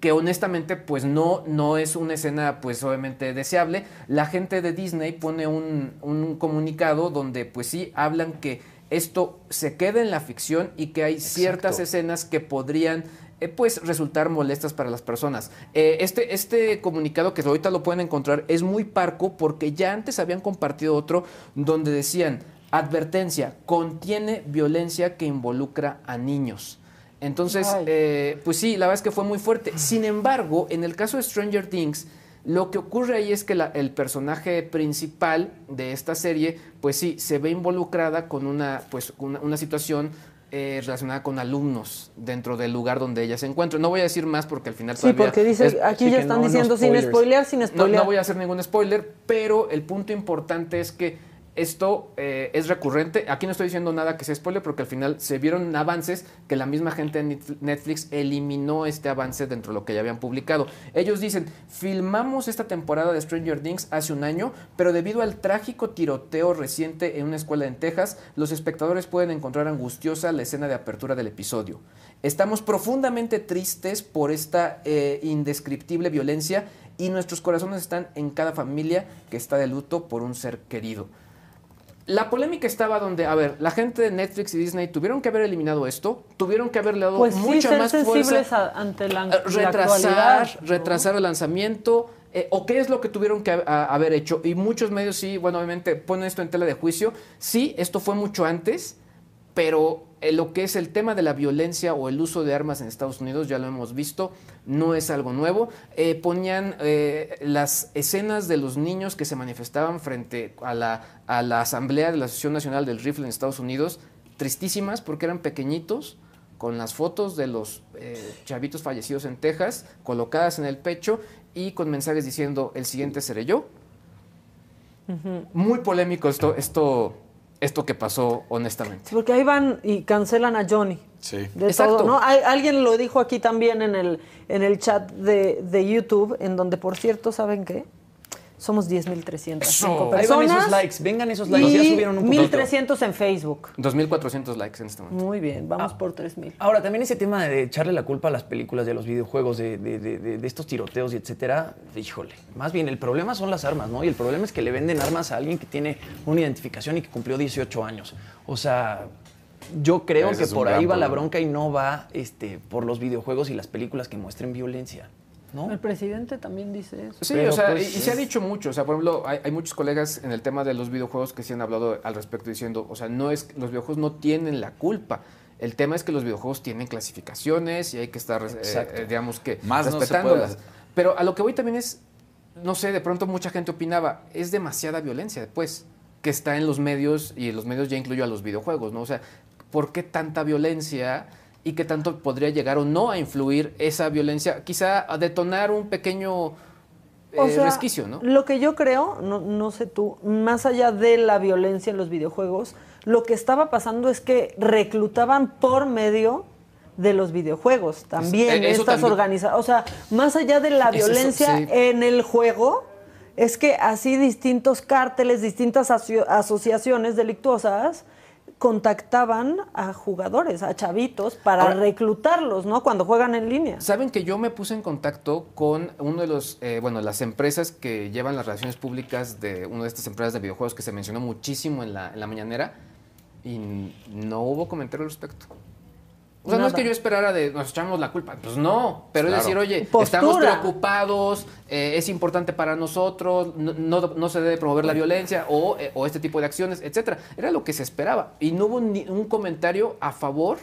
[SPEAKER 4] que honestamente pues no, no es una escena pues obviamente deseable. La gente de Disney pone un, un comunicado donde pues sí hablan que esto se queda en la ficción y que hay ciertas escenas que podrían eh, pues resultar molestas para las personas. Eh, este, este comunicado que ahorita lo pueden encontrar es muy parco porque ya antes habían compartido otro donde decían, advertencia, contiene violencia que involucra a niños. Entonces, eh, pues sí, la verdad es que fue muy fuerte. Sin embargo, en el caso de Stranger Things, lo que ocurre ahí es que la- el personaje principal de esta serie, pues sí, se ve involucrada con una, pues, una, una situación eh, relacionada con alumnos dentro del lugar donde ella se encuentra. No voy a decir más porque al final
[SPEAKER 1] Sí, porque dice,
[SPEAKER 4] es-
[SPEAKER 1] aquí
[SPEAKER 3] sí
[SPEAKER 1] ya están
[SPEAKER 3] no, no
[SPEAKER 1] diciendo sin spoilear, sin
[SPEAKER 4] no,
[SPEAKER 1] spoilear.
[SPEAKER 4] no voy a hacer ningún spoiler, pero el punto importante es que esto eh, es recurrente. Aquí no estoy diciendo nada que sea spoiler porque al final se vieron avances que la misma gente de Net- Netflix eliminó este avance dentro de lo que ya habían publicado. Ellos dicen, filmamos esta temporada de Stranger Things hace un año, pero debido al trágico tiroteo reciente en una escuela en Texas, los espectadores pueden encontrar angustiosa la escena de apertura del episodio. Estamos profundamente tristes por esta eh, indescriptible violencia y nuestros corazones están en cada familia que está de luto por un ser querido. La polémica estaba donde, a ver, la gente de Netflix y Disney tuvieron que haber eliminado esto, tuvieron que haberle dado
[SPEAKER 1] Pues sí,
[SPEAKER 4] mucha
[SPEAKER 1] ser
[SPEAKER 4] más
[SPEAKER 1] sensibles
[SPEAKER 4] fuerza.
[SPEAKER 1] a- ante la,
[SPEAKER 4] Eh,
[SPEAKER 1] la
[SPEAKER 4] retrasar,
[SPEAKER 1] ¿no?
[SPEAKER 4] retrasar el lanzamiento, eh, o qué es lo que tuvieron que a- haber hecho. Y muchos medios sí, bueno, obviamente ponen esto en tela de juicio. Sí, esto fue mucho antes, pero lo que es el tema de la violencia o el uso de armas en Estados Unidos, ya lo hemos visto, no es algo nuevo. Eh, ponían eh, las escenas de los niños que se manifestaban frente a la, a la Asamblea de la Asociación Nacional del Rifle en Estados Unidos, tristísimas porque eran pequeñitos con las fotos de los eh, chavitos fallecidos en Texas colocadas en el pecho y con mensajes diciendo el siguiente seré yo. Muy polémico esto, esto, esto que pasó honestamente.
[SPEAKER 1] Sí, porque ahí van y cancelan a Johnny.
[SPEAKER 2] Sí.
[SPEAKER 1] De
[SPEAKER 4] Exacto.
[SPEAKER 1] todo, ¿no? Hay- alguien lo dijo aquí también en el, en el chat de, de YouTube, en donde, por cierto, ¿saben qué? Somos 10.305
[SPEAKER 4] Eso.
[SPEAKER 3] Ahí van
[SPEAKER 1] personas.
[SPEAKER 3] esos likes, vengan esos likes, ya
[SPEAKER 1] y
[SPEAKER 3] subieron un poquito.
[SPEAKER 1] 1.300 en Facebook.
[SPEAKER 4] 2.400 likes en este momento.
[SPEAKER 1] Muy bien,
[SPEAKER 3] Ah.
[SPEAKER 1] vamos por 3.000.
[SPEAKER 3] Ahora, también ese tema de echarle la culpa a las películas, de los videojuegos, de, de- de- de- de estos tiroteos y etcétera, híjole. Más bien, el problema son las armas, ¿no? Y el problema es que le venden armas a alguien que tiene una identificación y que cumplió 18 años. O sea, yo creo
[SPEAKER 2] Ese
[SPEAKER 3] que por ahí va la bronca y no va este, por los videojuegos y las películas que muestren violencia, ¿no?
[SPEAKER 1] El presidente también dice eso.
[SPEAKER 4] Sí,
[SPEAKER 3] Pero,
[SPEAKER 4] o sea,
[SPEAKER 3] pues,
[SPEAKER 4] y, y se ha dicho mucho. O sea, por ejemplo, hay, hay muchos colegas en el tema de los videojuegos que sí han hablado al respecto diciendo, o sea, no es los videojuegos no tienen la culpa. El tema es que los videojuegos tienen clasificaciones y hay que estar, eh, eh, digamos que,
[SPEAKER 2] Más
[SPEAKER 4] respetándolas. Pero a lo que voy también es, no sé, de pronto mucha gente opinaba, es demasiada violencia después que está en los medios y en los medios ya incluyo a los videojuegos, ¿no? O sea, ¿por qué tanta violencia y qué tanto podría llegar o no a influir esa violencia? Quizá a detonar un pequeño
[SPEAKER 1] O
[SPEAKER 4] eh,
[SPEAKER 1] sea,
[SPEAKER 4] resquicio, ¿no?
[SPEAKER 1] Lo que yo creo, no, no sé tú, más allá de la violencia en los videojuegos, lo que estaba pasando es que reclutaban por medio de los videojuegos también estas organizaciones. O sea, más allá de la
[SPEAKER 4] Es eso,
[SPEAKER 1] violencia
[SPEAKER 4] sí.
[SPEAKER 1] en el juego, es que así distintos cárteles, distintas aso- asociaciones delictuosas contactaban a jugadores, a chavitos, para
[SPEAKER 4] Ahora-
[SPEAKER 1] reclutarlos, ¿no? Cuando juegan en línea.
[SPEAKER 4] Saben que yo me puse en contacto con uno de los, eh, bueno, las empresas que llevan las relaciones públicas de una de estas empresas de videojuegos que se mencionó muchísimo en la, en la mañanera y no hubo comentario al respecto. O sea, no es que yo esperara de nos echamos la culpa, pues no, pero
[SPEAKER 2] Claro.
[SPEAKER 4] es decir, oye,
[SPEAKER 1] Postura.
[SPEAKER 4] estamos preocupados, eh, es importante para nosotros, no, no- no se debe promover la violencia o, eh, o este tipo de acciones, etcétera. Era lo que se esperaba y no hubo ni un comentario a favor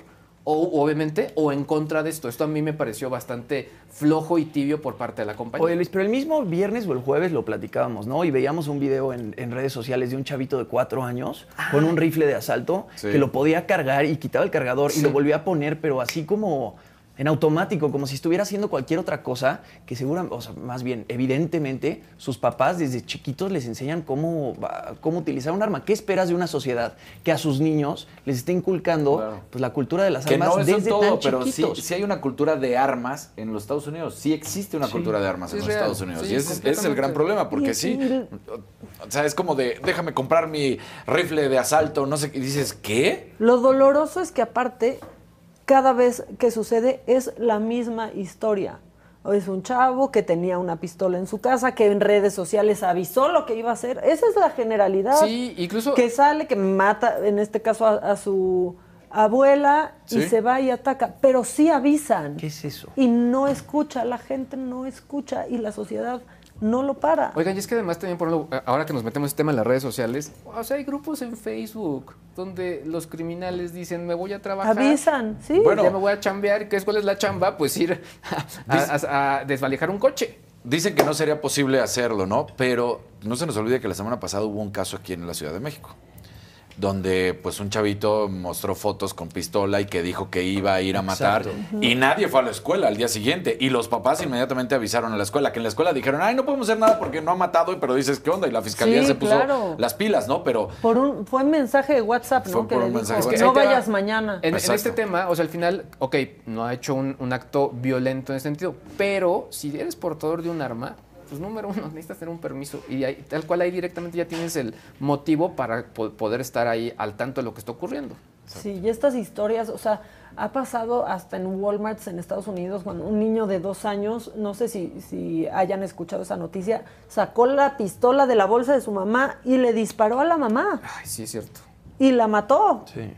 [SPEAKER 4] o obviamente o en contra de esto. Esto a mí me pareció bastante flojo y tibio por parte de la compañía.
[SPEAKER 3] Oye, Luis, pero el mismo viernes o el jueves lo platicábamos, ¿no? Y veíamos un video en, en redes sociales de un chavito de cuatro años con un rifle de asalto
[SPEAKER 2] Sí.
[SPEAKER 3] que lo podía cargar y quitaba el cargador y lo volvía a poner, pero así como en automático, como si estuviera haciendo cualquier otra cosa, que seguramente, o sea, más bien, evidentemente, sus papás desde chiquitos les enseñan cómo, cómo utilizar un arma. ¿Qué esperas de una sociedad que a sus niños les esté inculcando
[SPEAKER 2] Claro.
[SPEAKER 3] pues, la cultura de las
[SPEAKER 2] Que
[SPEAKER 3] armas
[SPEAKER 2] no
[SPEAKER 3] desde
[SPEAKER 2] todo,
[SPEAKER 3] tan
[SPEAKER 2] pero sí,
[SPEAKER 3] chiquitos?
[SPEAKER 2] sí hay una cultura de armas en los Estados Unidos. Sí existe una cultura de armas
[SPEAKER 4] Sí,
[SPEAKER 2] en los
[SPEAKER 4] real.
[SPEAKER 2] Estados Unidos.
[SPEAKER 4] Sí,
[SPEAKER 2] y ese, es- el gran problema, porque sí. O sea, es como de, déjame comprar mi rifle de asalto, no sé qué. Y dices, ¿qué?
[SPEAKER 1] Lo doloroso es que aparte, cada vez que sucede es la misma historia. Es un chavo que tenía una pistola en su casa, que en redes sociales avisó lo que iba a hacer. Esa es la generalidad.
[SPEAKER 4] Sí, incluso-
[SPEAKER 1] Que sale, que mata, en este caso, a, a su abuela y se va y ataca. Pero sí avisan.
[SPEAKER 3] ¿Qué es eso?
[SPEAKER 1] Y no escucha, la gente no escucha y la sociedad no lo para.
[SPEAKER 4] Oigan, y es que además también, por ejemplo, ahora que nos metemos en este tema en las redes sociales, o sea, hay grupos en Facebook donde los criminales dicen, me voy a trabajar.
[SPEAKER 1] Avisan, sí.
[SPEAKER 2] Bueno,
[SPEAKER 4] ya me voy a chambear. ¿Qué es cuál es la chamba? Pues ir a, a- a desvalijar un coche.
[SPEAKER 2] Dicen que no sería posible hacerlo, ¿no? Pero no se nos olvide que la semana pasada hubo un caso aquí en la Ciudad de México, donde pues un chavito mostró fotos con pistola y que dijo que iba a ir a matar
[SPEAKER 3] Exacto.
[SPEAKER 2] y nadie fue a la escuela al día siguiente y los papás inmediatamente avisaron a la escuela, que en la escuela dijeron, ay, no podemos hacer nada porque no ha matado, pero dices, ¿qué onda? Y la fiscalía
[SPEAKER 1] Sí,
[SPEAKER 2] se puso
[SPEAKER 1] claro.
[SPEAKER 2] las pilas, ¿no? Pero
[SPEAKER 1] Por un, fue un mensaje de WhatsApp, ¿no?
[SPEAKER 2] Fue
[SPEAKER 1] que
[SPEAKER 2] por
[SPEAKER 1] le
[SPEAKER 2] un mensaje de
[SPEAKER 4] Es que
[SPEAKER 1] no
[SPEAKER 4] va.
[SPEAKER 1] vayas mañana.
[SPEAKER 4] En, este tema, o sea, al final, ok, no ha hecho un, un acto violento en ese sentido, pero si eres portador de un arma, pues número uno, necesitas tener un permiso y ahí- tal cual ahí directamente ya tienes el motivo para po- poder estar ahí al tanto de lo que está ocurriendo.
[SPEAKER 1] Sí, y estas historias, o sea, ha pasado hasta en Walmart en Estados Unidos, cuando un niño de dos años, no sé si, si hayan escuchado esa noticia, sacó la pistola de la bolsa de su mamá y le disparó a la mamá
[SPEAKER 4] Ay, sí, es cierto.
[SPEAKER 1] y la mató,
[SPEAKER 3] Sí.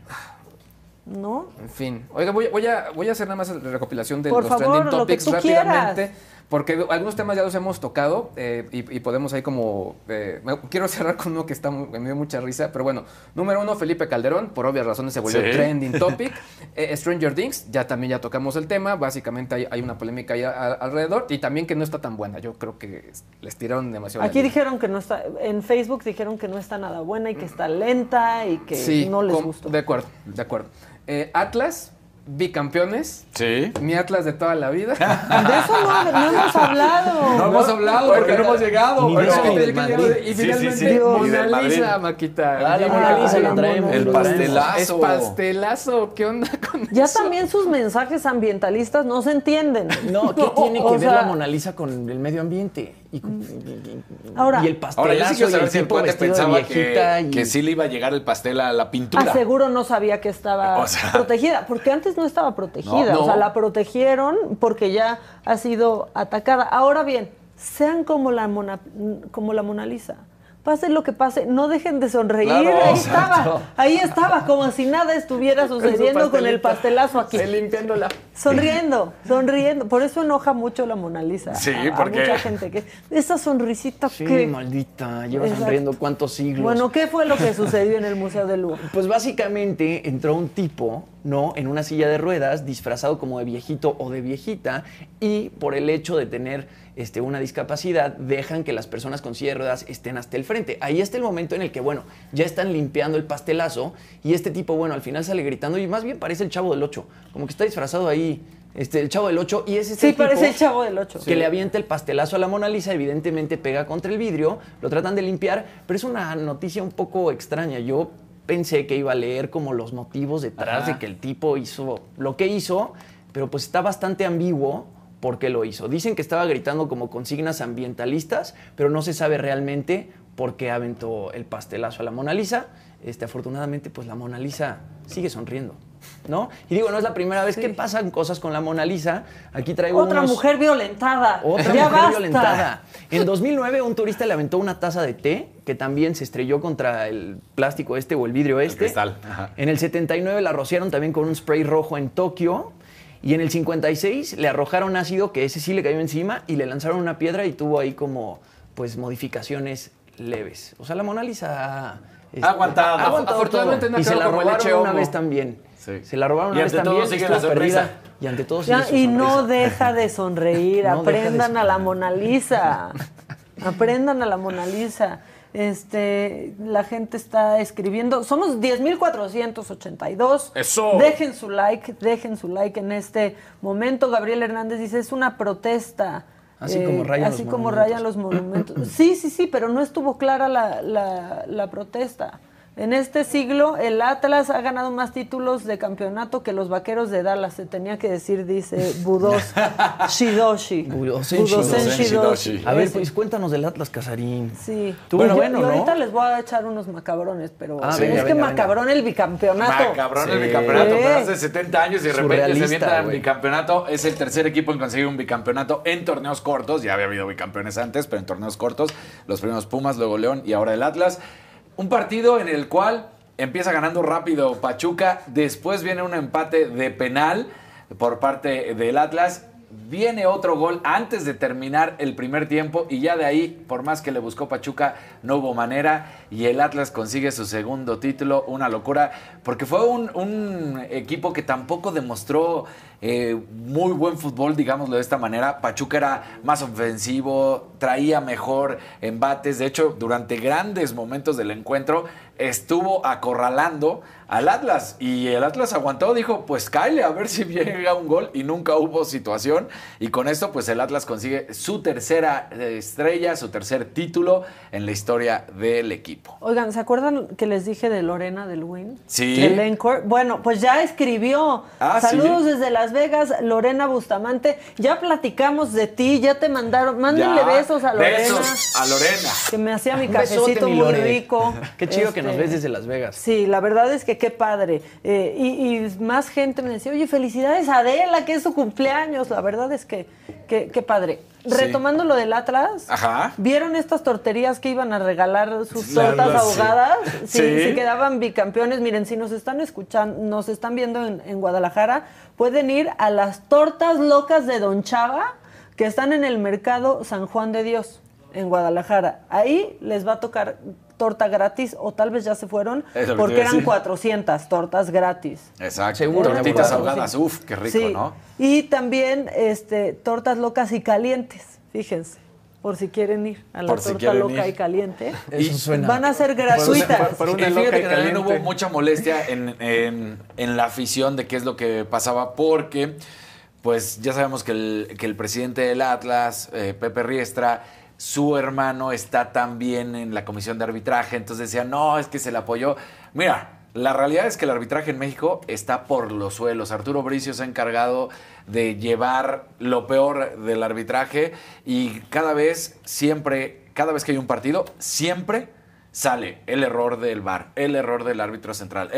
[SPEAKER 1] ¿no?
[SPEAKER 4] En fin. Oiga, voy, voy a, voy a hacer nada más la recopilación de
[SPEAKER 1] Por
[SPEAKER 4] los
[SPEAKER 1] favor,
[SPEAKER 4] trending
[SPEAKER 1] lo que
[SPEAKER 4] topics
[SPEAKER 1] tú
[SPEAKER 4] rápidamente.
[SPEAKER 1] quieras.
[SPEAKER 4] Porque algunos temas ya los hemos tocado eh, y, y podemos ahí como... eh, me- quiero cerrar con uno que está muy- me dio mucha risa, pero bueno. Número uno, Felipe Calderón, por obvias razones se volvió
[SPEAKER 2] Sí.
[SPEAKER 4] trending topic. Eh, Stranger Things, ya también ya tocamos el tema. Básicamente hay, hay una polémica ahí a- a- alrededor y también que no está tan buena. Yo creo que les tiraron demasiado. la
[SPEAKER 1] Aquí dijeron que no está, en Facebook dijeron que no está nada buena y que está lenta y que
[SPEAKER 4] Sí,
[SPEAKER 1] no les gustó.
[SPEAKER 4] De acuerdo, de acuerdo. Eh, Atlas, bicampeones.
[SPEAKER 2] Sí.
[SPEAKER 4] Mi Atlas de toda la vida.
[SPEAKER 1] De eso no, no hemos hablado.
[SPEAKER 2] No hemos hablado porque no hemos llegado.
[SPEAKER 3] Ni del
[SPEAKER 2] te-
[SPEAKER 3] Madrid.
[SPEAKER 4] Y
[SPEAKER 2] Sí, sí,
[SPEAKER 4] finalmente,
[SPEAKER 2] sí. Y del
[SPEAKER 4] Mona. Lisa, Maquita.
[SPEAKER 3] Ah, la
[SPEAKER 4] Ya,
[SPEAKER 3] Mona Lisa
[SPEAKER 4] la
[SPEAKER 3] traemos.
[SPEAKER 2] El pastelazo.
[SPEAKER 4] Es pastelazo. ¿Qué onda con
[SPEAKER 1] Ya
[SPEAKER 4] eso?
[SPEAKER 1] también sus mensajes ambientalistas no se entienden.
[SPEAKER 3] No, ¿qué tiene que ver
[SPEAKER 1] sea,
[SPEAKER 3] la Mona Lisa con el medio ambiente? Y,
[SPEAKER 1] Ahora-
[SPEAKER 3] y el
[SPEAKER 2] Ahora, yo sí
[SPEAKER 3] pastelazo
[SPEAKER 2] quiero
[SPEAKER 3] y
[SPEAKER 2] saber
[SPEAKER 3] el
[SPEAKER 2] si el
[SPEAKER 3] tipo
[SPEAKER 2] cuate
[SPEAKER 3] vestido de
[SPEAKER 2] pensaba que,
[SPEAKER 3] y...
[SPEAKER 2] que sí le iba a llegar el pastel a la pintura.
[SPEAKER 1] Aseguro no sabía que estaba
[SPEAKER 2] O sea-
[SPEAKER 1] protegida, porque antes no estaba protegida,
[SPEAKER 2] No,
[SPEAKER 1] o sea, la protegieron porque ya ha sido atacada. Ahora bien, sean como la Mona, como la Mona Lisa. Pase lo que pase, no dejen de sonreír.
[SPEAKER 2] Claro,
[SPEAKER 1] ahí
[SPEAKER 2] exacto.
[SPEAKER 1] estaba, ahí estaba, como si nada estuviera
[SPEAKER 4] su
[SPEAKER 1] sucediendo con el pastelazo aquí.
[SPEAKER 4] Se limpiándola.
[SPEAKER 1] Sonriendo, sonriendo. Por eso enoja mucho la Mona Lisa.
[SPEAKER 2] Sí,
[SPEAKER 1] a, a
[SPEAKER 2] porque-
[SPEAKER 1] mucha gente que esa sonrisita
[SPEAKER 3] Sí,
[SPEAKER 1] que
[SPEAKER 3] maldita, lleva
[SPEAKER 1] Exacto.
[SPEAKER 3] sonriendo cuántos siglos.
[SPEAKER 1] Bueno, ¿qué fue lo que sucedió en el Museo del Louvre?
[SPEAKER 3] Pues básicamente entró un tipo, ¿no? En una silla de ruedas, disfrazado como de viejito o de viejita, y por el hecho de tener este, una discapacidad, dejan que las personas con silla de ruedas estén hasta el frente. Ahí está el momento en el que, bueno, ya están limpiando el pastelazo, y este tipo, bueno, al final sale gritando, y más bien parece el chavo del 8, como que está disfrazado ahí. Este, el chavo del 8 y ese es
[SPEAKER 1] Sí,
[SPEAKER 3] el tipo
[SPEAKER 1] parece el Chavo del Ocho.
[SPEAKER 3] que le avienta el pastelazo a la Mona Lisa, evidentemente pega contra el vidrio, lo tratan de limpiar, pero es una noticia un poco extraña. Yo pensé que iba a leer como los motivos detrás
[SPEAKER 2] Ajá.
[SPEAKER 3] de que el tipo hizo lo que hizo, pero pues está bastante ambiguo por qué lo hizo. Dicen que estaba gritando como consignas ambientalistas, pero no se sabe realmente por qué aventó el pastelazo a la Mona Lisa. Este, afortunadamente, pues la Mona Lisa sigue sonriendo. ¿No? Y digo, no es la primera vez que pasan cosas con la Mona Lisa. Aquí traigo
[SPEAKER 1] Otra
[SPEAKER 3] unos-
[SPEAKER 1] mujer violentada.
[SPEAKER 3] otra
[SPEAKER 1] ya
[SPEAKER 3] mujer
[SPEAKER 1] basta.
[SPEAKER 3] violentada. En 2009 un turista le aventó una taza de té que también se estrelló contra el plástico este o el vidrio este.
[SPEAKER 2] cristal, ajá.
[SPEAKER 3] En el 79 la rociaron también con un spray rojo en Tokio. Y en el 56 le arrojaron ácido, que ese sí le cayó encima, y le lanzaron una piedra y tuvo ahí como pues modificaciones leves. O sea, la Mona Lisa este,
[SPEAKER 2] Ha aguantado.
[SPEAKER 3] ha aguantado
[SPEAKER 4] Afortunadamente
[SPEAKER 3] todo.
[SPEAKER 4] no
[SPEAKER 3] y se la
[SPEAKER 4] el
[SPEAKER 3] robaron una vez también.
[SPEAKER 2] Sí.
[SPEAKER 3] Se la robaron una vez
[SPEAKER 2] ante todo
[SPEAKER 3] también.
[SPEAKER 2] sigue la sonrisa.
[SPEAKER 3] perdida, Y ante todo
[SPEAKER 1] Ya,
[SPEAKER 3] sigue su
[SPEAKER 1] y no
[SPEAKER 3] sonrisa.
[SPEAKER 1] deja de sonreír.
[SPEAKER 3] No deja de
[SPEAKER 1] Aprendan a la. Mona Lisa. Aprendan a la Mona Lisa. Este, la gente está escribiendo. Somos 10.482.
[SPEAKER 4] Eso.
[SPEAKER 1] Dejen su like, dejen su like en este momento. Gabriel Hernández dice, es una protesta. Eh,
[SPEAKER 3] Así como rayan
[SPEAKER 1] así
[SPEAKER 3] los
[SPEAKER 1] como
[SPEAKER 3] monumentos.
[SPEAKER 1] rayan los monumentos. Sí, sí, sí, pero no estuvo clara la, la- la protesta. En este siglo, el Atlas ha ganado más títulos de campeonato que los vaqueros de Dallas. Se tenía que decir, dice Budos Shidoshi.
[SPEAKER 3] Budosen
[SPEAKER 1] Budosen
[SPEAKER 2] Shidoshi.
[SPEAKER 1] Shidoshi.
[SPEAKER 3] A ver, pues cuéntanos del Atlas Casarín.
[SPEAKER 1] Sí. Yo-
[SPEAKER 3] bueno,
[SPEAKER 1] y
[SPEAKER 3] ¿no?
[SPEAKER 1] ahorita les voy a echar unos macabrones, pero
[SPEAKER 3] Ah,
[SPEAKER 1] es
[SPEAKER 3] venga,
[SPEAKER 1] que
[SPEAKER 3] venga,
[SPEAKER 1] macabrón el bicampeonato.
[SPEAKER 2] Macabrón el
[SPEAKER 3] Sí.
[SPEAKER 2] bicampeonato.
[SPEAKER 1] Sí.
[SPEAKER 2] Pero hace 70 años y de repente se avienta el bicampeonato. Es el tercer equipo en conseguir un bicampeonato en torneos cortos. Ya había habido bicampeones antes, pero en torneos cortos. Los primeros Pumas, luego León y ahora el Atlas. Un partido en el cual empieza ganando rápido Pachuca. Después viene un empate de penal por parte del Atlas. Viene otro gol antes de terminar el primer tiempo y ya de ahí, por más que le buscó Pachuca, no hubo manera y el Atlas consigue su segundo título, una locura, porque fue un, equipo que tampoco demostró eh, muy buen fútbol, digámoslo de esta manera. Pachuca era más ofensivo, traía mejor embates, de hecho, durante grandes momentos del encuentro estuvo acorralando al Atlas y el Atlas aguantó, dijo, pues cáele a ver si llega un gol y nunca hubo situación y con esto pues el Atlas consigue su tercera eh, estrella, su tercer título en la historia del equipo.
[SPEAKER 1] Oigan, ¿se acuerdan que les dije de Lorena del Win?
[SPEAKER 2] Sí.
[SPEAKER 1] El Encore. Bueno, pues ya escribió.
[SPEAKER 2] Ah,
[SPEAKER 1] Saludos
[SPEAKER 2] ¿sí?
[SPEAKER 1] desde Las Vegas, Lorena Bustamante. Ya platicamos de ti, ya te mandaron. Mándenle
[SPEAKER 2] Ya,
[SPEAKER 1] besos a Lorena.
[SPEAKER 2] Besos a Lorena.
[SPEAKER 1] Que me hacía mi
[SPEAKER 3] besote,
[SPEAKER 1] cafecito
[SPEAKER 3] mi
[SPEAKER 1] muy rico.
[SPEAKER 3] Qué chido que nos
[SPEAKER 1] Este,
[SPEAKER 3] ves desde Las Vegas.
[SPEAKER 1] Sí, la verdad es que qué padre. Eh, y, y más gente me decía, oye, felicidades a Adela, que es su cumpleaños. La verdad es que que- qué padre. Retomando lo del Atlas,
[SPEAKER 2] Ajá.
[SPEAKER 1] ¿vieron estas torterías que iban a regalar sus tortas
[SPEAKER 2] la- sí.
[SPEAKER 1] ahogadas? Si,
[SPEAKER 2] Sí.
[SPEAKER 1] si quedaban bicampeones, miren, si nos están escuchando, nos están viendo en, en Guadalajara, pueden ir a las tortas locas de Don Chava, que están en el mercado San Juan de Dios, en Guadalajara. Ahí les va a tocar torta gratis, o tal vez ya se fueron, porque eran
[SPEAKER 2] decir.
[SPEAKER 1] 400 tortas gratis.
[SPEAKER 2] Exacto.
[SPEAKER 3] Seguro,
[SPEAKER 2] Tortitas ahogadas, uf, qué rico,
[SPEAKER 1] Sí.
[SPEAKER 2] ¿no?
[SPEAKER 1] Y también este, tortas locas y calientes, fíjense. Por si quieren ir a la
[SPEAKER 2] Por
[SPEAKER 1] torta loca
[SPEAKER 2] ir.
[SPEAKER 1] y caliente.
[SPEAKER 3] Eso suena.
[SPEAKER 1] Van a ser gratuitas.
[SPEAKER 4] por- por
[SPEAKER 2] Y
[SPEAKER 4] una
[SPEAKER 2] fíjate
[SPEAKER 4] loca y
[SPEAKER 2] que también hubo mucha molestia en, en- en la afición de qué es lo que pasaba, porque pues ya sabemos que el, que el presidente del Atlas, eh, Pepe Riestra, su hermano está también en la comisión de arbitraje, entonces decían, no, es que se le apoyó. Mira, la realidad es que el arbitraje en México está por los suelos. Arturo Bricio se ha encargado de llevar lo peor del arbitraje y cada vez, siempre, cada vez que hay un partido, siempre sale el error del VAR, el error del árbitro central.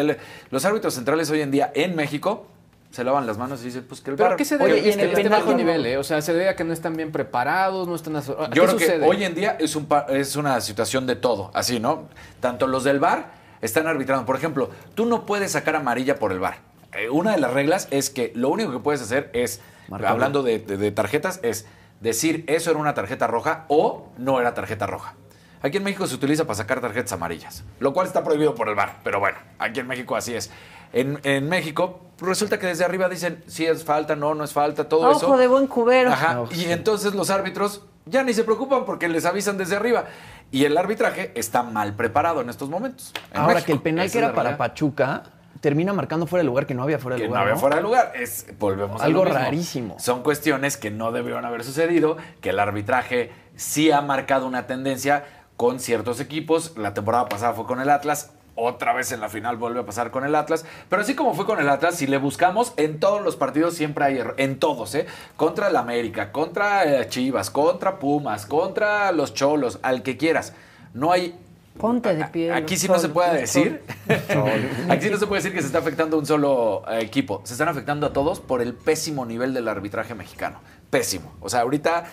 [SPEAKER 2] Los árbitros centrales hoy en día en México se lavan las manos y dicen, pues que el
[SPEAKER 4] ¿Pero qué se debe
[SPEAKER 3] Oye, y en
[SPEAKER 4] este,
[SPEAKER 3] el
[SPEAKER 4] este
[SPEAKER 3] penal, ¿cómo?
[SPEAKER 4] nivel? eh? O sea, se debe a que no están bien preparados, no están... aso- ¿a
[SPEAKER 2] Yo
[SPEAKER 4] ¿Qué
[SPEAKER 2] creo
[SPEAKER 4] sucede?
[SPEAKER 2] que hoy en día es, un, pa- es una situación de todo, así, ¿no? Tanto los del VAR están arbitrando. Por ejemplo, tú no puedes sacar amarilla por el VAR. Eh, una de las reglas es que lo único que puedes hacer es, hablando de, de- de tarjetas, es decir eso era una tarjeta roja o no era tarjeta roja. Aquí en México se utiliza para sacar tarjetas amarillas, lo cual está prohibido por el VAR, pero bueno, aquí en México así es. En, en México resulta que desde arriba dicen si es falta, no, no es falta, todo eso.
[SPEAKER 1] Ojo de buen cubero.
[SPEAKER 2] Ajá.
[SPEAKER 3] No,
[SPEAKER 2] y
[SPEAKER 3] sí.
[SPEAKER 2] entonces los árbitros ya ni se preocupan porque les avisan desde arriba. Y el arbitraje está mal preparado en estos momentos. en
[SPEAKER 3] Ahora
[SPEAKER 2] México.
[SPEAKER 3] que el penal
[SPEAKER 2] Esa
[SPEAKER 3] que era para. Pachuca termina marcando fuera de lugar que no había fuera de
[SPEAKER 2] Que no
[SPEAKER 3] lugar.
[SPEAKER 2] había fuera de lugar. Es, volvemos a lo
[SPEAKER 3] Algo
[SPEAKER 2] mismo.
[SPEAKER 3] rarísimo.
[SPEAKER 2] Son cuestiones que no debieron haber sucedido, que el arbitraje sí ha marcado una tendencia con ciertos equipos. La temporada pasada fue con el Atlas. Otra vez en la final vuelve a pasar con el Atlas. Pero así como fue con el Atlas, si le buscamos, en todos los partidos siempre hay error. En todos, ¿eh? Contra el América, contra eh, Chivas, contra Pumas, contra los Cholos, al que quieras. No hay
[SPEAKER 1] Ponte de pie.
[SPEAKER 2] Aquí sí no se puede decir. Aquí sí no se puede decir que se está afectando a un solo eh, equipo. Se están afectando a todos por el pésimo nivel del arbitraje mexicano. Pésimo. O sea, ahorita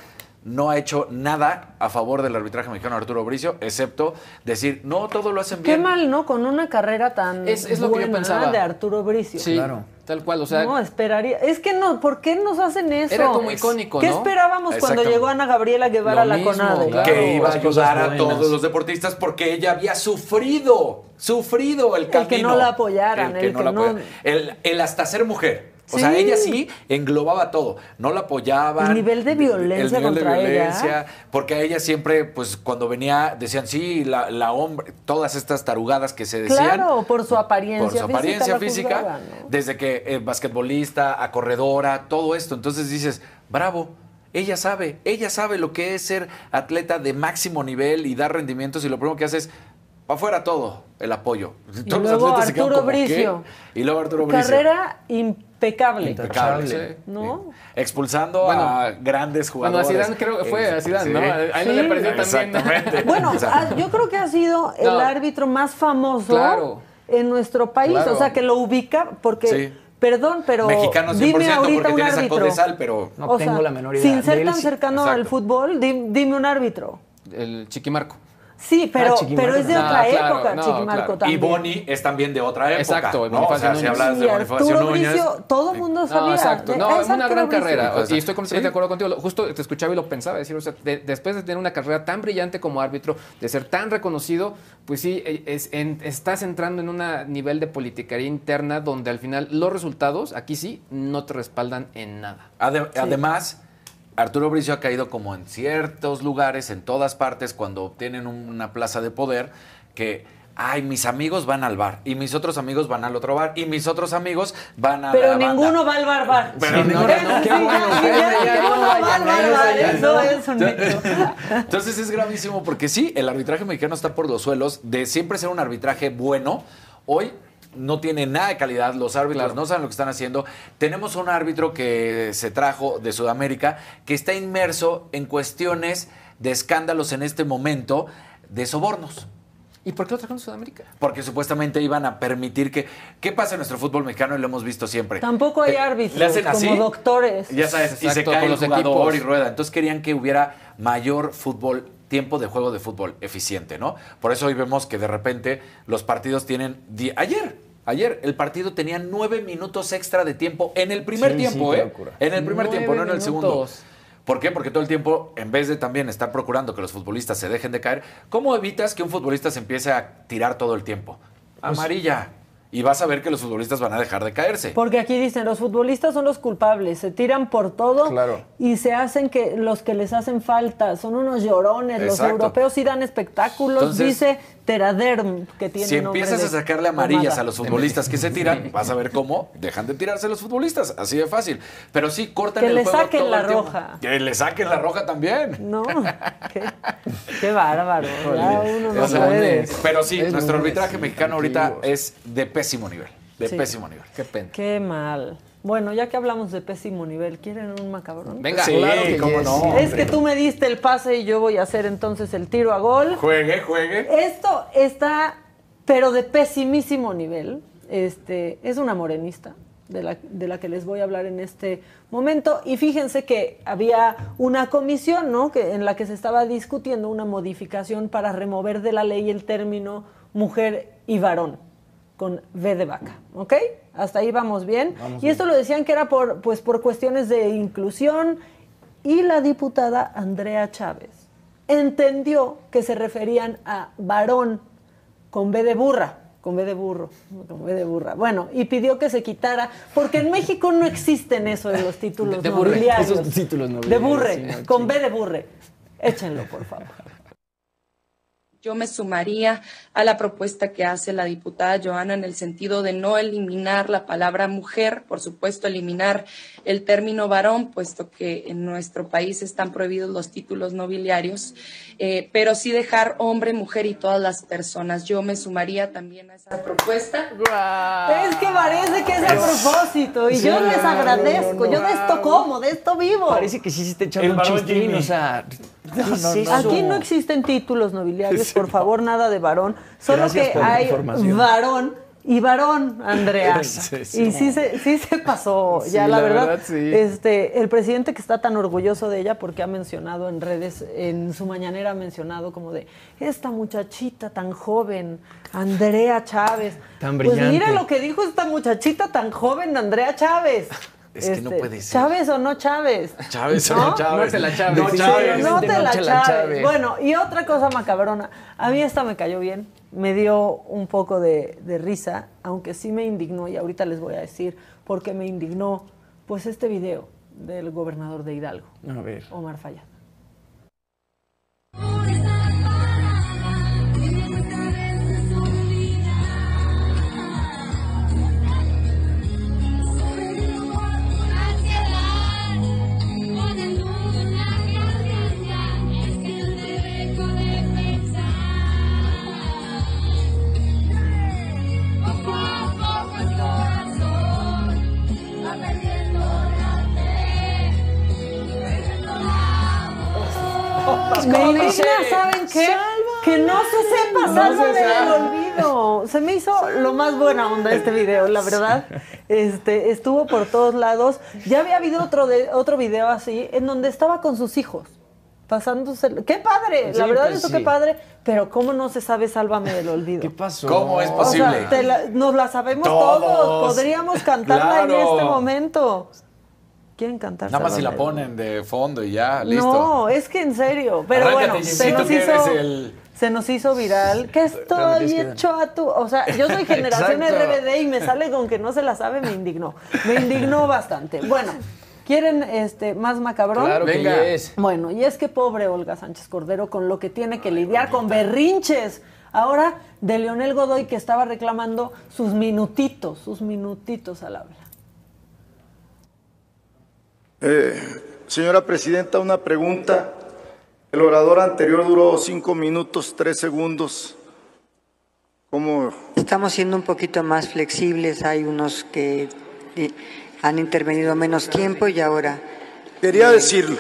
[SPEAKER 2] no ha hecho nada a favor del arbitraje mexicano Arturo Bricio, excepto decir, no, todo lo hacen
[SPEAKER 1] Qué
[SPEAKER 2] bien.
[SPEAKER 1] mal, ¿no? Con una carrera tan
[SPEAKER 4] Es- es lo que yo
[SPEAKER 1] buena
[SPEAKER 4] pensaba.
[SPEAKER 1] de Arturo Bricio.
[SPEAKER 4] Sí,
[SPEAKER 3] Claro.
[SPEAKER 4] tal cual, o sea...
[SPEAKER 1] no, esperaría. Es que no, ¿por qué nos hacen eso?
[SPEAKER 4] Era como icónico,
[SPEAKER 1] ¿Qué
[SPEAKER 4] ¿no?
[SPEAKER 1] esperábamos cuando llegó Ana Gabriela Guevara a
[SPEAKER 4] Lo
[SPEAKER 1] la
[SPEAKER 4] mismo,
[SPEAKER 1] CONADE?
[SPEAKER 4] claro.
[SPEAKER 2] que iba a ayudar a todos los deportistas porque ella había sufrido, sufrido el
[SPEAKER 1] El
[SPEAKER 2] camino.
[SPEAKER 1] que no la apoyaran, el que
[SPEAKER 2] la
[SPEAKER 1] no-
[SPEAKER 2] apoyaran. El, el hasta ser mujer. O sea, ella sí englobaba todo. No la apoyaban.
[SPEAKER 1] El nivel de violencia
[SPEAKER 2] El nivel
[SPEAKER 1] contra
[SPEAKER 2] de
[SPEAKER 1] ella.
[SPEAKER 2] violencia. Porque a ella siempre, pues cuando venía, decían, sí, la, la hombre, todas estas tarugadas que se decían.
[SPEAKER 1] Claro, por su apariencia
[SPEAKER 2] Por su
[SPEAKER 1] física
[SPEAKER 2] apariencia física,
[SPEAKER 1] juzgaban, ¿no?
[SPEAKER 2] desde que eh, basquetbolista, a corredora, todo esto. Entonces dices, bravo, ella sabe, ella sabe lo que es ser atleta de máximo nivel y dar rendimientos y lo primero que hace es, para afuera todo, el apoyo. Todos los
[SPEAKER 1] luego
[SPEAKER 2] quedan
[SPEAKER 1] Arturo
[SPEAKER 2] como, ¿qué?
[SPEAKER 1] Bricio.
[SPEAKER 2] Y luego Arturo Bricio.
[SPEAKER 1] Carrera impecable.
[SPEAKER 2] Impecable.
[SPEAKER 4] Sí.
[SPEAKER 1] ¿No?
[SPEAKER 2] Expulsando
[SPEAKER 4] Bueno,
[SPEAKER 2] a grandes
[SPEAKER 4] Bueno, a
[SPEAKER 2] jugadores.
[SPEAKER 4] Zidane creo que fue a Zidane,
[SPEAKER 2] sí.
[SPEAKER 4] ¿no? A él no le pareció.
[SPEAKER 2] Exactamente.
[SPEAKER 1] Bueno, yo creo que ha sido el
[SPEAKER 4] No.
[SPEAKER 1] árbitro más famoso
[SPEAKER 4] Claro.
[SPEAKER 1] en nuestro país.
[SPEAKER 4] Claro.
[SPEAKER 1] O sea, que lo ubica porque,
[SPEAKER 2] Sí.
[SPEAKER 1] perdón, pero
[SPEAKER 2] Mexicano 100%
[SPEAKER 1] dime ahorita
[SPEAKER 2] porque
[SPEAKER 1] un árbitro.
[SPEAKER 2] de sal, pero...
[SPEAKER 3] No tengo la menor idea.
[SPEAKER 1] Sin ser tan cercano al fútbol, di- dime un árbitro.
[SPEAKER 4] El Chiquimarco.
[SPEAKER 1] Sí, pero,
[SPEAKER 3] Chiquimarco
[SPEAKER 1] pero es de
[SPEAKER 4] no.
[SPEAKER 1] otra
[SPEAKER 4] claro,
[SPEAKER 1] época,
[SPEAKER 4] no,
[SPEAKER 1] Chiquimarco
[SPEAKER 4] claro.
[SPEAKER 2] Y
[SPEAKER 1] también.
[SPEAKER 2] Boni es también de otra época.
[SPEAKER 4] Exacto,
[SPEAKER 2] ¿no? O sea, si hablas
[SPEAKER 1] Sí,
[SPEAKER 2] de Bonifacio
[SPEAKER 1] Arturo
[SPEAKER 2] Núñez.
[SPEAKER 1] Bricio, todo el mundo sabía.
[SPEAKER 4] No, exacto. No,
[SPEAKER 1] es
[SPEAKER 4] una gran
[SPEAKER 1] Bricio.
[SPEAKER 4] carrera. Y estoy completamente
[SPEAKER 2] Sí.
[SPEAKER 4] de acuerdo contigo. Justo te escuchaba y lo pensaba decir, o sea, de- después de tener una carrera tan brillante como árbitro, de ser tan reconocido, pues sí, eh, es- en- estás entrando en un nivel de politicaría interna donde al final los resultados, aquí sí, no te respaldan en nada.
[SPEAKER 2] Ade- Además, Arturo Bricio ha caído como en ciertos lugares, en todas partes, cuando obtienen una plaza de poder, que, ay, mis amigos van al bar, y mis otros amigos van al otro bar, y mis otros amigos van a
[SPEAKER 1] Pero
[SPEAKER 2] la banda.
[SPEAKER 1] ninguno va al barbar.
[SPEAKER 2] Pero
[SPEAKER 3] Sí,
[SPEAKER 2] no,
[SPEAKER 3] no,
[SPEAKER 2] no,
[SPEAKER 3] qué bueno,
[SPEAKER 1] Eso es un.
[SPEAKER 2] Entonces es gravísimo porque sí, el arbitraje mexicano está por los suelos. De siempre ser un arbitraje bueno, hoy no tiene nada de calidad. Los árbitros
[SPEAKER 4] Claro.
[SPEAKER 2] no saben lo que están haciendo. Tenemos un árbitro que se trajo de Sudamérica que está inmerso en cuestiones de escándalos en este momento de sobornos.
[SPEAKER 4] ¿Y por qué lo trajeron de Sudamérica?
[SPEAKER 2] Porque supuestamente iban a permitir que... ¿Qué pasa en nuestro fútbol mexicano? Y lo hemos visto siempre.
[SPEAKER 1] Tampoco hay
[SPEAKER 2] Te-
[SPEAKER 1] árbitros como doctores.
[SPEAKER 2] Ya sabes, y se cae
[SPEAKER 4] con
[SPEAKER 2] el
[SPEAKER 4] los
[SPEAKER 2] jugador
[SPEAKER 4] equipos.
[SPEAKER 2] y rueda. Entonces querían que hubiera mayor fútbol, tiempo de juego de fútbol eficiente, ¿no? Por eso hoy vemos que de repente los partidos tienen... Ayer, ayer el partido tenía nueve minutos extra de tiempo en el primer
[SPEAKER 3] Sí,
[SPEAKER 2] tiempo,
[SPEAKER 3] sí,
[SPEAKER 2] ¿eh? En el primer
[SPEAKER 4] Nueve
[SPEAKER 2] tiempo, no en el segundo.
[SPEAKER 4] minutos.
[SPEAKER 2] ¿Por qué? Porque todo el tiempo, en vez de también estar procurando que los futbolistas se dejen de caer, ¿cómo evitas que un futbolista se empiece a tirar todo el tiempo?
[SPEAKER 3] Pues
[SPEAKER 2] Amarilla. Y vas a ver que los futbolistas van a dejar de caerse.
[SPEAKER 1] Porque aquí dicen, los futbolistas son los culpables, se tiran por todo
[SPEAKER 3] Claro.
[SPEAKER 1] y se hacen que los que les hacen falta, son unos llorones, los europeos sí dan espectáculos,
[SPEAKER 2] Entonces,
[SPEAKER 1] dice Teraderm, que tiene
[SPEAKER 2] Si empiezas
[SPEAKER 1] de
[SPEAKER 2] a sacarle amarillas a los futbolistas que se tiran, vas a ver cómo dejan de tirarse los futbolistas. Así de fácil. Pero sí, cortan
[SPEAKER 1] Que
[SPEAKER 2] el
[SPEAKER 1] le
[SPEAKER 2] juego
[SPEAKER 1] saquen
[SPEAKER 2] todo
[SPEAKER 1] la
[SPEAKER 2] el
[SPEAKER 1] roja.
[SPEAKER 2] Que le saquen la roja también.
[SPEAKER 1] No, qué, qué bárbaro, ya uno no
[SPEAKER 2] O sea,
[SPEAKER 1] puede.
[SPEAKER 2] Pero sí,
[SPEAKER 4] Es
[SPEAKER 2] nuestro arbitraje mexicano ahorita es de pésimo nivel. De
[SPEAKER 1] Sí.
[SPEAKER 2] pésimo nivel.
[SPEAKER 4] Qué pena.
[SPEAKER 1] Qué mal. Bueno, ya que hablamos de pésimo nivel, ¿quieren un macabrón?
[SPEAKER 4] Venga,
[SPEAKER 2] Sí,
[SPEAKER 4] claro que
[SPEAKER 2] cómo
[SPEAKER 4] yes.
[SPEAKER 2] no.
[SPEAKER 1] Es que tú me diste el pase y yo voy a hacer entonces el tiro a gol.
[SPEAKER 2] Juegue, juegue.
[SPEAKER 1] Esto está, pero de pesimísimo nivel. Este, es una morenista de la, de la que les voy a hablar en este momento. Y fíjense que había una comisión, ¿no? Que, en la que se estaba discutiendo una modificación para remover de la ley el término mujer y varón con V de vaca, ¿ok? Hasta ahí vamos bien. y esto lo decían que era por, pues, por cuestiones de inclusión y la diputada Andrea Chávez entendió que se referían a varón con B de burra, con B de burro, con B de burra. Bueno, y pidió que se quitara, porque en México no existen eso en los títulos
[SPEAKER 3] De- de burre,
[SPEAKER 1] nobiliarios.
[SPEAKER 3] esos títulos
[SPEAKER 1] De burre,
[SPEAKER 3] sí, no,
[SPEAKER 1] con B de burre. Échenlo, por favor.
[SPEAKER 8] Yo me sumaría a la propuesta que hace la diputada Joana en el sentido de no eliminar la palabra mujer, por supuesto eliminar el término varón, puesto que en nuestro país están prohibidos los títulos nobiliarios, eh, pero sí dejar hombre, mujer y todas las personas. Yo me sumaría también a esa propuesta.
[SPEAKER 1] Es que parece que es a propósito, y
[SPEAKER 3] Sí,
[SPEAKER 1] yo les agradezco.
[SPEAKER 3] no, no.
[SPEAKER 1] yo de esto como, de esto vivo.
[SPEAKER 3] Parece que sí se está echando
[SPEAKER 2] El
[SPEAKER 3] un chistín,
[SPEAKER 2] Jimmy.
[SPEAKER 3] o sea... ¿qué es eso?
[SPEAKER 1] Aquí no existen títulos nobiliarios, por favor, nada de varón. Solo
[SPEAKER 3] Gracias
[SPEAKER 1] que hay varón y varón, Andrea.
[SPEAKER 3] Sí,
[SPEAKER 1] Y sí se, sí se pasó, ya la,
[SPEAKER 4] la
[SPEAKER 1] verdad.
[SPEAKER 4] verdad, sí.
[SPEAKER 1] Este, el presidente que está tan orgulloso de ella porque ha mencionado en redes, en su mañanera ha mencionado como de esta muchachita tan joven, Andrea Chávez.
[SPEAKER 3] Tan
[SPEAKER 1] Pues mira
[SPEAKER 3] brillante.
[SPEAKER 1] lo que dijo esta muchachita tan joven, Andrea Chávez. Este,
[SPEAKER 2] Es que no puede ser.
[SPEAKER 1] ¿Chávez o no Chávez?
[SPEAKER 2] Chávez,
[SPEAKER 1] ¿No?
[SPEAKER 2] no, Chávez.
[SPEAKER 4] No te la Chávez.
[SPEAKER 2] No, Chávez.
[SPEAKER 1] Te la
[SPEAKER 3] No te la
[SPEAKER 1] chaves.
[SPEAKER 3] chaves.
[SPEAKER 1] Bueno, y otra cosa macabrona. A mí esta me cayó bien. Me dio un poco de, de risa, aunque sí me indignó, y ahorita les voy a decir por qué me indignó, pues este video del gobernador de Hidalgo,
[SPEAKER 3] A ver.
[SPEAKER 1] Omar Fayad. Indigna, ¿saben qué? Que no se sepa, sálvame del olvido. Se me hizo lo más buena onda este video, la verdad. Este, estuvo por todos lados. Ya había habido otro de, otro video así, en donde estaba con sus hijos. Pasándose. ¡Qué padre!
[SPEAKER 3] Sí,
[SPEAKER 1] la verdad,
[SPEAKER 3] pues
[SPEAKER 1] eso qué
[SPEAKER 3] sí.
[SPEAKER 1] padre. Pero ¿cómo no se sabe Sálvame del olvido?
[SPEAKER 3] ¿Qué pasó?
[SPEAKER 2] ¿Cómo es
[SPEAKER 1] O
[SPEAKER 2] posible?
[SPEAKER 1] sea, te la- nos la sabemos
[SPEAKER 2] Todos.
[SPEAKER 1] todos. Podríamos cantarla en este momento. ¿Quieren cantar?
[SPEAKER 2] Nada más si la ponen de fondo y ya, listo.
[SPEAKER 1] No, es que en serio. Pero
[SPEAKER 2] Arráncate,
[SPEAKER 1] bueno, se nos, hizo,
[SPEAKER 2] el-
[SPEAKER 1] se nos hizo viral. Que estoy hecho a tu. O sea, yo soy generación. RBD y me sale con que no se la sabe, me indignó. Me indignó bastante. Bueno, ¿quieren este más macabrón?
[SPEAKER 3] Claro que
[SPEAKER 4] Venga.
[SPEAKER 3] yes.
[SPEAKER 1] Bueno, y es que pobre Olga Sánchez Cordero con lo que tiene que lidiar con berrinches. Ahora de Leonel Godoy que estaba reclamando sus minutitos, sus minutitos al habla.
[SPEAKER 9] Eh, señora Presidenta, una pregunta. El orador anterior duró cinco minutos, tres segundos. ¿Cómo?
[SPEAKER 10] Estamos siendo un poquito más flexibles, hay unos que eh, han intervenido menos tiempo y ahora
[SPEAKER 9] Quería decirle,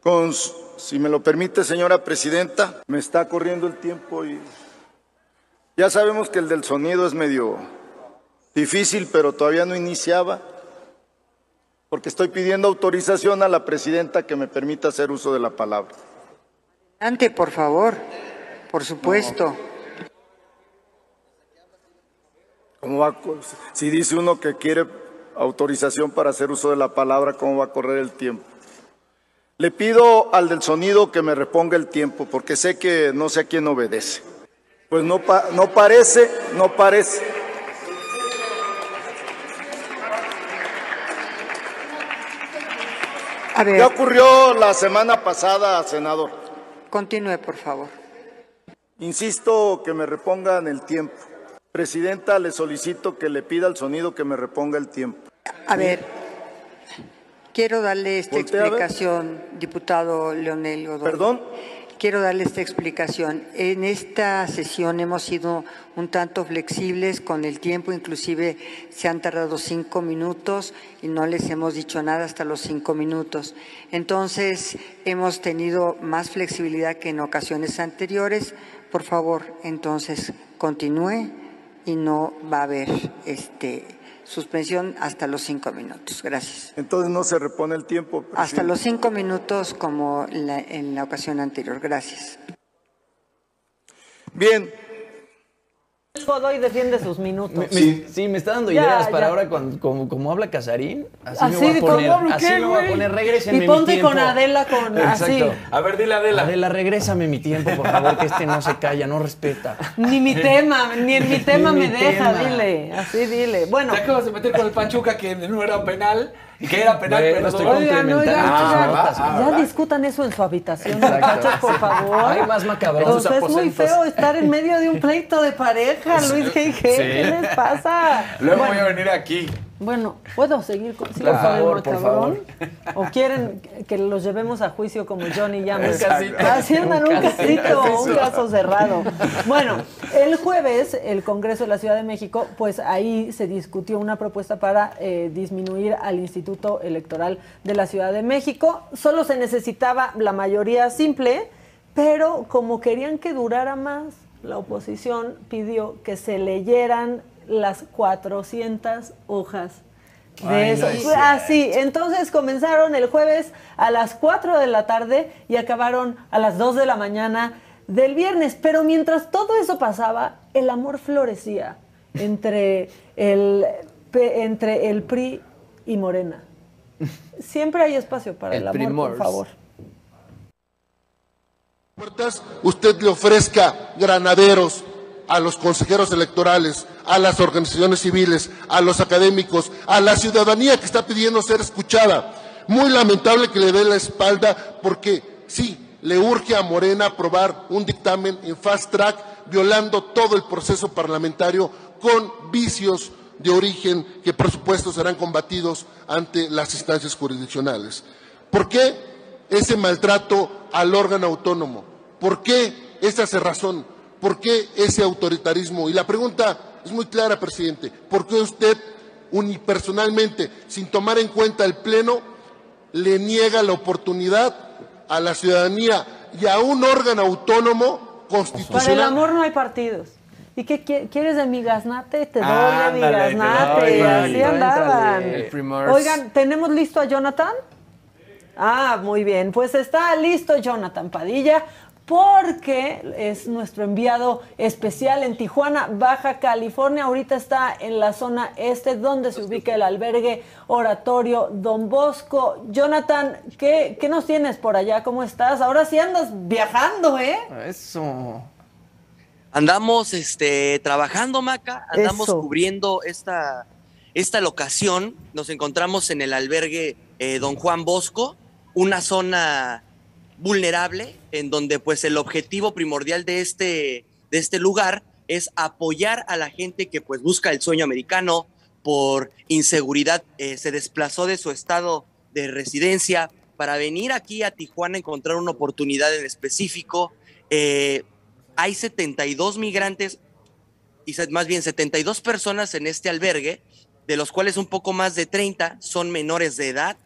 [SPEAKER 9] con, su- si me lo permite, señora Presidenta, me está corriendo el tiempo y ya sabemos que el del sonido es medio difícil, pero todavía no iniciaba, porque estoy pidiendo autorización a la Presidenta que me permita hacer uso de la palabra.
[SPEAKER 10] Adelante, por favor, por supuesto.
[SPEAKER 9] ¿Cómo va, si dice uno que quiere autorización para hacer uso de la palabra, ¿cómo va a correr el tiempo? Le pido al del sonido que me reponga el tiempo, porque sé que no sé a quién obedece. Pues no, pa- no parece, no parece.
[SPEAKER 10] A ver.
[SPEAKER 9] Ya ocurrió la semana pasada, senador.
[SPEAKER 10] Continúe, por favor.
[SPEAKER 9] Insisto que me repongan el tiempo. Presidenta, le solicito que le pida al sonido que me reponga el tiempo.
[SPEAKER 10] A ver, quiero darle esta
[SPEAKER 9] Voltea
[SPEAKER 10] explicación, diputado Leonel Godoy.
[SPEAKER 9] ¿Perdón?
[SPEAKER 10] Quiero darle esta explicación. En esta sesión hemos sido un tanto flexibles con el tiempo, inclusive se han tardado cinco minutos y no les hemos dicho nada hasta los cinco minutos. Entonces, hemos tenido más flexibilidad que en ocasiones anteriores. Por favor, entonces, continúe y no va a haber este, suspensión hasta los cinco minutos. Gracias.
[SPEAKER 9] Entonces no se repone el tiempo.
[SPEAKER 10] Hasta
[SPEAKER 9] presidente.
[SPEAKER 10] los cinco minutos como la- en la ocasión anterior. Gracias.
[SPEAKER 9] Bien,
[SPEAKER 1] Godoy defiende sus minutos.
[SPEAKER 3] Me- me- sí. me está dando
[SPEAKER 1] Ya,
[SPEAKER 3] ideas para
[SPEAKER 1] ya.
[SPEAKER 3] ahora cuando, como, como habla Casarín. Así,
[SPEAKER 1] Así,
[SPEAKER 3] me voy a
[SPEAKER 1] ¿cómo
[SPEAKER 3] poner.
[SPEAKER 1] hablo
[SPEAKER 3] así
[SPEAKER 1] qué,
[SPEAKER 3] me voy a poner. Regrésenme
[SPEAKER 1] Y ponte
[SPEAKER 3] mi tiempo.
[SPEAKER 1] con Adela con- así.
[SPEAKER 3] Exacto.
[SPEAKER 2] A ver, dile Adela.
[SPEAKER 3] Adela, regrésame mi tiempo, por favor, que este no se calla, no respeta.
[SPEAKER 1] Ni mi tema, ni en mi tema
[SPEAKER 3] Ni
[SPEAKER 1] me
[SPEAKER 3] mi
[SPEAKER 1] deja,
[SPEAKER 3] tema.
[SPEAKER 1] dile. Así dile. Bueno.
[SPEAKER 2] Te acabas de meter con el Panchuca que no era penal y que era penal,
[SPEAKER 3] Bueno,
[SPEAKER 2] pero
[SPEAKER 3] estoy
[SPEAKER 2] no.
[SPEAKER 1] Oigan,
[SPEAKER 3] complementando
[SPEAKER 1] ya
[SPEAKER 2] ¿verdad?
[SPEAKER 1] discutan eso en su habitación, muchachos, por favor.
[SPEAKER 3] Hay más
[SPEAKER 1] sea, es muy feo estar en medio de un pleito de pareja, Luis G.
[SPEAKER 2] Sí.
[SPEAKER 1] ¿Qué les pasa?
[SPEAKER 2] Luego
[SPEAKER 1] Bueno,
[SPEAKER 2] voy a venir aquí.
[SPEAKER 1] Bueno, ¿puedo seguir con sí,
[SPEAKER 3] Por favor?
[SPEAKER 1] ¿O quieren que los llevemos a juicio como Johnny Llamas?
[SPEAKER 2] Un casito.
[SPEAKER 1] Haciendo un
[SPEAKER 3] Un
[SPEAKER 1] casito,
[SPEAKER 3] casito.
[SPEAKER 1] un caso cerrado. Bueno, el jueves el Congreso de la Ciudad de México, pues ahí se discutió una propuesta para eh, disminuir al Instituto Electoral de la Ciudad de México. Solo se necesitaba la mayoría simple, pero como querían que durara más, la oposición pidió que se leyeran las 400 hojas de
[SPEAKER 3] Ay,
[SPEAKER 1] eso.
[SPEAKER 3] no es
[SPEAKER 1] Fue así. Entonces comenzaron el jueves a las 4 de la tarde y acabaron a las 2 de la mañana del viernes. Pero mientras todo eso pasaba, el amor florecía entre el, entre el PRI y Morena. Siempre hay espacio para el,
[SPEAKER 4] El
[SPEAKER 1] amor, por favor.
[SPEAKER 11] puertas, usted le ofrezca granaderos a los consejeros electorales, a las organizaciones civiles, a los académicos, a la ciudadanía que está pidiendo ser escuchada. Muy lamentable que le dé la espalda porque sí, le urge a Morena aprobar un dictamen en fast track violando todo el proceso parlamentario con vicios de origen que por supuesto serán combatidos ante las instancias jurisdiccionales. ¿Por qué ese maltrato al órgano autónomo? ¿Por qué esa cerrazón? ¿Por qué ese autoritarismo? Y la pregunta es muy clara, presidente. ¿Por qué usted unipersonalmente, sin tomar en cuenta el Pleno, le niega la oportunidad a la ciudadanía y a un órgano autónomo
[SPEAKER 1] Para el
[SPEAKER 11] constitucional?
[SPEAKER 1] amor no hay partidos. ¿Y qué qui- quieres de mi gaznate? Te doy de mi
[SPEAKER 2] te
[SPEAKER 1] gaznate.
[SPEAKER 2] doy,
[SPEAKER 1] Así andaban. Oigan, ¿tenemos listo a Jonathan? Ah, muy bien. Pues está listo Jonathan Padilla porque es nuestro enviado especial en Tijuana, Baja California. Ahorita está en la zona este donde se ubica el albergue oratorio Don Bosco. Jonathan, ¿qué, qué nos tienes por allá? ¿Cómo estás? Ahora sí andas viajando, ¿eh?
[SPEAKER 3] Eso.
[SPEAKER 12] Andamos este, trabajando, Maca, andamos
[SPEAKER 1] Eso.
[SPEAKER 12] cubriendo esta, esta locación. Nos encontramos en el albergue eh, Don Juan Bosco, una zona vulnerable en donde pues el objetivo primordial de este, de este lugar es apoyar a la gente que pues busca el sueño americano por inseguridad, eh, se desplazó de su estado de residencia para venir aquí a Tijuana a encontrar una oportunidad en específico. Eh, hay 72 migrantes y más bien 72 personas en este albergue, de los cuales un poco más de 30 son menores de edad,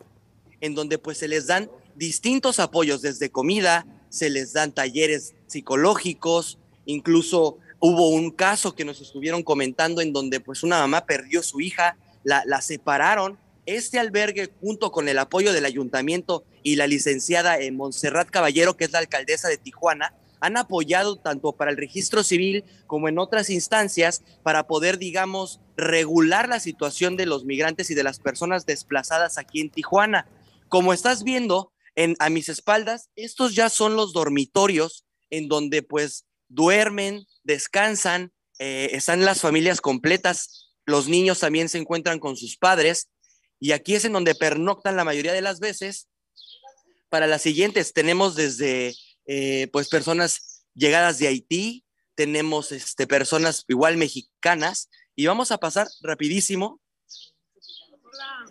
[SPEAKER 12] en donde pues se les dan distintos apoyos desde comida, se les dan talleres psicológicos, incluso hubo un caso que nos estuvieron comentando en donde pues una mamá perdió su hija, la, la separaron. Este albergue, junto con el apoyo del ayuntamiento y la licenciada eh, Montserrat Caballero, que es la alcaldesa de Tijuana, han apoyado tanto para el registro civil como en otras instancias para poder, digamos, regular la situación de los migrantes y de las personas desplazadas aquí en Tijuana. Como estás viendo en, a mis espaldas, estos ya son los dormitorios en donde pues duermen, descansan, eh, están las familias completas, los niños también se encuentran con sus padres y aquí es en donde pernoctan la mayoría de las veces para las siguientes tenemos desde eh, pues personas llegadas de Haití, tenemos este, personas igual mexicanas y vamos a pasar rapidísimo.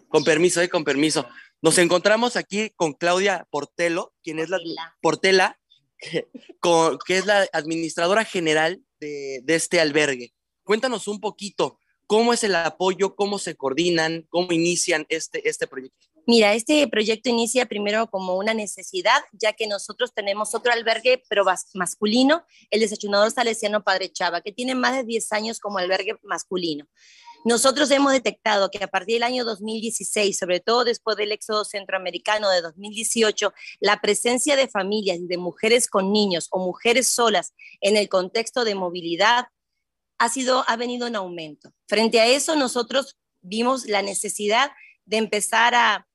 [SPEAKER 12] Con permiso, eh, con permiso. Nos encontramos aquí con Claudia Portelo, quien es la Portela, que es la administradora general de, de este albergue. Cuéntanos un poquito cómo es el apoyo, cómo se coordinan, cómo inician este, este proyecto.
[SPEAKER 13] Mira, este proyecto inicia primero como una necesidad, ya que nosotros tenemos otro albergue, pero masculino, el desayunador salesiano Padre Chava, que tiene más de 10 años como albergue masculino. Nosotros hemos detectado que a partir del año 2016, sobre todo después del éxodo centroamericano de 2018, la presencia de familias de mujeres con niños o mujeres solas en el contexto de movilidad ha, sido, ha venido en aumento. Frente a eso, nosotros vimos la necesidad de empezar a,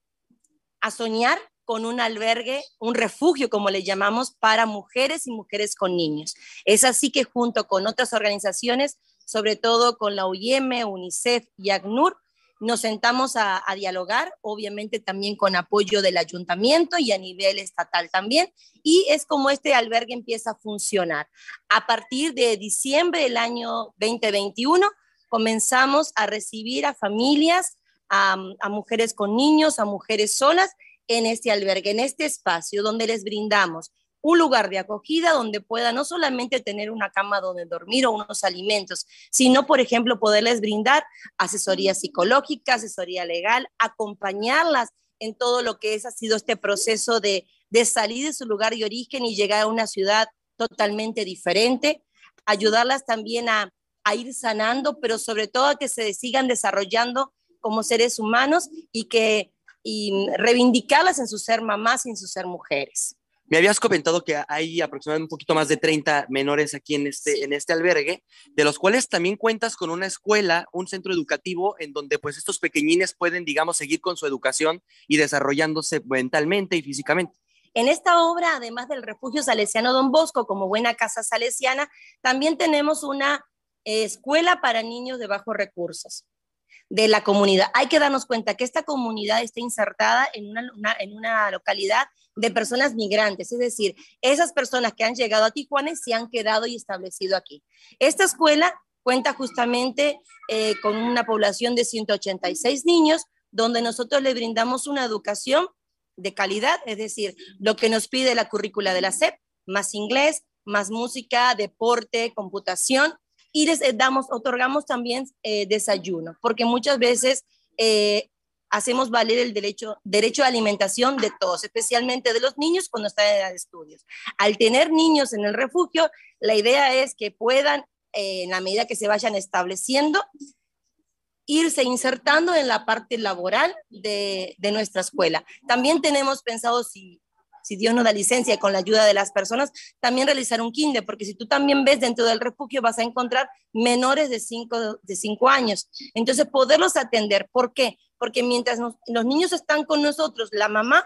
[SPEAKER 13] a soñar con un albergue, un refugio, como le llamamos, para mujeres y mujeres con niños. Es así que junto con otras organizaciones sobre todo con la UIM, UNICEF y ACNUR, nos sentamos a, dialogar, obviamente también con apoyo del ayuntamiento y a nivel estatal también, y es como este albergue empieza a funcionar. A partir de diciembre del año 2021, comenzamos a recibir a familias, a mujeres con niños, a mujeres solas en este albergue, en este espacio donde les brindamos un lugar de acogida donde pueda no solamente tener una cama donde dormir o unos alimentos, sino, por ejemplo, poderles brindar asesoría psicológica, asesoría legal, acompañarlas en todo lo que es, ha sido este proceso de, salir de su lugar de origen y llegar a una ciudad totalmente diferente, ayudarlas también a, a ir sanando, pero sobre todo a que se sigan desarrollando como seres humanos y que y reivindicarlas en su ser mamás y en su ser mujeres.
[SPEAKER 12] Me habías comentado que hay aproximadamente un poquito más de 30 menores aquí en este, en este albergue, de los cuales también cuentas con una escuela, un centro educativo en donde pues estos pequeñines pueden, digamos, seguir con su educación y desarrollándose mentalmente y físicamente.
[SPEAKER 13] En esta obra, además del refugio salesiano Don Bosco como buena casa salesiana, también tenemos una escuela para niños de bajos recursos de la comunidad. Hay que darnos cuenta que esta comunidad está insertada en una, en una localidad de personas migrantes, es decir, esas personas que han llegado a Tijuana y se han quedado y establecido aquí. Esta escuela cuenta justamente eh, con una población de 186 niños, donde nosotros le brindamos una educación de calidad, es decir, lo que nos pide la currícula de la SEP, más inglés, más música, deporte, computación, y les eh, damos, otorgamos también eh, desayuno, porque muchas veces hacemos valer el derecho, derecho a alimentación de todos, especialmente de los niños cuando están en edad de estudios. Al tener niños en el refugio, la idea es que puedan, en la medida que se vayan estableciendo, irse insertando en la parte laboral de, de nuestra escuela. También tenemos pensado, si si Dios nos da licencia con la ayuda de las personas, también realizar un kinder, porque si tú también ves dentro del refugio vas a encontrar menores de 5 de cinco años. Entonces, poderlos atender. ¿Por qué? Porque mientras los niños están con nosotros, la mamá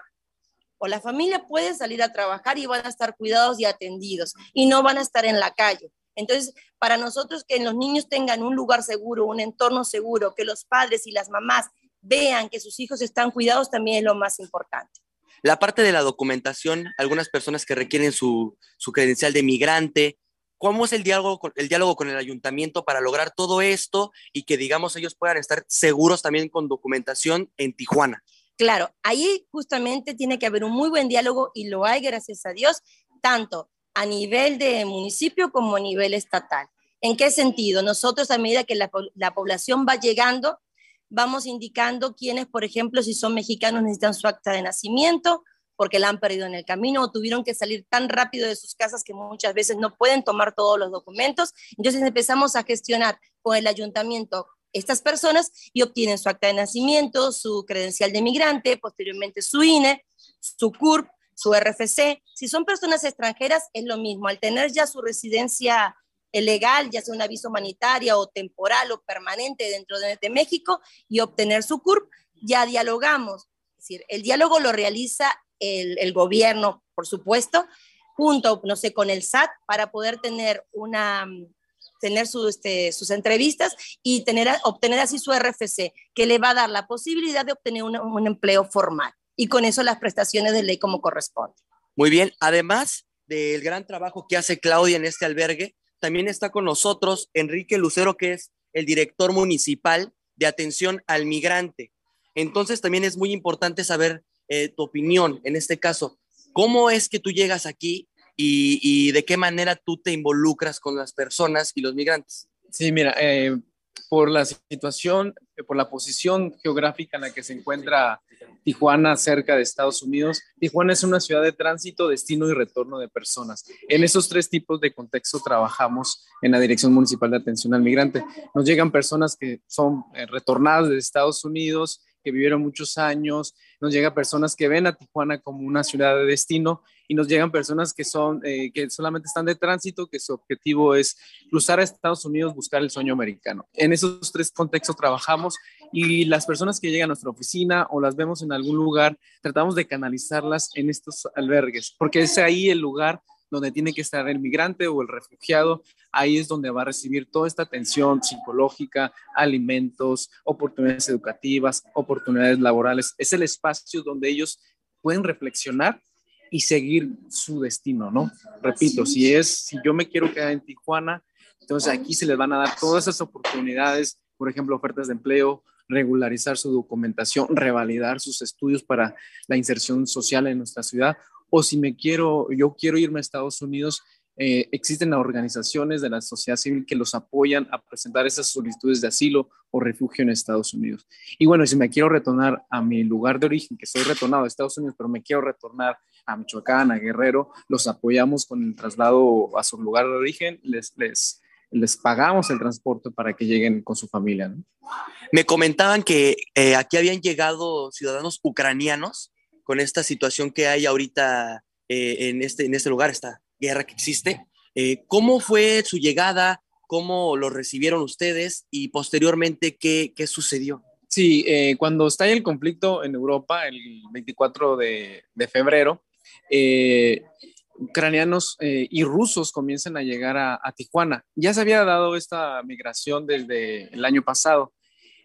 [SPEAKER 13] o la familia puede salir a trabajar y van a estar cuidados y atendidos y no van a estar en la calle. Entonces, para nosotros que los niños tengan un lugar seguro, un entorno seguro, que los padres y las mamás vean que sus hijos están cuidados, también es lo más importante.
[SPEAKER 12] La parte de la documentación, algunas personas que requieren su, credencial de migrante, ¿cómo es el diálogo, con, el diálogo con el ayuntamiento para lograr todo esto y que, digamos, ellos puedan estar seguros también con documentación en Tijuana?
[SPEAKER 13] Claro, ahí justamente tiene que haber un muy buen diálogo y lo hay, gracias a Dios, tanto a nivel de municipio como a nivel estatal. ¿En qué sentido? Nosotros a medida que la, la población va llegando, vamos indicando quiénes, por ejemplo, si son mexicanos, necesitan su acta de nacimiento porque la han perdido en el camino o tuvieron que salir tan rápido de sus casas que muchas veces no pueden tomar todos los documentos. Entonces empezamos a gestionar con el ayuntamiento estas personas y obtienen su acta de nacimiento, su credencial de migrante, posteriormente su INE, su CURP, su RFC. Si son personas extranjeras, es lo mismo. Al tener ya su residencia legal, ya sea una visa humanitaria o temporal o permanente dentro de, México y obtener su CURP, ya dialogamos. Es decir, el diálogo lo realiza el, gobierno, por supuesto, junto, no sé, con el SAT para poder tener una tener este, sus entrevistas y tener, obtener así su RFC, que le va a dar la posibilidad de obtener un, empleo formal. y con eso las prestaciones de ley como corresponde.
[SPEAKER 12] Muy bien, además del gran trabajo que hace Claudia en este albergue, también está con nosotros Enrique Lucero, que es el director municipal de atención al migrante. Entonces también es muy importante saber eh, tu opinión en este caso. ¿Cómo es que tú llegas aquí y, de qué manera tú te involucras con las personas y los migrantes?
[SPEAKER 14] Sí, mira, eh, por la situación, eh, por la posición geográfica en la que se encuentra Tijuana cerca de Estados Unidos. Tijuana es una ciudad de tránsito, destino y retorno de personas. En esos tres tipos de contexto trabajamos en la Dirección Municipal de Atención al Migrante. Nos llegan personas que son eh, retornadas de Estados Unidos, que vivieron muchos años, nos llegan personas que ven a Tijuana como una ciudad de destino y nos llegan personas que son eh, que solamente están de tránsito, que su objetivo es cruzar a Estados Unidos, buscar el sueño americano. En esos tres contextos trabajamos y las personas que llegan a nuestra oficina o las vemos en algún lugar, tratamos de canalizarlas en estos albergues, porque es ahí el lugar donde tiene que estar el migrante o el refugiado, ahí es donde va a recibir toda esta atención psicológica, alimentos, oportunidades educativas, oportunidades laborales. Es el espacio donde ellos pueden reflexionar y seguir su destino, ¿no? Repito, si es, si yo me quiero quedar en Tijuana, entonces aquí se les van a dar todas esas oportunidades, por ejemplo, ofertas de empleo, regularizar su documentación, revalidar sus estudios para la inserción social en nuestra ciudad, o si me quiero, yo quiero irme a Estados Unidos, eh, existen organizaciones de la sociedad civil que los apoyan a presentar esas solicitudes de asilo o refugio en Estados Unidos. Y bueno, si me quiero retornar a mi lugar de origen, que soy retornado a Estados Unidos, pero me quiero retornar a Michoacán, a Guerrero, los apoyamos con el traslado a su lugar de origen, les, les, les pagamos el transporte para que lleguen con su familia.
[SPEAKER 12] Me comentaban que eh, aquí habían llegado ciudadanos ucranianos con esta situación que hay ahorita eh, en, este, en este lugar, esta guerra que existe. Eh, ¿Cómo fue su llegada? ¿Cómo lo recibieron ustedes? Y posteriormente, ¿qué, sucedió?
[SPEAKER 14] Sí, eh, cuando estalla el conflicto en Europa, el 24 de, febrero, ucranianos y rusos comienzan a llegar a, Tijuana. Ya se había dado esta migración desde el año pasado,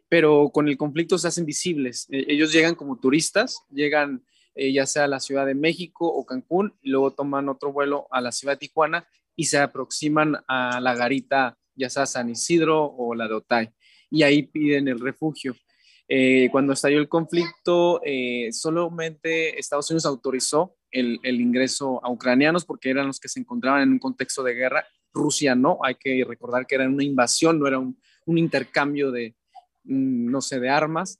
[SPEAKER 14] pero con el conflicto se hacen visibles. ellos llegan como turistas, llegan eh, ya sea a la Ciudad de México o Cancún, y luego toman otro vuelo a la Ciudad de Tijuana y se aproximan a la garita, ya sea San Isidro o la de Otay, y ahí piden el refugio. Eh, cuando estalló el conflicto, eh, solamente Estados Unidos autorizó el, ingreso a ucranianos porque eran los que se encontraban en un contexto de guerra. Rusia no, hay que recordar que era una invasión, no era un, un intercambio de, mm, no sé, de armas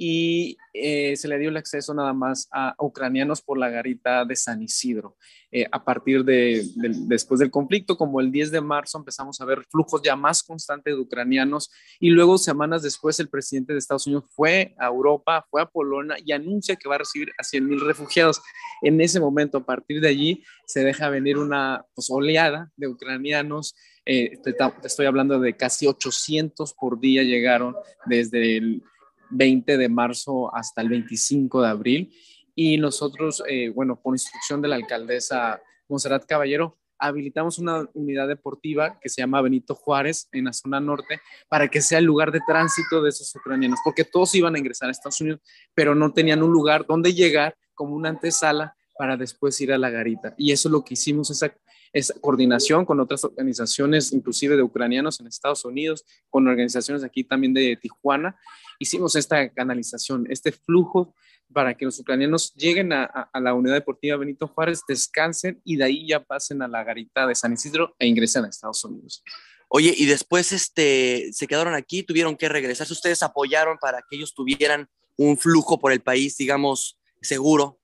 [SPEAKER 14] y eh, se le dio el acceso nada más a ucranianos por la garita de San Isidro. Eh, a partir de, después del conflicto, como el 10 de marzo, empezamos a ver flujos ya más constantes de ucranianos y luego semanas después el presidente de Estados Unidos fue a Europa, fue a Polonia y anuncia que va a recibir a 100 mil refugiados. En ese momento, a partir de allí, se deja venir una pues, oleada de ucranianos. Eh, te estoy hablando de casi 800 por día llegaron desde el 20 de marzo hasta el 25 de abril. Y nosotros, eh, bueno, por instrucción de la alcaldesa Monserrat Caballero, habilitamos una unidad deportiva que se llama Benito Juárez en la zona norte para que sea el lugar de tránsito de esos ucranianos, porque todos iban a ingresar a Estados Unidos, pero no tenían un lugar donde llegar como una antesala para después ir a la garita. Y eso es lo que hicimos, esa, esa coordinación con otras organizaciones, inclusive de ucranianos en Estados Unidos, con organizaciones aquí también de Tijuana, hicimos esta canalización, este flujo para que los ucranianos lleguen a, la unidad deportiva Benito Juárez, descansen y de ahí ya pasen a la garita de San Isidro e ingresen a Estados Unidos.
[SPEAKER 12] Oye, y después este, se quedaron aquí, tuvieron que regresar. ¿Ustedes apoyaron para que ellos tuvieran un flujo por el país, digamos, seguro?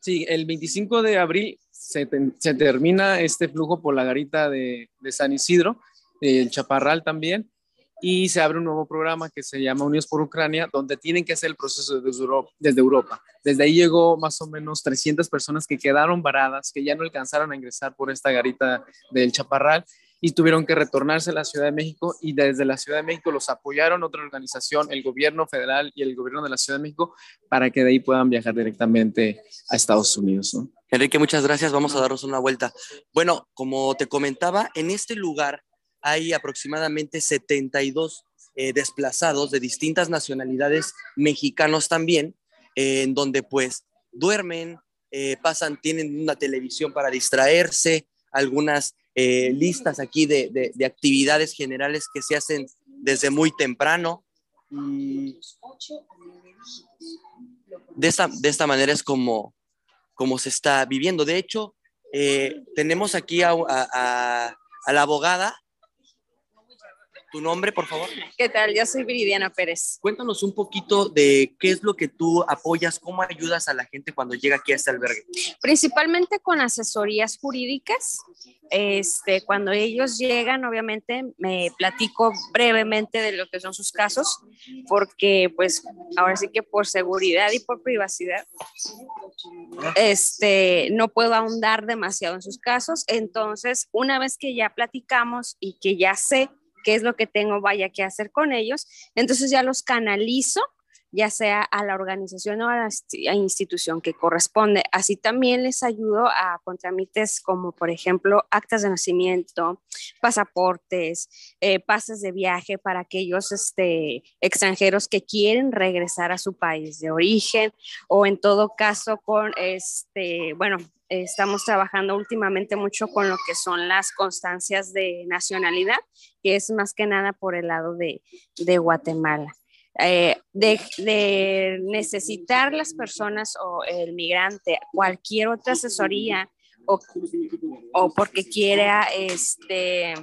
[SPEAKER 14] Sí, el 25 de abril se, termina este flujo por la garita de, de San Isidro, el Chaparral también, y se abre un nuevo programa que se llama Unidos por Ucrania, donde tienen que hacer el proceso desde Europa, desde ahí llegó más o menos 300 personas que quedaron varadas, que ya no alcanzaron a ingresar por esta garita del Chaparral y tuvieron que retornarse a la Ciudad de México y desde la Ciudad de México los apoyaron otra organización, el gobierno federal y el gobierno de la Ciudad de México, para que de ahí puedan viajar directamente a Estados Unidos.
[SPEAKER 12] Enrique, muchas gracias. Vamos a darnos una vuelta. Bueno, como te comentaba, en este lugar hay aproximadamente 72 eh, desplazados de distintas nacionalidades mexicanos también, en donde pues duermen, eh, pasan, tienen una televisión para distraerse, algunas eh, listas aquí de, de- de actividades generales que se hacen desde muy temprano. De esta, de esta manera es como, como se está viviendo. De hecho, eh, tenemos aquí a- a la abogada. ¿Tu nombre, por favor?
[SPEAKER 15] ¿Qué tal? Yo soy Viridiana Pérez.
[SPEAKER 12] Cuéntanos un poquito de qué es lo que tú apoyas, cómo ayudas a la gente cuando llega aquí a este albergue.
[SPEAKER 15] Principalmente con asesorías jurídicas. Este, cuando ellos llegan, obviamente me platico brevemente de lo que son sus casos, porque pues ahora sí que por seguridad y por privacidad, este, no puedo ahondar demasiado en sus casos. Entonces, una vez que ya platicamos y que ya sé qué es lo que tengo vaya que hacer con ellos, entonces ya los canalizo ya sea a la organización o a la institución que corresponde. Así también les ayudo a con trámites como, por ejemplo, actas de nacimiento, pasaportes, eh, pases de viaje para aquellos este, extranjeros que quieren regresar a su país de origen o en todo caso con, este, bueno, estamos trabajando últimamente mucho con lo que son las constancias de nacionalidad, que es más que nada por el lado de, de Guatemala. Eh, de, de necesitar las personas o el migrante cualquier otra asesoría o, o porque quiera este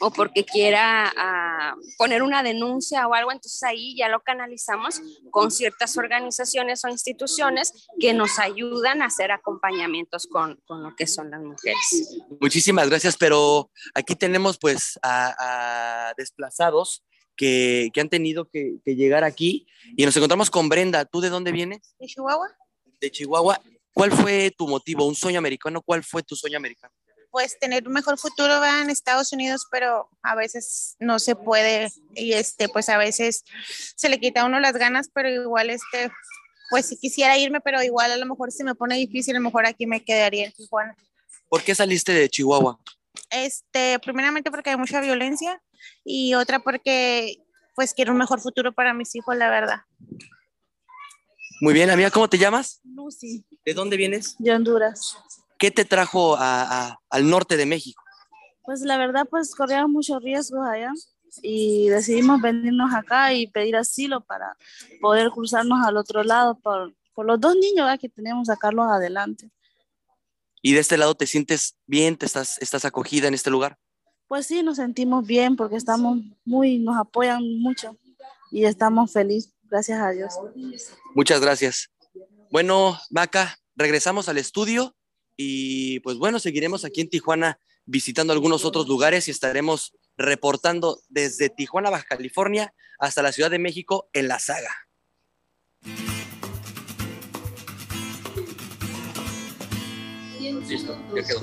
[SPEAKER 15] o porque quiera ah, poner una denuncia o algo, entonces ahí ya lo canalizamos con ciertas organizaciones o instituciones que nos ayudan a hacer acompañamientos con, con lo que son las mujeres.
[SPEAKER 12] Muchísimas gracias, pero aquí tenemos pues a, a desplazados que, que han tenido que, que llegar aquí y nos encontramos con Brenda. ¿Tú de dónde vienes?
[SPEAKER 16] ¿De Chihuahua?
[SPEAKER 12] De Chihuahua. ¿Cuál fue tu motivo? ¿Un sueño americano? ¿Cuál fue tu sueño americano?
[SPEAKER 16] Pues tener un mejor futuro va en Estados Unidos, pero a veces no se puede y este, pues a veces se le quita a uno las ganas, pero igual este, pues si quisiera irme, pero igual a lo mejor se me pone difícil, a lo mejor aquí me quedaría en Tijuana.
[SPEAKER 12] ¿Por qué saliste de Chihuahua?
[SPEAKER 16] Este, primeramente porque hay mucha violencia y otra porque pues quiero un mejor futuro para mis hijos, la verdad.
[SPEAKER 12] Muy bien, amiga, ¿cómo te llamas?
[SPEAKER 16] Lucy,
[SPEAKER 12] ¿De dónde vienes?
[SPEAKER 16] de Honduras.
[SPEAKER 12] ¿Qué te trajo a- a- al norte de México?
[SPEAKER 17] Pues la verdad, pues corríamos muchos riesgos allá y decidimos venirnos acá y pedir asilo para poder cruzarnos al otro lado por, por los dos niños ¿verdad? que tenemos, sacarlos adelante.
[SPEAKER 12] ¿Y de este lado te sientes bien? ¿Te estás, estás acogida en este lugar?
[SPEAKER 17] Pues sí, nos sentimos bien porque estamos muy, nos apoyan mucho y estamos felices, gracias a Dios.
[SPEAKER 12] Muchas gracias. Bueno, Maca, regresamos al estudio y pues bueno, seguiremos aquí en Tijuana visitando algunos otros lugares y estaremos reportando desde Tijuana, Baja California, hasta la Ciudad de México en la saga. Listo, ya quedó.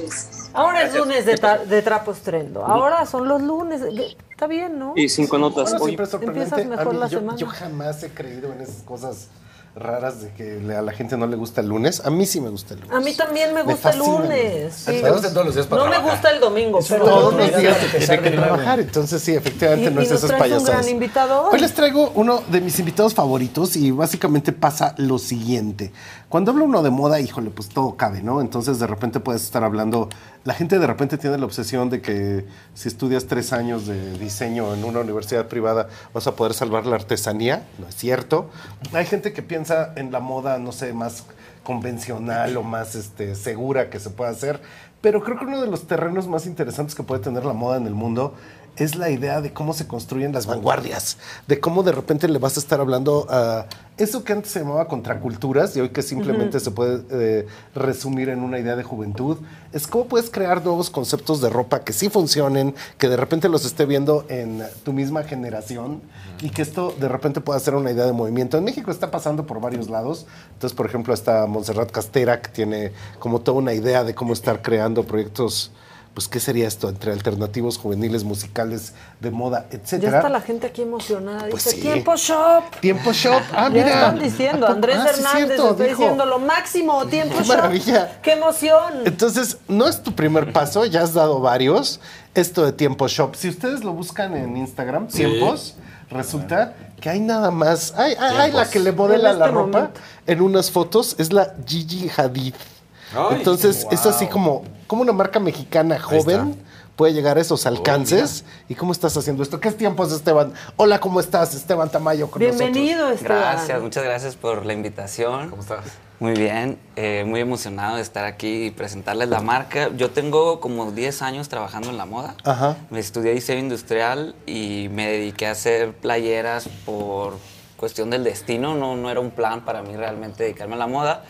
[SPEAKER 1] Ahora es lunes de, tra- de trapos trendo. Ahora son los lunes. Está bien, ¿no?
[SPEAKER 12] Y cinco notas.
[SPEAKER 18] Bueno.
[SPEAKER 1] Empiezas mejor
[SPEAKER 18] mí,
[SPEAKER 1] la
[SPEAKER 18] yo,
[SPEAKER 1] semana.
[SPEAKER 18] yo jamás he creído en esas cosas raras de que a la gente no le gusta el lunes. A mí sí me gusta el lunes.
[SPEAKER 1] A mí también me
[SPEAKER 18] Me
[SPEAKER 1] gusta el lunes.
[SPEAKER 18] A ti
[SPEAKER 1] sí.
[SPEAKER 18] te gustan todos los días para
[SPEAKER 1] No me gusta el domingo, pero
[SPEAKER 18] Todos los días te tiene que trabajar. Entonces, sí, efectivamente
[SPEAKER 1] Y-
[SPEAKER 18] no
[SPEAKER 1] y
[SPEAKER 18] es
[SPEAKER 1] nos un
[SPEAKER 18] payasadas.
[SPEAKER 1] gran invitado hoy.
[SPEAKER 18] Hoy les traigo uno de mis invitados favoritos y básicamente pasa lo siguiente. Cuando habla uno de moda, híjole, pues todo cabe, ¿no? Entonces de repente puedes estar hablando, la gente de repente tiene la obsesión de que si estudias tres años de diseño en una universidad privada vas a poder salvar la artesanía, no es cierto. Hay gente que piensa en la moda, no sé, más convencional o más este, segura que se pueda hacer, pero creo que uno de los terrenos más interesantes que puede tener la moda en el mundo es la idea de cómo se construyen las vanguardias, de cómo de repente le vas a estar hablando a eso que antes se llamaba contraculturas y hoy que simplemente se puede eh, resumir en una idea de juventud, es cómo puedes crear nuevos conceptos de ropa que sí funcionen, que de repente los esté viendo en tu misma generación y que esto de repente pueda ser una idea de movimiento. En México está pasando por varios lados. Entonces, por ejemplo, está Montserrat Castera, que tiene como toda una idea de cómo estar creando proyectos pues qué sería esto entre alternativos juveniles, musicales, de moda,
[SPEAKER 1] Ya
[SPEAKER 18] etcétera.
[SPEAKER 1] está la gente aquí emocionada.
[SPEAKER 18] Pues
[SPEAKER 1] Dice,
[SPEAKER 18] sí.
[SPEAKER 1] tiempo shop.
[SPEAKER 18] Tiempo shop. Ah,
[SPEAKER 1] ya
[SPEAKER 18] mira.
[SPEAKER 1] están diciendo. Andrés
[SPEAKER 18] Ah, sí,
[SPEAKER 1] Hernández
[SPEAKER 18] cierto,
[SPEAKER 1] está diciendo lo máximo, tiempo
[SPEAKER 18] Qué
[SPEAKER 1] shop.
[SPEAKER 18] maravilla.
[SPEAKER 1] ¡Qué emoción!
[SPEAKER 18] Entonces, no es tu primer paso, ya has dado varios. Esto de Tiempo Shop, si ustedes lo buscan en Instagram,
[SPEAKER 2] Sí.
[SPEAKER 18] Tiempos, resulta que hay nada más. Hay, hay- hay la que le modela la
[SPEAKER 1] este
[SPEAKER 18] ropa
[SPEAKER 1] momento.
[SPEAKER 18] en unas fotos, es la Gigi Hadid.
[SPEAKER 2] Ay,
[SPEAKER 18] Entonces, es así como, como una marca mexicana joven puede llegar a esos alcances. ¿Y cómo estás haciendo esto? ¿Qué es Tiempos, Esteban? Hola, ¿cómo estás, Esteban Tamayo? Con
[SPEAKER 1] Bienvenido,
[SPEAKER 18] nosotros?
[SPEAKER 1] Esteban.
[SPEAKER 19] Gracias, muchas gracias por la invitación. ¿Cómo
[SPEAKER 2] estás?
[SPEAKER 19] Muy bien, eh, muy emocionado de estar aquí y presentarles la marca. Yo tengo como 10 años trabajando en la moda.
[SPEAKER 18] Ajá.
[SPEAKER 19] Me estudié diseño industrial y me dediqué a hacer playeras por cuestión del destino. No, no era un plan para mí realmente dedicarme a la moda.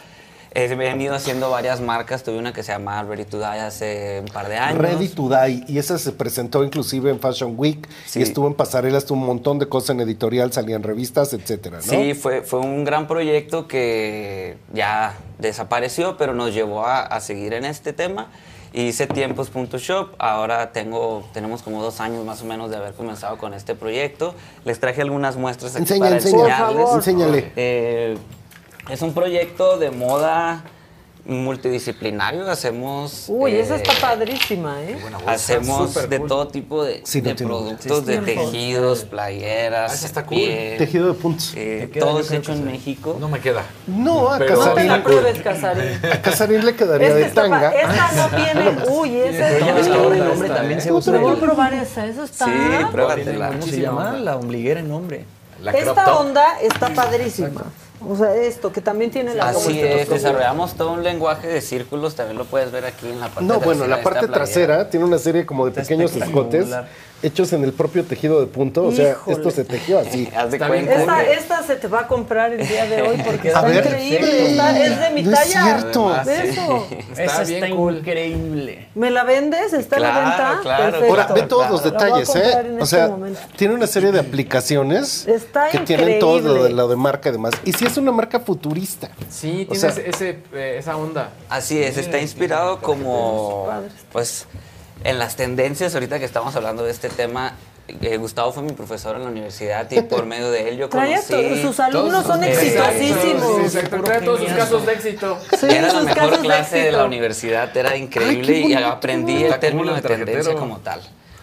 [SPEAKER 19] He venido haciendo varias marcas. Tuve una que se llama Ready to Die hace un par de años.
[SPEAKER 18] Ready to Die, y esa se presentó inclusive en Fashion Week,
[SPEAKER 19] Sí.
[SPEAKER 18] y estuvo en pasarelas, tuvo un montón de cosas en editorial, salían revistas, etcétera, ¿no?
[SPEAKER 19] Sí, fue, fue un gran proyecto que ya desapareció, pero nos llevó a, a seguir en este tema. Hice tiempos.shop, ahora tengo, tenemos como dos años más o menos de haber comenzado con este proyecto. Les traje algunas muestras aquí
[SPEAKER 18] Enseña,
[SPEAKER 19] para
[SPEAKER 18] enseña.
[SPEAKER 19] enseñarles.
[SPEAKER 18] Por favor. Enséñale.
[SPEAKER 19] Eh, es un proyecto de moda multidisciplinario, hacemos...
[SPEAKER 1] Uy, esa
[SPEAKER 19] eh,
[SPEAKER 1] está padrísima, ¿eh?
[SPEAKER 19] Hacemos de
[SPEAKER 1] cool.
[SPEAKER 19] todo tipo de,
[SPEAKER 18] Sí,
[SPEAKER 19] de productos, de
[SPEAKER 1] Tiempos.
[SPEAKER 19] tejidos, playeras,
[SPEAKER 2] Ah, esa está cool.
[SPEAKER 19] piel,
[SPEAKER 18] Tejido de puntos.
[SPEAKER 19] eh, todo es hecho en
[SPEAKER 2] sí.
[SPEAKER 19] México.
[SPEAKER 2] No me queda.
[SPEAKER 18] No, a
[SPEAKER 2] Pero-
[SPEAKER 1] No te
[SPEAKER 18] Casarín,
[SPEAKER 1] la pruebes, Casarín.
[SPEAKER 18] a Casarín le quedaría
[SPEAKER 1] Este
[SPEAKER 18] de tanga.
[SPEAKER 1] esta no tiene. Uy, esa
[SPEAKER 3] Pero ya ves que ahora el nombre
[SPEAKER 4] Esta,
[SPEAKER 3] también se usa.
[SPEAKER 1] voy a probar esa, eso está.
[SPEAKER 19] Sí, pruébatela.
[SPEAKER 3] ¿Cómo se llama? La ombliguera en
[SPEAKER 2] crop
[SPEAKER 1] Esta onda está padrísima. O sea, esto que también tiene la
[SPEAKER 19] Así
[SPEAKER 1] como-
[SPEAKER 19] es, desarrollamos todo un lenguaje de círculos, también lo puedes ver aquí en la parte
[SPEAKER 18] No, bueno,
[SPEAKER 19] trasera
[SPEAKER 18] la
[SPEAKER 19] de esta
[SPEAKER 18] parte trasera tiene una serie como de pequeños escotes hechos en el propio tejido de punto. O sea,
[SPEAKER 1] Híjole.
[SPEAKER 18] esto se tejió así.
[SPEAKER 19] Haz de
[SPEAKER 4] Está bien
[SPEAKER 19] cuenta.
[SPEAKER 1] Esta, esta se te va a comprar el día de hoy porque está
[SPEAKER 18] ver.
[SPEAKER 1] increíble. está- es de mi
[SPEAKER 18] No es
[SPEAKER 1] talla.
[SPEAKER 18] cierto.
[SPEAKER 4] Además,
[SPEAKER 1] ¿Ves
[SPEAKER 4] sí.
[SPEAKER 1] eso?
[SPEAKER 4] Está
[SPEAKER 3] Esa
[SPEAKER 4] bien
[SPEAKER 3] está
[SPEAKER 4] cool.
[SPEAKER 3] increíble.
[SPEAKER 1] ¿Me la vendes? ¿Está a la
[SPEAKER 19] Claro,
[SPEAKER 1] venta?
[SPEAKER 19] claro.
[SPEAKER 1] Perfecto.
[SPEAKER 18] Ahora, ve todos los detalles, ¿eh? O
[SPEAKER 1] este
[SPEAKER 18] sea,
[SPEAKER 1] momento.
[SPEAKER 18] tiene una serie de aplicaciones
[SPEAKER 1] Está
[SPEAKER 18] que tienen todo lo de, lo de marca y demás. Y si es una marca futurista.
[SPEAKER 4] Sí,
[SPEAKER 18] O
[SPEAKER 4] tiene
[SPEAKER 18] sea-
[SPEAKER 4] ese, ese, eh, esa onda.
[SPEAKER 19] Así es, está inspirado como,
[SPEAKER 1] padre.
[SPEAKER 19] pues, en las tendencias, ahorita que estamos hablando de este tema. eh, Gustavo fue mi profesor en la universidad y por medio de él yo
[SPEAKER 1] Traía
[SPEAKER 19] conocí...
[SPEAKER 1] sus alumnos son exitosísimos.
[SPEAKER 4] Sí, todos sus casos de éxito.
[SPEAKER 1] Sí,
[SPEAKER 19] era la mejor
[SPEAKER 1] de
[SPEAKER 19] clase de, la universidad, era increíble y aprendí el término de tendencia como tal.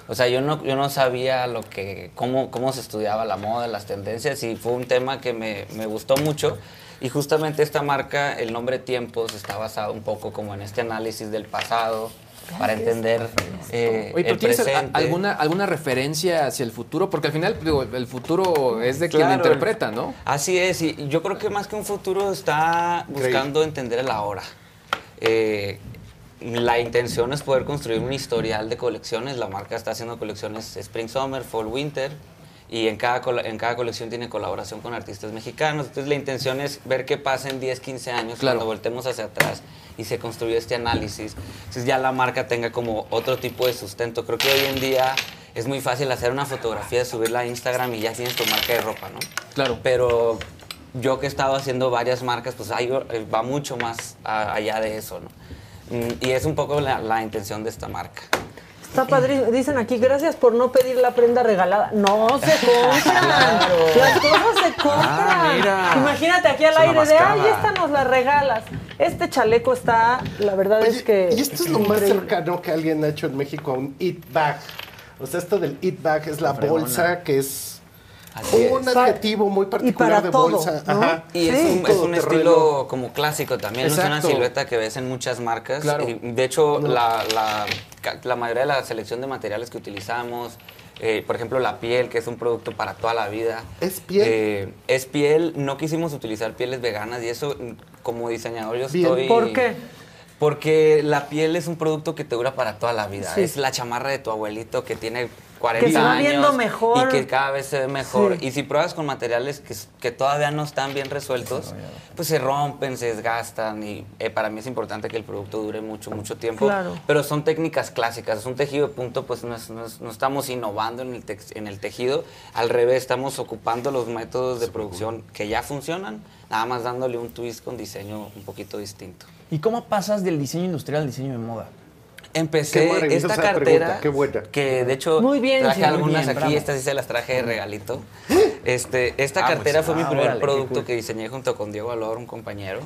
[SPEAKER 19] O sea, yo no, yo no sabía lo que, cómo, cómo se estudiaba la moda, las tendencias y fue un tema que me, me gustó mucho. Y justamente esta marca, el nombre Tiempos, está basado un poco como en este análisis del pasado para entender eh,
[SPEAKER 4] Oye,
[SPEAKER 19] el
[SPEAKER 4] ¿tienes
[SPEAKER 19] presente.
[SPEAKER 4] alguna, alguna referencia hacia el futuro? Porque al final, digo, el futuro es de quien
[SPEAKER 19] Claro,
[SPEAKER 4] interpreta, ¿no?
[SPEAKER 19] Así es, y yo creo que más que un futuro está buscando entender el ahora. Eh, la intención es poder construir un historial de colecciones. La marca está haciendo colecciones Spring Summer, Fall Winter. Y en cada, en cada colección tiene colaboración con artistas mexicanos. Entonces la intención es ver qué pasa en 10, 15 años
[SPEAKER 4] Claro.
[SPEAKER 19] cuando voltemos hacia atrás y se construye este análisis. Entonces ya la marca tenga como otro tipo de sustento. Creo que hoy en día es muy fácil hacer una fotografía, subirla a Instagram y ya tienes tu marca de ropa, ¿no?
[SPEAKER 4] Claro.
[SPEAKER 19] Pero yo que he estado haciendo varias marcas, pues ahí va mucho más a- allá de eso, ¿no? Mm, Y es un poco la, la intención de esta marca.
[SPEAKER 1] Está padrísimo. Dicen aquí, gracias por no pedir la prenda regalada. No se compran. Las cosas se compran.
[SPEAKER 2] Ah, mira.
[SPEAKER 1] Imagínate aquí al
[SPEAKER 2] Es
[SPEAKER 1] aire de, ay, esta nos la regalas. Este chaleco está, la verdad es que.
[SPEAKER 18] y esto es lo más
[SPEAKER 1] increíble.
[SPEAKER 18] cercano que alguien ha hecho en México a un eat bag. O sea, esto del eat bag es la bolsa que es
[SPEAKER 19] Así
[SPEAKER 18] un
[SPEAKER 19] es.
[SPEAKER 18] adjetivo muy particular
[SPEAKER 1] para
[SPEAKER 18] de
[SPEAKER 1] todo,
[SPEAKER 18] bolsa.
[SPEAKER 1] ¿no?
[SPEAKER 18] Ajá.
[SPEAKER 19] Y es un, es un
[SPEAKER 18] Todoterreno.
[SPEAKER 19] estilo como clásico también, no es una silueta que ves en muchas marcas.
[SPEAKER 4] Claro.
[SPEAKER 19] Y de hecho, la, la, mayoría de la selección de materiales que utilizamos, eh, por ejemplo, la piel, que es un producto para toda la vida.
[SPEAKER 18] ¿Es piel?
[SPEAKER 19] Eh, es piel, no quisimos utilizar pieles veganas y eso, como diseñador, yo
[SPEAKER 18] Bien.
[SPEAKER 19] estoy...
[SPEAKER 1] ¿Por qué?
[SPEAKER 19] Porque la piel es un producto que te dura para toda la vida.
[SPEAKER 1] Sí.
[SPEAKER 19] Es la chamarra de tu abuelito que tiene 40
[SPEAKER 1] Que se va
[SPEAKER 19] años
[SPEAKER 1] viendo mejor.
[SPEAKER 19] y que cada vez se ve mejor.
[SPEAKER 1] Sí.
[SPEAKER 19] Y si pruebas con materiales que, que todavía no están bien resueltos, pues se rompen, se desgastan y eh, para mí es importante que el producto dure mucho, mucho tiempo.
[SPEAKER 1] Claro.
[SPEAKER 19] Pero son técnicas clásicas. Es un tejido de punto, pues no, es- no es- no estamos innovando en el, tex- en el tejido. Al revés, estamos ocupando los métodos de producción que ya funcionan, nada más dándole un twist con diseño un poquito distinto.
[SPEAKER 3] ¿Y cómo pasas del diseño industrial al diseño de moda?
[SPEAKER 19] Empecé esta cartera,
[SPEAKER 18] qué buena.
[SPEAKER 19] que de hecho
[SPEAKER 1] Muy bien,
[SPEAKER 19] traje
[SPEAKER 1] sí, muy
[SPEAKER 19] algunas
[SPEAKER 1] bien,
[SPEAKER 19] aquí,
[SPEAKER 1] bravo.
[SPEAKER 19] estas sí se las traje de regalito. Este, esta
[SPEAKER 3] Ah,
[SPEAKER 19] cartera
[SPEAKER 3] pues,
[SPEAKER 19] fue mi
[SPEAKER 3] ah,
[SPEAKER 19] primer
[SPEAKER 3] órale,
[SPEAKER 19] producto
[SPEAKER 3] cool.
[SPEAKER 19] que diseñé junto con Diego Alor, un compañero.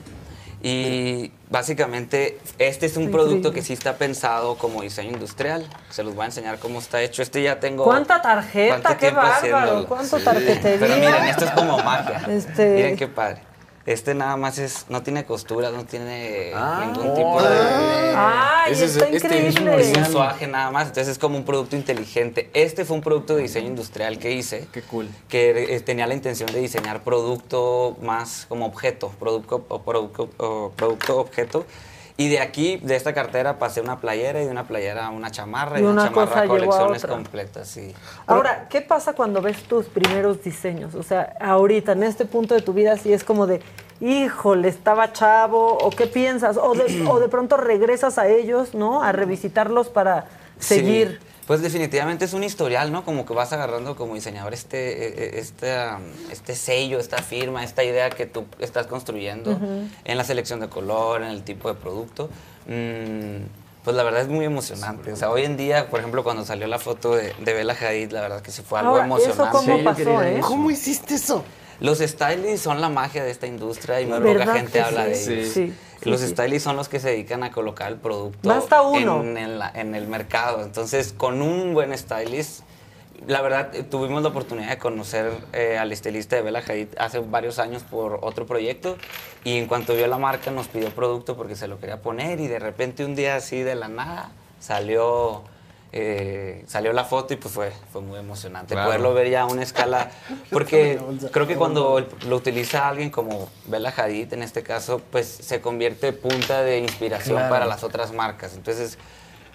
[SPEAKER 19] Y básicamente este es un
[SPEAKER 1] Increíble.
[SPEAKER 19] producto que sí está pensado como diseño industrial. Se los voy a enseñar cómo está hecho. Este ya tengo...
[SPEAKER 1] ¿Cuánta tarjeta?
[SPEAKER 19] ¿Cuánto
[SPEAKER 1] ¡Qué bárbaro!
[SPEAKER 19] haciéndolo?
[SPEAKER 1] ¿Cuánto
[SPEAKER 19] Sí.
[SPEAKER 1] tarjetería?
[SPEAKER 19] Pero miren, esto es como magia.
[SPEAKER 1] Este-
[SPEAKER 19] Miren qué padre. Este nada más es, no tiene costuras, no tiene
[SPEAKER 3] Ah.
[SPEAKER 19] ningún tipo de...
[SPEAKER 1] ¡Ay,
[SPEAKER 4] Ese es-
[SPEAKER 1] está
[SPEAKER 4] este es
[SPEAKER 1] increíble!
[SPEAKER 19] es un suaje nada más, entonces es como un producto inteligente. Este fue un producto de diseño industrial que hice,
[SPEAKER 4] Qué cool.
[SPEAKER 19] que eh, tenía la intención de diseñar producto más como objeto, producto, o producto, o producto objeto. Y de aquí, de esta cartera, pasé una playera y de una playera a una chamarra y,
[SPEAKER 1] Y
[SPEAKER 19] de
[SPEAKER 1] una
[SPEAKER 19] una chamarra a colecciones completas. Sí.
[SPEAKER 1] Ahora, ¿qué pasa cuando ves tus primeros diseños? O sea, ahorita, en este punto de tu vida, si es como de, híjole, estaba chavo, o qué piensas, o de, o de pronto regresas a ellos, ¿no? A revisitarlos para
[SPEAKER 19] Sí,
[SPEAKER 1] seguir.
[SPEAKER 19] Pues definitivamente es un historial, ¿no? Como que vas agarrando como diseñador este, este, este sello, esta firma, esta idea que tú estás construyendo en la selección de color, en el tipo de producto. Mm, pues la verdad es muy emocionante. O sea, hoy en día, por ejemplo, cuando salió la foto de, de Bella Hadid, la verdad que sí fue algo
[SPEAKER 1] Ahora, ¿eso
[SPEAKER 19] emocionante.
[SPEAKER 1] cómo pasó, eh?
[SPEAKER 18] ¿Cómo hiciste eso?
[SPEAKER 19] Los stylists son la magia de esta industria y muy
[SPEAKER 1] ¿Verdad
[SPEAKER 19] poca gente habla
[SPEAKER 1] sí?
[SPEAKER 19] de ellos.
[SPEAKER 1] Sí, sí,
[SPEAKER 19] los
[SPEAKER 1] sí.
[SPEAKER 19] stylists son los que se dedican a colocar el producto
[SPEAKER 1] Basta uno.
[SPEAKER 19] En, en la- en el mercado. Entonces, con un buen stylist, la verdad, eh, tuvimos la oportunidad de conocer eh, al estilista de Bella Hadid hace varios años por otro proyecto y en cuanto vio la marca nos pidió producto porque se lo quería poner y de repente un día así de la nada salió... eh, salió la foto y pues fue, fue muy emocionante
[SPEAKER 4] Claro.
[SPEAKER 19] poderlo ver ya a una escala porque creo que cuando lo utiliza alguien como Bella Hadid en este caso pues se convierte punta de inspiración
[SPEAKER 3] Claro.
[SPEAKER 19] para las otras marcas entonces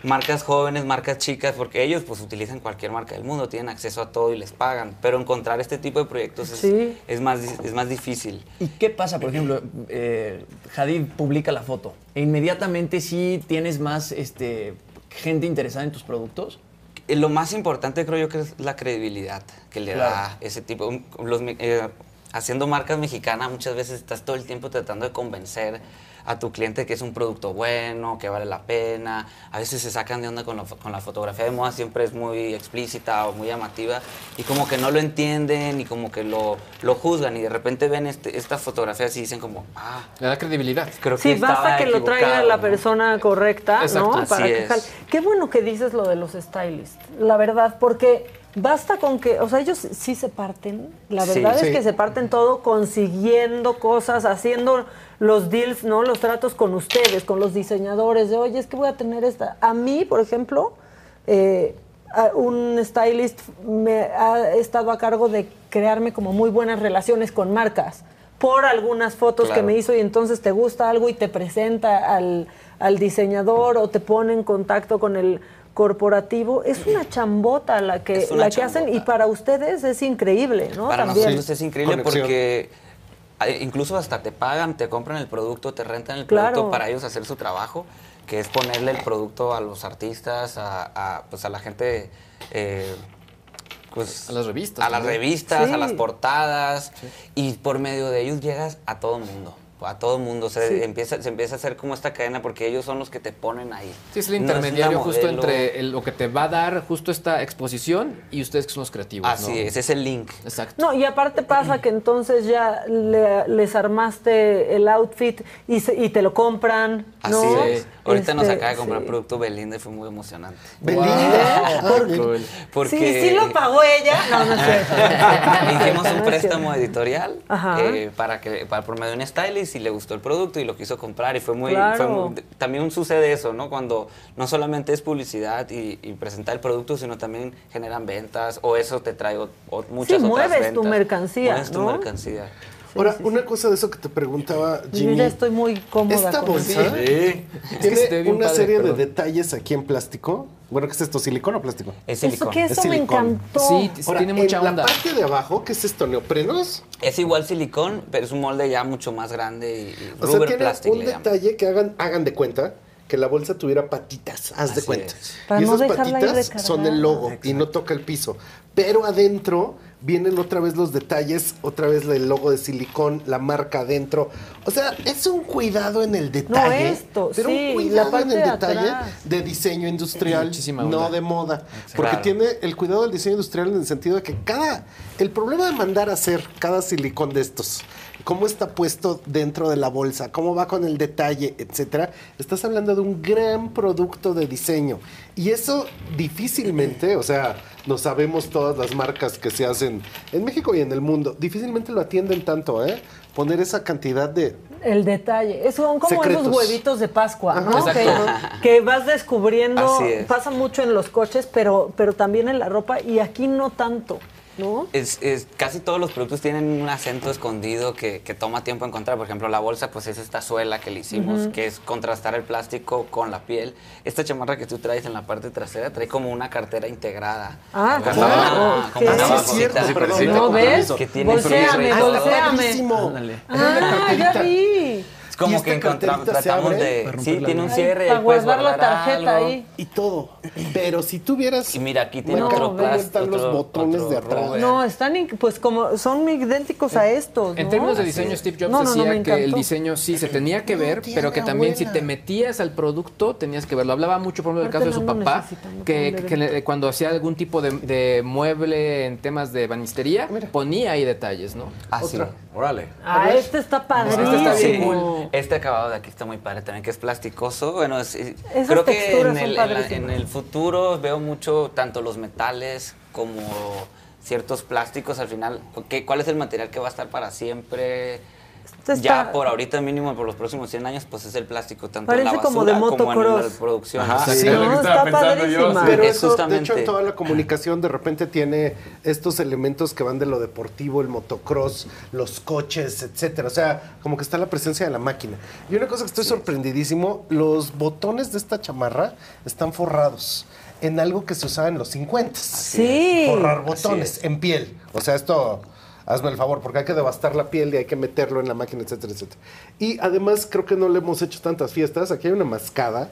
[SPEAKER 19] marcas jóvenes marcas chicas porque ellos pues utilizan cualquier marca del mundo tienen acceso a todo y les pagan pero encontrar este tipo de proyectos es,
[SPEAKER 3] Sí.
[SPEAKER 19] es más es más difícil
[SPEAKER 3] ¿Y qué pasa, por ejemplo, eh, Hadid publica la foto e inmediatamente sí tienes más este, gente interesada en tus productos?
[SPEAKER 19] Eh, Lo más importante creo yo que es la credibilidad que le
[SPEAKER 3] Claro.
[SPEAKER 19] da ese tipo. Los, eh, haciendo marcas mexicanas muchas veces estás todo el tiempo tratando de convencer a tu cliente que es un producto bueno, que vale la pena. A veces se sacan de onda con la, fo- con la fotografía de moda, siempre es muy explícita o muy llamativa y como que no lo entienden y como que lo, lo juzgan y de repente ven este, esta fotografía y dicen como, ah,
[SPEAKER 4] Le da credibilidad.
[SPEAKER 19] creo que
[SPEAKER 1] Sí, basta que lo traiga la
[SPEAKER 19] ¿no?
[SPEAKER 1] persona correcta,
[SPEAKER 19] Exacto.
[SPEAKER 1] ¿no? Para que
[SPEAKER 19] es.
[SPEAKER 1] jale. Qué bueno que dices lo de los stylists, la verdad, porque basta con que, o sea, ellos sí se parten, la
[SPEAKER 19] Sí,
[SPEAKER 1] verdad es
[SPEAKER 19] sí.
[SPEAKER 1] que se parten todo consiguiendo cosas, haciendo los deals, ¿no? Los tratos con ustedes, con los diseñadores, de, oye, es que voy a tener esta. A mí, por ejemplo, eh, a- un stylist me ha estado a cargo de crearme como muy buenas relaciones con marcas por algunas fotos que me hizo y entonces te gusta algo y te presenta al, al diseñador o te pone en contacto con el corporativo. Es una chambota la que, la que hacen y para ustedes es increíble, ¿no?
[SPEAKER 19] Para
[SPEAKER 1] También.
[SPEAKER 19] nosotros es increíble
[SPEAKER 18] Conexión.
[SPEAKER 19] porque incluso hasta te pagan, te compran el producto, te rentan el
[SPEAKER 1] Claro.
[SPEAKER 19] producto para ellos hacer su trabajo, que es ponerle el producto a los artistas, a, a, pues a la gente, eh, pues
[SPEAKER 4] A las revistas.
[SPEAKER 19] a las revistas,
[SPEAKER 1] Sí.
[SPEAKER 19] a las portadas, y por medio de ellos llegas a todo mundo. A todo mundo, se,
[SPEAKER 1] Sí.
[SPEAKER 19] empieza, se empieza a hacer como esta cadena porque ellos son los que te ponen ahí.
[SPEAKER 4] Sí, es el
[SPEAKER 19] No una
[SPEAKER 4] intermediario justo entre el- lo que te va a dar justo esta exposición y ustedes que son los creativos.
[SPEAKER 19] Así
[SPEAKER 4] ¿no?
[SPEAKER 19] es, es el link.
[SPEAKER 4] Exacto.
[SPEAKER 1] No, y aparte pasa que entonces ya le- les armaste el outfit y, se- y te lo compran,
[SPEAKER 19] Así
[SPEAKER 1] ¿no?
[SPEAKER 19] es. Ahorita nos
[SPEAKER 1] Este,
[SPEAKER 19] acaba de comprar
[SPEAKER 1] sí.
[SPEAKER 19] producto Belinda y fue muy emocionante.
[SPEAKER 18] Belinda. Ah,
[SPEAKER 1] Porque-
[SPEAKER 18] cool.
[SPEAKER 19] Porque
[SPEAKER 1] Sí, sí lo pagó ella. No, no es cierto.
[SPEAKER 19] hicimos
[SPEAKER 1] No
[SPEAKER 19] un
[SPEAKER 1] es
[SPEAKER 19] préstamo editorial
[SPEAKER 1] Ajá.
[SPEAKER 19] eh, para que para por medio de un stylist y le gustó el producto y lo quiso comprar y fue muy,
[SPEAKER 1] Claro.
[SPEAKER 19] fue muy- también sucede eso, ¿no? Cuando no solamente es publicidad y, y presentar el producto, sino también generan ventas o eso te trae o- o muchas
[SPEAKER 1] Sí,
[SPEAKER 19] otras
[SPEAKER 1] mueves tu
[SPEAKER 19] ventas.
[SPEAKER 1] mercancía,
[SPEAKER 19] Mueves tu mercancía.
[SPEAKER 18] Ahora, una cosa de eso que te preguntaba
[SPEAKER 1] Yo
[SPEAKER 18] Jimmy.
[SPEAKER 1] ya estoy muy cómoda
[SPEAKER 18] Esta
[SPEAKER 1] con
[SPEAKER 18] bolsa
[SPEAKER 1] eso.
[SPEAKER 19] Sí.
[SPEAKER 4] Es que
[SPEAKER 18] tiene
[SPEAKER 4] bien
[SPEAKER 18] una
[SPEAKER 4] padre,
[SPEAKER 18] serie
[SPEAKER 4] perdón.
[SPEAKER 18] de detalles aquí en plástico. Bueno, ¿qué es esto? ¿Silicón o plástico?
[SPEAKER 19] Es
[SPEAKER 1] Eso
[SPEAKER 19] silicón.
[SPEAKER 1] que
[SPEAKER 18] Es
[SPEAKER 1] eso me
[SPEAKER 18] silicón.
[SPEAKER 1] encantó.
[SPEAKER 4] Sí,
[SPEAKER 18] Ahora,
[SPEAKER 4] tiene mucha
[SPEAKER 18] en
[SPEAKER 4] onda.
[SPEAKER 18] la parte de abajo, ¿qué es esto? ¿Neoprenos?
[SPEAKER 19] Es igual silicón, pero es un molde ya mucho más grande y,
[SPEAKER 18] O sea,
[SPEAKER 19] rubber plastic
[SPEAKER 18] un
[SPEAKER 19] le
[SPEAKER 18] detalle que hagan, hagan de cuenta que la bolsa tuviera patitas, haz de cuenta.
[SPEAKER 19] es.
[SPEAKER 1] Para
[SPEAKER 18] y
[SPEAKER 1] no
[SPEAKER 18] esas patitas son el logo y no toca el piso. Pero adentro vienen otra vez los detalles, otra vez el logo de silicón, la marca adentro. O sea, es un cuidado en el detalle.
[SPEAKER 1] esto,
[SPEAKER 18] pero
[SPEAKER 1] sí,
[SPEAKER 18] un cuidado
[SPEAKER 1] la
[SPEAKER 18] en el
[SPEAKER 1] de
[SPEAKER 18] detalle
[SPEAKER 1] atrás.
[SPEAKER 18] de diseño industrial,
[SPEAKER 4] Muchísima
[SPEAKER 18] no de moda. Porque
[SPEAKER 4] Claro.
[SPEAKER 18] tiene el cuidado del diseño industrial en el sentido de que cada. El problema de mandar a hacer cada silicón de estos, cómo está puesto dentro de la bolsa, cómo va con el detalle, etcétera, estás hablando de un gran producto de diseño. Y eso difícilmente, o sea, no sabemos todas las marcas que se hacen en México y en el mundo, difícilmente lo atienden tanto, ¿eh? Poner esa cantidad de.
[SPEAKER 1] El detalle. Es son como
[SPEAKER 18] Secretos.
[SPEAKER 1] esos huevitos de Pascua, ¿no? Que, que vas descubriendo.
[SPEAKER 19] Así es.
[SPEAKER 1] Pasa mucho en los coches, pero, pero también en la ropa. Y aquí no tanto, ¿no?
[SPEAKER 19] Es, es- casi todos los productos tienen un acento escondido que, que toma tiempo encontrar. Por ejemplo, la bolsa, pues es esta suela que le hicimos,
[SPEAKER 1] Ujú.
[SPEAKER 19] que es contrastar el plástico con la piel. Esta chamarra que tú traes en la parte trasera trae como una cartera integrada.
[SPEAKER 1] Ah,
[SPEAKER 19] Como
[SPEAKER 1] claro,
[SPEAKER 19] una- como una
[SPEAKER 1] Ah, es cierto, perdón, ¿No ves?
[SPEAKER 19] Que tiene
[SPEAKER 1] bolséame.
[SPEAKER 19] Ándale.
[SPEAKER 1] Ah, ya vi.
[SPEAKER 19] Como que encontramos,
[SPEAKER 18] carterita se
[SPEAKER 19] tratamos de... Sí, tiene un cierre.
[SPEAKER 1] Para guardar la tarjeta
[SPEAKER 19] algo.
[SPEAKER 1] ahí.
[SPEAKER 18] Y todo. Pero si tuvieras.
[SPEAKER 19] Y mira, aquí tiene otro plástico.
[SPEAKER 18] están los botones
[SPEAKER 19] otro-
[SPEAKER 18] de.
[SPEAKER 1] No, están in- pues como son idénticos a estos.
[SPEAKER 4] En
[SPEAKER 1] ¿no?
[SPEAKER 4] términos de diseño, Steve Jobs
[SPEAKER 1] No, no, no,
[SPEAKER 4] decía que el diseño sí se tenía que ver, pero que también si te metías al producto tenías que verlo. Hablaba mucho, por ejemplo, del caso de su papá, que, cuando hacía algún tipo de, de mueble en temas de banistería, ponía ahí detalles, ¿no?
[SPEAKER 19] Ah, sí.
[SPEAKER 2] Órale.
[SPEAKER 1] Ah, este está padrísimo.
[SPEAKER 19] Este está bien cool. Este acabado de aquí está muy padre también, que es plasticoso. Bueno, es- es- creo que en el, en, la-
[SPEAKER 1] padrísimas.
[SPEAKER 19] en el futuro veo mucho tanto los metales como ciertos plásticos al final. ¿qué- ¿Cuál es el material que va a estar para siempre? Ya
[SPEAKER 1] está-
[SPEAKER 19] por ahorita mínimo por los próximos 100 años pues es el plástico tanto en la
[SPEAKER 1] Parece
[SPEAKER 19] basura
[SPEAKER 1] como de
[SPEAKER 19] como en la
[SPEAKER 1] motocross.
[SPEAKER 19] producción.
[SPEAKER 18] Ajá, sí,
[SPEAKER 1] No, está padrísima.
[SPEAKER 18] Pero
[SPEAKER 19] Es
[SPEAKER 18] eso, de
[SPEAKER 19] justamente-
[SPEAKER 18] hecho, en toda la comunicación de repente tiene estos elementos que van de lo deportivo, el motocross, los coches, etcétera. O sea, como que está la presencia de la máquina. Y una cosa que estoy sorprendidísimo, los botones de esta chamarra están forrados en algo que se usaba en los 50.
[SPEAKER 1] Sí.
[SPEAKER 18] Forrar botones en piel. O sea, esto... Hazme el favor, porque hay que devastar la piel y hay que meterlo en la máquina, etcétera, etcétera. Y además creo que no le hemos hecho tantas fiestas. Aquí hay una mascada.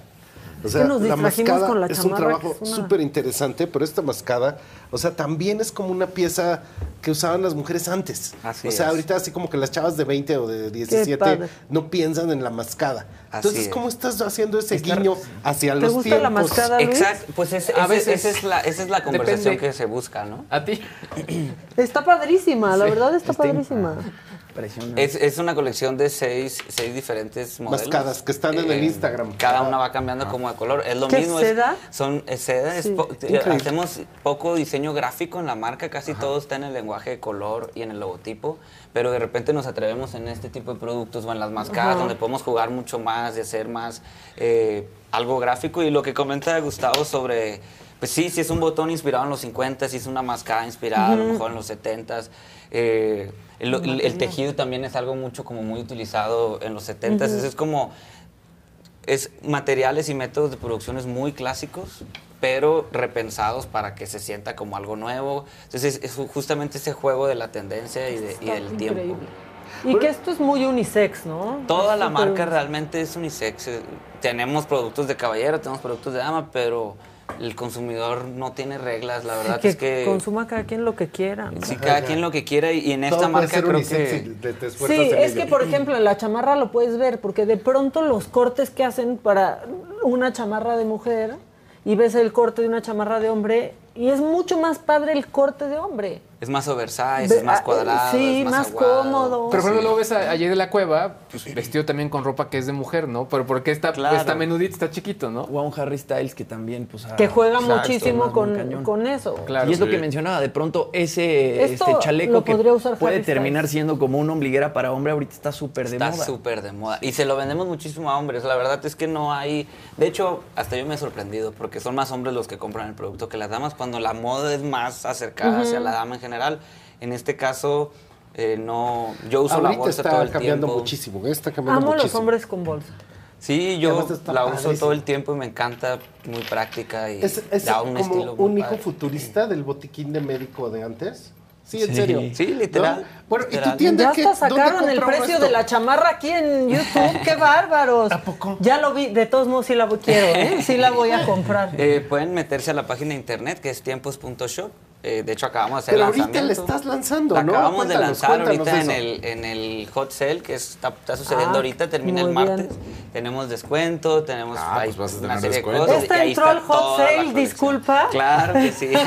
[SPEAKER 18] O
[SPEAKER 1] Es
[SPEAKER 18] sea,
[SPEAKER 1] que nos
[SPEAKER 18] la mascada
[SPEAKER 1] con la
[SPEAKER 18] es un trabajo
[SPEAKER 1] es una-
[SPEAKER 18] súper interesante, pero esta mascada, o sea, también es como una pieza que usaban las mujeres antes.
[SPEAKER 19] Así
[SPEAKER 18] o sea,
[SPEAKER 19] es.
[SPEAKER 18] ahorita así como que las chavas de 20 o de 17
[SPEAKER 1] padre.
[SPEAKER 18] no piensan en la mascada.
[SPEAKER 19] Así
[SPEAKER 18] Entonces,
[SPEAKER 19] es.
[SPEAKER 18] ¿cómo estás haciendo ese guiño hacia
[SPEAKER 1] ¿Te
[SPEAKER 18] los
[SPEAKER 1] gusta la
[SPEAKER 18] tiempos?
[SPEAKER 1] mascada, Luis?
[SPEAKER 19] Exacto, pues ese-
[SPEAKER 4] A veces-
[SPEAKER 19] esa, es la, esa es la conversación
[SPEAKER 4] Depende.
[SPEAKER 19] que se busca, ¿no?
[SPEAKER 4] A ti.
[SPEAKER 1] Está padrísima, la
[SPEAKER 19] Sí.
[SPEAKER 1] verdad está
[SPEAKER 19] Este-
[SPEAKER 1] padrísima.
[SPEAKER 19] Es, es una colección de seis, seis diferentes modelos.
[SPEAKER 18] Mascadas que están en el Instagram.
[SPEAKER 19] Cada una va cambiando como de color. Es lo
[SPEAKER 1] ¿Qué,
[SPEAKER 19] mismo. es-
[SPEAKER 1] seda?
[SPEAKER 19] son es seda. es
[SPEAKER 1] Sí.
[SPEAKER 19] po-
[SPEAKER 18] Increíble.
[SPEAKER 19] hacemos poco diseño gráfico en la marca. Casi todo está en el lenguaje de color y en el logotipo. Pero de repente nos atrevemos en este tipo de productos o en las mascadas
[SPEAKER 1] Ajá.
[SPEAKER 19] donde podemos jugar mucho más y hacer más eh, algo gráfico. Y lo que comenta Gustavo sobre... Pues sí, sí es un botón inspirado en los 50, sí es una mascada inspirada a lo mejor en los 70s. Eh, el, el- el tejido también es algo mucho como muy utilizado en los 70s.
[SPEAKER 1] Ujú.
[SPEAKER 19] Es como es materiales y métodos de producciones muy clásicos, pero repensados para que se sienta como algo nuevo. Entonces es ju- justamente ese juego de la tendencia y, de- y
[SPEAKER 1] Está
[SPEAKER 19] del tiempo.
[SPEAKER 1] Y que esto es muy unisex, ¿no?
[SPEAKER 19] Toda
[SPEAKER 1] Es
[SPEAKER 19] la marca realmente es unisex. Eh, Tenemos productos de caballero, tenemos productos de dama, pero el consumidor no tiene reglas. La verdad
[SPEAKER 1] que
[SPEAKER 19] es que
[SPEAKER 1] consuma cada quien lo que quiera. ¿no?
[SPEAKER 19] sí, cada quien lo que quiera y, en esta
[SPEAKER 18] Todo
[SPEAKER 19] marca creo que...
[SPEAKER 18] te-
[SPEAKER 1] Sí, es
[SPEAKER 18] ello.
[SPEAKER 1] que por ejemplo en la chamarra lo puedes ver, porque de pronto los cortes que hacen para una chamarra de mujer y ves el corte de una chamarra de hombre y es mucho más padre el corte de hombre.
[SPEAKER 19] Es más oversize,
[SPEAKER 1] Ve-
[SPEAKER 19] es más
[SPEAKER 1] ah,
[SPEAKER 19] cuadrado,
[SPEAKER 1] sí,
[SPEAKER 19] es más,
[SPEAKER 1] cómodo.
[SPEAKER 4] Pero por ejemplo, luego ves a, a Jay de la Cueva, pues, vestido también con ropa que es de mujer, ¿no? Pero porque está,
[SPEAKER 3] Claro.
[SPEAKER 4] está menudito, está chiquito, ¿no?
[SPEAKER 3] O a un Harry Styles que también, pues.
[SPEAKER 1] Que juega
[SPEAKER 3] Exacto,
[SPEAKER 1] muchísimo
[SPEAKER 3] más
[SPEAKER 1] con, con eso.
[SPEAKER 3] y es lo que mencionaba, de pronto ese
[SPEAKER 1] Esto
[SPEAKER 3] este chaleco
[SPEAKER 1] lo
[SPEAKER 3] que
[SPEAKER 1] podría usar
[SPEAKER 3] puede
[SPEAKER 1] Harry
[SPEAKER 3] terminar
[SPEAKER 1] Styles.
[SPEAKER 3] siendo como una ombliguera para hombre, ahorita está súper de
[SPEAKER 19] Está
[SPEAKER 3] moda.
[SPEAKER 19] súper de moda. Y se lo vendemos muchísimo a hombres. La verdad es que no hay. De hecho, hasta yo me he sorprendido porque son más hombres los que compran el producto que las damas cuando la moda es más acercada hacia la dama en general. En este caso, eh, no. Yo uso la bolsa
[SPEAKER 18] está
[SPEAKER 19] todo el
[SPEAKER 18] cambiando
[SPEAKER 19] tiempo.
[SPEAKER 18] muchísimo, ¿eh? está cambiando
[SPEAKER 1] Amo los hombres con bolsa.
[SPEAKER 19] Sí, yo la uso
[SPEAKER 18] padrísimo.
[SPEAKER 19] todo el tiempo y me encanta, muy práctica y
[SPEAKER 18] Es, es
[SPEAKER 19] da un
[SPEAKER 18] como
[SPEAKER 19] estilo muy
[SPEAKER 18] un hijo futurista del botiquín de médico de antes. Sí, en
[SPEAKER 19] Sí.
[SPEAKER 18] serio.
[SPEAKER 19] Sí, literal,
[SPEAKER 18] ¿No? Bueno, ¿y tienda
[SPEAKER 1] Ya
[SPEAKER 18] qué?
[SPEAKER 1] hasta
[SPEAKER 18] ¿Dónde
[SPEAKER 1] sacaron el precio
[SPEAKER 18] esto?
[SPEAKER 1] de la chamarra aquí en YouTube. ¡Qué bárbaros! ¿A poco? Ya lo vi. De todos modos, sí la voy- quiero, ¿eh? Sí la voy a comprar.
[SPEAKER 19] Eh, pueden meterse a la página de internet que es tiempos.shop Eh, de hecho, acabamos de hacer
[SPEAKER 18] Pero
[SPEAKER 19] el
[SPEAKER 18] ahorita
[SPEAKER 19] lanzamiento.
[SPEAKER 18] la estás lanzando,
[SPEAKER 19] La
[SPEAKER 18] ¿no?
[SPEAKER 19] acabamos de lanzar ahorita en el, en el hot sale que está, está sucediendo
[SPEAKER 1] Ah,
[SPEAKER 19] ahorita, termina el
[SPEAKER 1] bien.
[SPEAKER 19] martes. Tenemos descuento, tenemos
[SPEAKER 2] Ah,
[SPEAKER 19] ahí
[SPEAKER 2] pues vas a
[SPEAKER 19] una
[SPEAKER 2] tener
[SPEAKER 19] serie
[SPEAKER 2] descuento.
[SPEAKER 19] de cosas.
[SPEAKER 1] Esta
[SPEAKER 19] y ahí
[SPEAKER 1] entró
[SPEAKER 19] está
[SPEAKER 1] al hot sale, disculpa.
[SPEAKER 19] Claro que sí.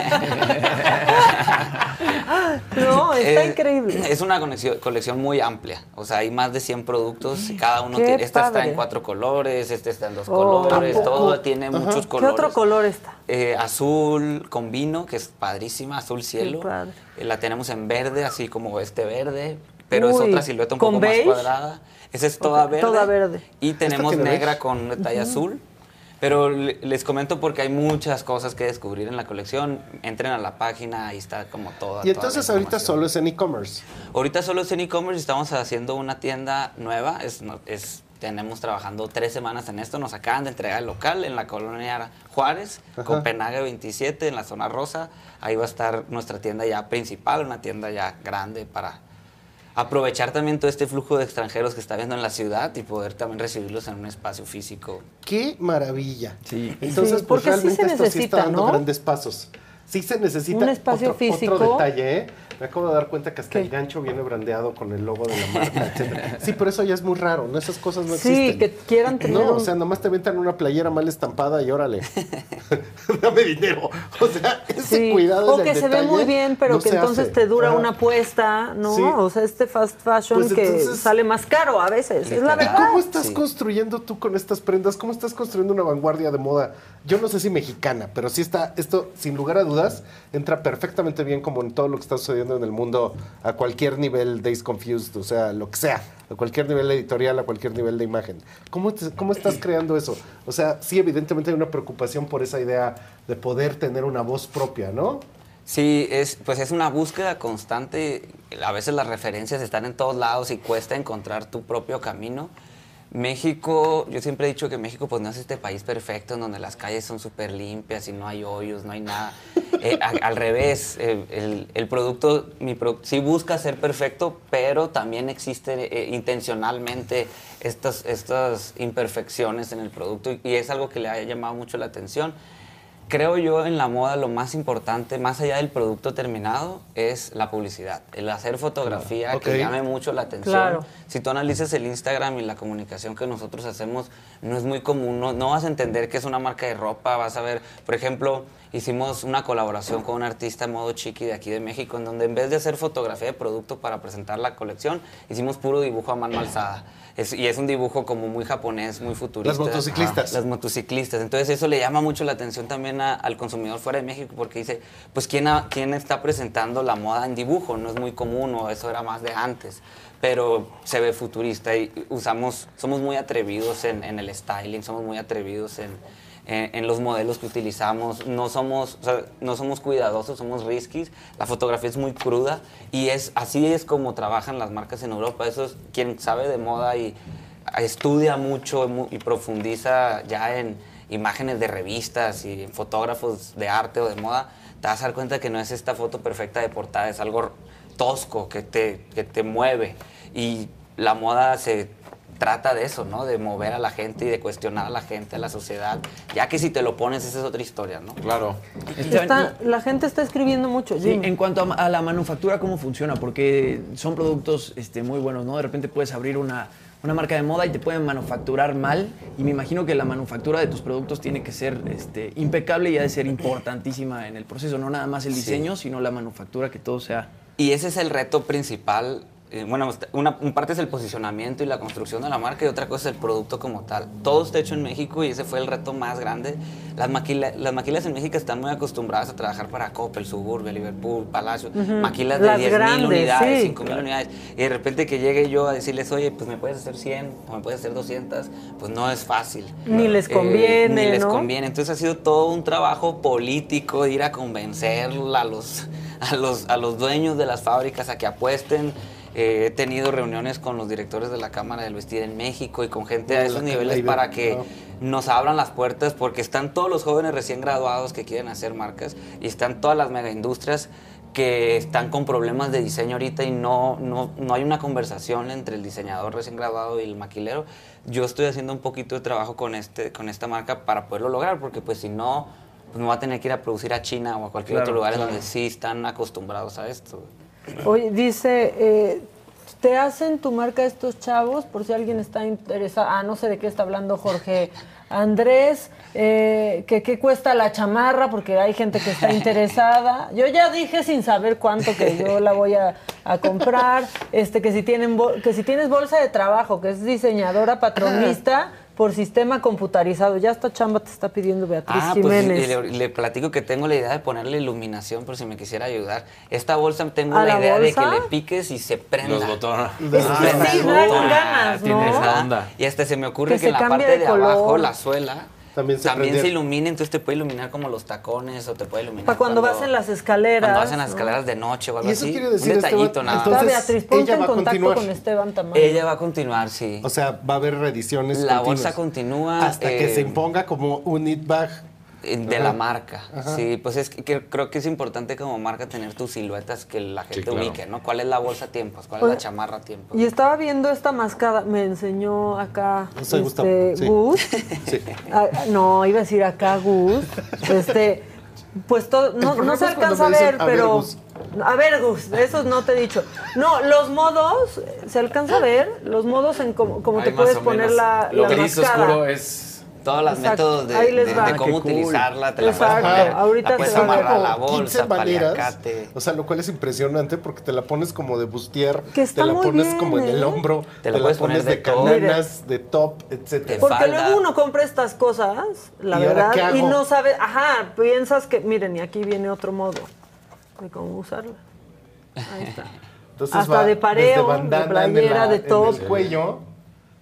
[SPEAKER 1] No, está
[SPEAKER 19] Es-
[SPEAKER 1] increíble.
[SPEAKER 19] Es una conexión- colección muy amplia. O sea, hay más de 100 productos. Cada uno
[SPEAKER 1] Qué
[SPEAKER 19] tiene. Esta está en cuatro colores, este está en dos
[SPEAKER 1] Oh,
[SPEAKER 19] colores. Todo tiene
[SPEAKER 1] Ajá.
[SPEAKER 19] muchos
[SPEAKER 1] ¿Qué
[SPEAKER 19] colores.
[SPEAKER 1] otro color está?
[SPEAKER 19] Eh, azul con vino, que es padrísima, azul cielo.
[SPEAKER 1] padre.
[SPEAKER 19] Eh, la tenemos en verde, así como este verde, pero es otra silueta un
[SPEAKER 1] ¿con
[SPEAKER 19] poco
[SPEAKER 1] beige?
[SPEAKER 19] más cuadrada. Esa es toda verde.
[SPEAKER 1] toda verde.
[SPEAKER 19] Y tenemos negra
[SPEAKER 18] beige?
[SPEAKER 19] con un detalle azul. Pero le- les comento porque hay muchas cosas que descubrir en la colección. Entren a la página, ahí está como toda.
[SPEAKER 18] Y
[SPEAKER 19] toda la
[SPEAKER 18] entonces ahorita solo es en e-commerce.
[SPEAKER 19] Ahorita solo es en e-commerce y estamos haciendo una tienda nueva. Es- tenemos trabajando tres semanas en esto. Nos acaban de entregar el local en la colonia Juárez,
[SPEAKER 18] Ajá.
[SPEAKER 19] Copenhague 27, en la zona rosa. Ahí va a estar nuestra tienda ya principal, una tienda ya grande para aprovechar también todo este flujo de extranjeros que está viendo en la ciudad y poder también recibirlos en un espacio físico.
[SPEAKER 18] ¡Qué maravilla!
[SPEAKER 19] Sí.
[SPEAKER 18] Entonces,
[SPEAKER 1] Sí,
[SPEAKER 18] pues
[SPEAKER 1] porque sí
[SPEAKER 18] realmente
[SPEAKER 1] se
[SPEAKER 18] esto sí
[SPEAKER 1] necesita,
[SPEAKER 18] está dando
[SPEAKER 1] ¿no?
[SPEAKER 18] grandes pasos. Sí se necesita
[SPEAKER 1] Un espacio
[SPEAKER 18] otro,
[SPEAKER 1] físico.
[SPEAKER 18] otro detalle, ¿eh? Me acabo de dar cuenta que hasta el gancho viene brandeado con el logo de la marca, etcétera. Sí, pero eso ya es muy raro, ¿no? Esas cosas no
[SPEAKER 1] Sí,
[SPEAKER 18] existen.
[SPEAKER 1] que quieran tener
[SPEAKER 18] No, o sea, nomás te aventan una playera mal estampada y órale. Dame dinero. O sea, ese
[SPEAKER 1] Sí,
[SPEAKER 18] cuidado
[SPEAKER 1] o
[SPEAKER 18] en
[SPEAKER 1] que
[SPEAKER 18] el
[SPEAKER 1] se ve muy bien, pero
[SPEAKER 18] no
[SPEAKER 1] que entonces
[SPEAKER 18] hace.
[SPEAKER 1] te dura una apuesta, ¿no?
[SPEAKER 18] Sí.
[SPEAKER 1] O sea, este fast fashion
[SPEAKER 18] Pues
[SPEAKER 1] que
[SPEAKER 18] entonces-
[SPEAKER 1] sale más caro a veces, es la
[SPEAKER 18] ¿Y
[SPEAKER 1] verdad.
[SPEAKER 18] cómo estás construyendo tú con estas prendas? ¿Cómo estás construyendo una vanguardia de moda? Yo no sé si mexicana, pero sí está, esto sin lugar a dudas, entra perfectamente bien como en todo lo que está sucediendo en el mundo a cualquier nivel Days Confused, o sea, lo que sea, a cualquier nivel editorial, a cualquier nivel de imagen. ¿Cómo, te- cómo estás creando eso? O sea, sí, evidentemente hay una preocupación por esa idea de poder tener una voz propia, ¿no?
[SPEAKER 19] Sí, es, pues es una búsqueda constante. A veces las referencias están en todos lados y cuesta encontrar tu propio camino. México, yo siempre he dicho que México pues no es este país perfecto en donde las calles son súper limpias y no hay hoyos, no hay nada. Eh, al revés, el, el- el producto mi pro- sí busca ser perfecto, pero también existe eh, intencionalmente estas, estas imperfecciones en el producto y es algo que le ha llamado mucho la atención. Creo yo en la moda lo más importante, más allá del producto terminado, es la publicidad. El hacer fotografía que llame mucho la atención.
[SPEAKER 1] Claro.
[SPEAKER 19] Si tú analizas el Instagram y la comunicación que nosotros hacemos, no es muy común. No, no vas a entender que es una marca de ropa. Vas a ver, por ejemplo, hicimos una colaboración con un artista modo chiqui de aquí de México, en donde en vez de hacer fotografía de producto para presentar la colección, hicimos puro dibujo a mano alzada. Es- y es un dibujo como muy japonés, muy futurista.
[SPEAKER 18] Las motociclistas.
[SPEAKER 19] Ajá, Las motociclistas. Entonces eso le llama mucho la atención también a- al consumidor fuera de México porque dice, pues ¿quién, ha- ¿quién está presentando la moda en dibujo? No es muy común o eso era más de antes. Pero se ve futurista y usamos, somos muy atrevidos en, en el styling, somos muy atrevidos en, en, en los modelos que utilizamos. No somos, o sea, no somos cuidadosos, somos riskis. La fotografía es muy cruda y es así es como trabajan las marcas en Europa. Eso es quien sabe de moda y estudia mucho mu- y profundiza ya en imágenes de revistas y en fotógrafos de arte o de moda, te vas a dar cuenta que no es esta foto perfecta de portada, es algo tosco que te, que te mueve. Y la moda se trata de eso, ¿no? De mover a la gente y de cuestionar a la gente, a la sociedad. Ya que si te lo pones, esa es otra historia, ¿no?
[SPEAKER 2] Claro.
[SPEAKER 1] Está- la gente está escribiendo mucho.
[SPEAKER 3] Sí, en cuanto a, a la manufactura, ¿cómo funciona? Porque son productos este, muy buenos, ¿no? De repente puedes abrir una, una marca de moda y te pueden manufacturar mal. Y me imagino que la manufactura de tus productos tiene que ser este, impecable y ha de ser importantísima en el proceso. No nada más el
[SPEAKER 19] Sí.
[SPEAKER 3] diseño, sino la manufactura, que todo sea...
[SPEAKER 19] Y ese es el reto principal. Eh, bueno, una, una parte es el posicionamiento y la construcción de la marca y otra cosa es el producto como tal. Todo está hecho en México y ese fue el reto más grande. Las, maquila- las maquilas en México están muy acostumbradas a trabajar para Coppel, Suburbia, Liverpool, Palacio.
[SPEAKER 1] Ujú.
[SPEAKER 19] Maquilas de
[SPEAKER 1] Las
[SPEAKER 19] 10
[SPEAKER 1] grandes,
[SPEAKER 19] mil unidades,
[SPEAKER 1] sí.
[SPEAKER 19] 5 mil unidades. Y de repente que llegue yo a decirles, oye, pues me puedes hacer 100 o me puedes hacer 200, pues no es fácil.
[SPEAKER 1] Ni les
[SPEAKER 19] Eh,
[SPEAKER 1] conviene,
[SPEAKER 19] ni les
[SPEAKER 1] ¿no?
[SPEAKER 19] conviene. Entonces ha sido todo un trabajo político de ir a convencer a los, a los, a los dueños de las fábricas a que apuesten. Eh, he tenido reuniones con los directores de la Cámara del Vestir en México y con gente a esos niveles para que nos abran las puertas porque están todos los jóvenes recién graduados que quieren hacer marcas y están todas las megaindustrias que están con problemas de diseño ahorita y no, no, no hay una conversación entre el diseñador recién graduado y el maquilero. Yo estoy haciendo un poquito de trabajo con, este, con esta marca para poderlo lograr porque pues si no pues me voy a tener que ir a producir a China o a cualquier
[SPEAKER 18] Claro,
[SPEAKER 19] otro lugar en donde sí están acostumbrados a esto.
[SPEAKER 1] Oye, dice, eh, ¿te hacen tu marca estos chavos? Por si alguien está interesado. Ah, no sé de qué está hablando Jorge Andrés. Eh, que qué cuesta la chamarra, porque hay gente que está interesada. Yo ya dije sin saber cuánto que yo la voy a, comprar. Este, que si tienen que si tienes bolsa de trabajo, que es diseñadora patronista por sistema computarizado. Ya esta chamba te está pidiendo Beatriz
[SPEAKER 19] Ah, pues
[SPEAKER 1] Jiménez.
[SPEAKER 19] y le, le platico que tengo la idea de ponerle iluminación por si me quisiera ayudar. Esta bolsa tengo
[SPEAKER 1] ¿A
[SPEAKER 19] la
[SPEAKER 1] la
[SPEAKER 19] idea
[SPEAKER 1] bolsa?
[SPEAKER 19] de que le piques y se prenda.
[SPEAKER 2] Los botones.
[SPEAKER 1] Ah, sí, ganas, ¿no?
[SPEAKER 2] Tiene esa
[SPEAKER 19] Ajá.
[SPEAKER 2] onda.
[SPEAKER 19] Y hasta se me ocurre
[SPEAKER 1] Que
[SPEAKER 19] que, en la parte
[SPEAKER 1] de
[SPEAKER 19] de, abajo, la suela,
[SPEAKER 18] También
[SPEAKER 19] también,
[SPEAKER 18] se
[SPEAKER 19] se,
[SPEAKER 18] prende.
[SPEAKER 19] ilumina, entonces te puede iluminar como los tacones o te puede iluminar.
[SPEAKER 1] Para cuando vas en las escaleras.
[SPEAKER 19] Cuando vas en las
[SPEAKER 1] ¿no?
[SPEAKER 19] escaleras de noche o algo
[SPEAKER 18] Y eso
[SPEAKER 19] así.
[SPEAKER 18] quiere decir,
[SPEAKER 19] un detallito
[SPEAKER 18] Esteban,
[SPEAKER 19] nada.
[SPEAKER 18] Entonces,
[SPEAKER 1] Beatriz, ponte
[SPEAKER 18] ella
[SPEAKER 1] en
[SPEAKER 18] va a
[SPEAKER 1] contacto
[SPEAKER 18] continuar.
[SPEAKER 1] con Esteban Tamayo.
[SPEAKER 19] Ella va a continuar, sí.
[SPEAKER 18] O sea, va a haber reediciones
[SPEAKER 19] La
[SPEAKER 18] continuas.
[SPEAKER 19] bolsa continúa,
[SPEAKER 18] Hasta que
[SPEAKER 19] eh,
[SPEAKER 18] se imponga como un knit bag.
[SPEAKER 19] Eh, De
[SPEAKER 18] Ajá.
[SPEAKER 19] la marca,
[SPEAKER 18] Ajá.
[SPEAKER 19] sí, pues es que, que creo que es importante como marca tener tus siluetas que la gente
[SPEAKER 2] claro.
[SPEAKER 19] ubique, ¿no? ¿Cuál es la bolsa a tiempos? ¿Cuál es la chamarra a tiempos?
[SPEAKER 1] Y estaba viendo esta mascada, me enseñó acá
[SPEAKER 18] No
[SPEAKER 1] este,
[SPEAKER 18] sí.
[SPEAKER 1] Gus.
[SPEAKER 18] Sí.
[SPEAKER 1] Ah, no, iba a decir acá Gus. Este, pues todo, no, no se alcanza a ver,
[SPEAKER 18] "A ver,
[SPEAKER 1] pero.
[SPEAKER 18] Gus".
[SPEAKER 1] A ver, Gus, eso no te he dicho. No, los modos, ¿se alcanza a ver? Los modos en cómo, cómo te puedes poner la,
[SPEAKER 2] Lo
[SPEAKER 1] la
[SPEAKER 2] gris
[SPEAKER 1] mascada.
[SPEAKER 2] oscuro es...
[SPEAKER 19] Todos los
[SPEAKER 1] Exacto,
[SPEAKER 19] métodos de,
[SPEAKER 1] Ah,
[SPEAKER 19] cómo
[SPEAKER 18] cool.
[SPEAKER 19] utilizarla, te la puedes
[SPEAKER 1] Exacto,
[SPEAKER 19] poner,
[SPEAKER 1] ahorita
[SPEAKER 19] la
[SPEAKER 1] te
[SPEAKER 19] puedes amarrar a la
[SPEAKER 18] como 15
[SPEAKER 19] bolsa,
[SPEAKER 18] maneras. O sea, lo cual es impresionante porque te la pones como de bustier,
[SPEAKER 1] Que está
[SPEAKER 18] te la
[SPEAKER 1] muy
[SPEAKER 18] pones
[SPEAKER 1] bien,
[SPEAKER 18] como en el
[SPEAKER 1] ¿eh?
[SPEAKER 18] hombro,
[SPEAKER 19] Te
[SPEAKER 18] te,
[SPEAKER 19] la
[SPEAKER 18] la
[SPEAKER 19] puedes
[SPEAKER 18] pones de,
[SPEAKER 19] de
[SPEAKER 18] cananas, de top, etcétera.
[SPEAKER 19] De
[SPEAKER 1] Porque
[SPEAKER 19] falda.
[SPEAKER 1] luego uno compra estas cosas, la
[SPEAKER 18] ¿Y
[SPEAKER 1] verdad, y no sabe, ajá, piensas que, miren, y aquí viene otro modo de cómo usarla. Ahí está.
[SPEAKER 18] Entonces
[SPEAKER 1] Hasta
[SPEAKER 18] va
[SPEAKER 1] de pareo, de
[SPEAKER 18] bandana
[SPEAKER 1] playera,
[SPEAKER 18] la-
[SPEAKER 1] de
[SPEAKER 18] en
[SPEAKER 1] top.
[SPEAKER 18] el cuello,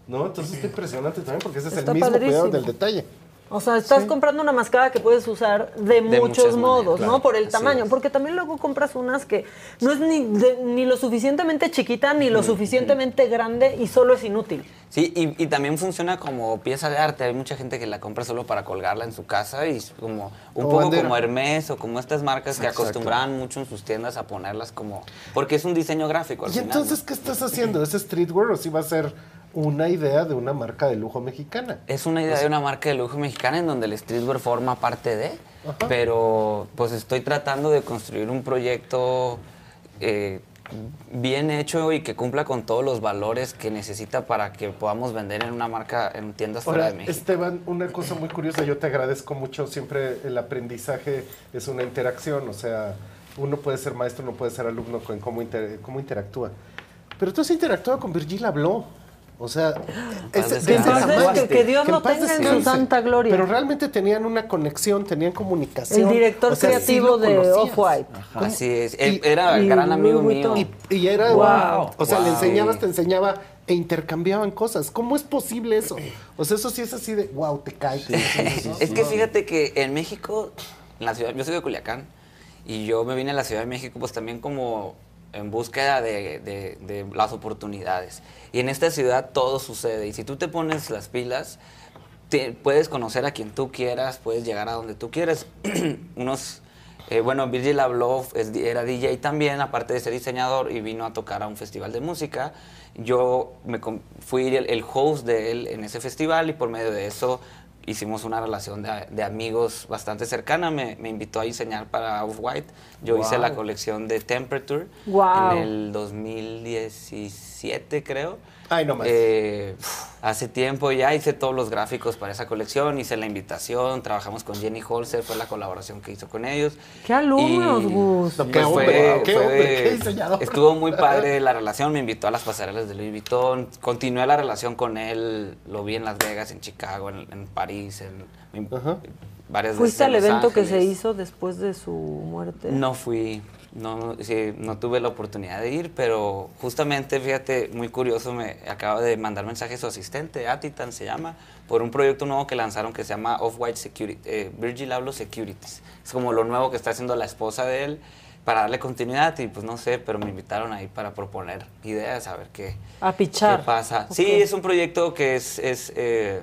[SPEAKER 18] ¿no? Entonces está impresionante también porque ese es
[SPEAKER 1] Está
[SPEAKER 18] el mismo cuidado
[SPEAKER 1] padrísimo.
[SPEAKER 18] del detalle.
[SPEAKER 1] O sea, estás comprando una mascada que puedes usar de, muchos modos,
[SPEAKER 19] maneras,
[SPEAKER 1] ¿no?
[SPEAKER 19] claro.
[SPEAKER 1] Por el
[SPEAKER 19] Así
[SPEAKER 1] tamaño.
[SPEAKER 19] es.
[SPEAKER 1] Porque también luego compras unas que no es ni, de- ni lo suficientemente chiquita ni lo suficientemente grande y solo es inútil.
[SPEAKER 19] Sí, y, y también funciona como pieza de arte. Hay mucha gente que la compra solo para colgarla en su casa y es como un poco
[SPEAKER 18] bandera.
[SPEAKER 19] como Hermes o como estas marcas que
[SPEAKER 18] Exacto.
[SPEAKER 19] acostumbraban mucho en sus tiendas a ponerlas como... Porque es un diseño gráfico al
[SPEAKER 18] ¿Y
[SPEAKER 19] final,
[SPEAKER 18] entonces
[SPEAKER 19] ¿no?
[SPEAKER 18] qué estás haciendo? ¿Es streetwear o sí va a ser una idea de una marca de lujo mexicana?
[SPEAKER 19] Es una idea de una marca de lujo mexicana en donde el streetwear forma parte de, pero pues estoy tratando de construir un proyecto eh, bien hecho y que cumpla con todos los valores que necesita para que podamos vender en una marca en tiendas fuera
[SPEAKER 18] Ahora,
[SPEAKER 19] de México.
[SPEAKER 18] Esteban, una cosa muy curiosa, yo te agradezco mucho, siempre el aprendizaje es una interacción, o sea, uno puede ser maestro, uno puede ser alumno con cómo, inter- cómo interactúa. Pero tú has interactuado con Virgil Habló. O sea, tamaño.
[SPEAKER 1] que- que Dios
[SPEAKER 18] paz
[SPEAKER 1] tenga en su santa gloria.
[SPEAKER 18] Pero realmente tenían una conexión, tenían comunicación.
[SPEAKER 1] El director
[SPEAKER 18] O sea, sí
[SPEAKER 1] creativo de. Off-White.
[SPEAKER 19] Así es, él
[SPEAKER 18] Y-
[SPEAKER 19] era
[SPEAKER 1] y
[SPEAKER 19] gran amigo mío.
[SPEAKER 18] Y, y era,
[SPEAKER 1] Wow.
[SPEAKER 18] o sea, le enseñabas, te enseñaba e intercambiaban cosas. ¿Cómo es posible eso? O sea, eso sí es así de, wow, te cae. ¿no?
[SPEAKER 19] Es que fíjate que en México, en la ciudad, yo soy de Culiacán y yo me vine a la Ciudad de México pues también como en búsqueda de, de- las oportunidades. Y en esta ciudad todo sucede y si tú te pones las pilas, te- puedes conocer a quien tú quieras, puedes llegar a donde tú quieras. Unos, eh, bueno, Virgil habló, es- era DJ también, aparte de ser diseñador, y vino a tocar a un festival de música. Yo me fui el, el host de él en ese festival y por medio de eso hicimos una relación de, de amigos bastante cercana. Me, me invitó a diseñar para Off-White. Yo hice
[SPEAKER 18] Wow.
[SPEAKER 19] la colección de Temperature
[SPEAKER 1] Wow.
[SPEAKER 19] en el 2017, creo.
[SPEAKER 18] Ay, no más.
[SPEAKER 19] Eh, hace tiempo ya hice todos los gráficos para esa colección, hice la invitación, trabajamos con Jenny Holzer, fue la colaboración que hizo con ellos.
[SPEAKER 1] ¡Qué alumnos, Gus!
[SPEAKER 18] Qué hombre,
[SPEAKER 19] fue-
[SPEAKER 18] qué
[SPEAKER 19] fue-
[SPEAKER 18] hombre, qué diseñador.
[SPEAKER 19] Estuvo muy padre la relación, me invitó a las pasarelas de Louis Vuitton, continué la relación con él, lo vi en Las Vegas, en Chicago, en, en París, en, en varias veces
[SPEAKER 1] ¿Fuiste al evento que se hizo después de su muerte?
[SPEAKER 19] No fui, no, sí, no tuve la oportunidad de ir, pero justamente, fíjate, muy curioso, me acaba de mandar mensaje su asistente, Atitan se llama, por un proyecto nuevo que lanzaron que se llama Off-White Security, eh, Virgil Abloh Securities. Es como lo nuevo que está haciendo la esposa de él para darle continuidad y pues no sé, pero me invitaron ahí para proponer ideas, a ver qué,
[SPEAKER 1] A pichar.
[SPEAKER 19] ¿Qué pasa? Sí, es un proyecto que es, es, eh,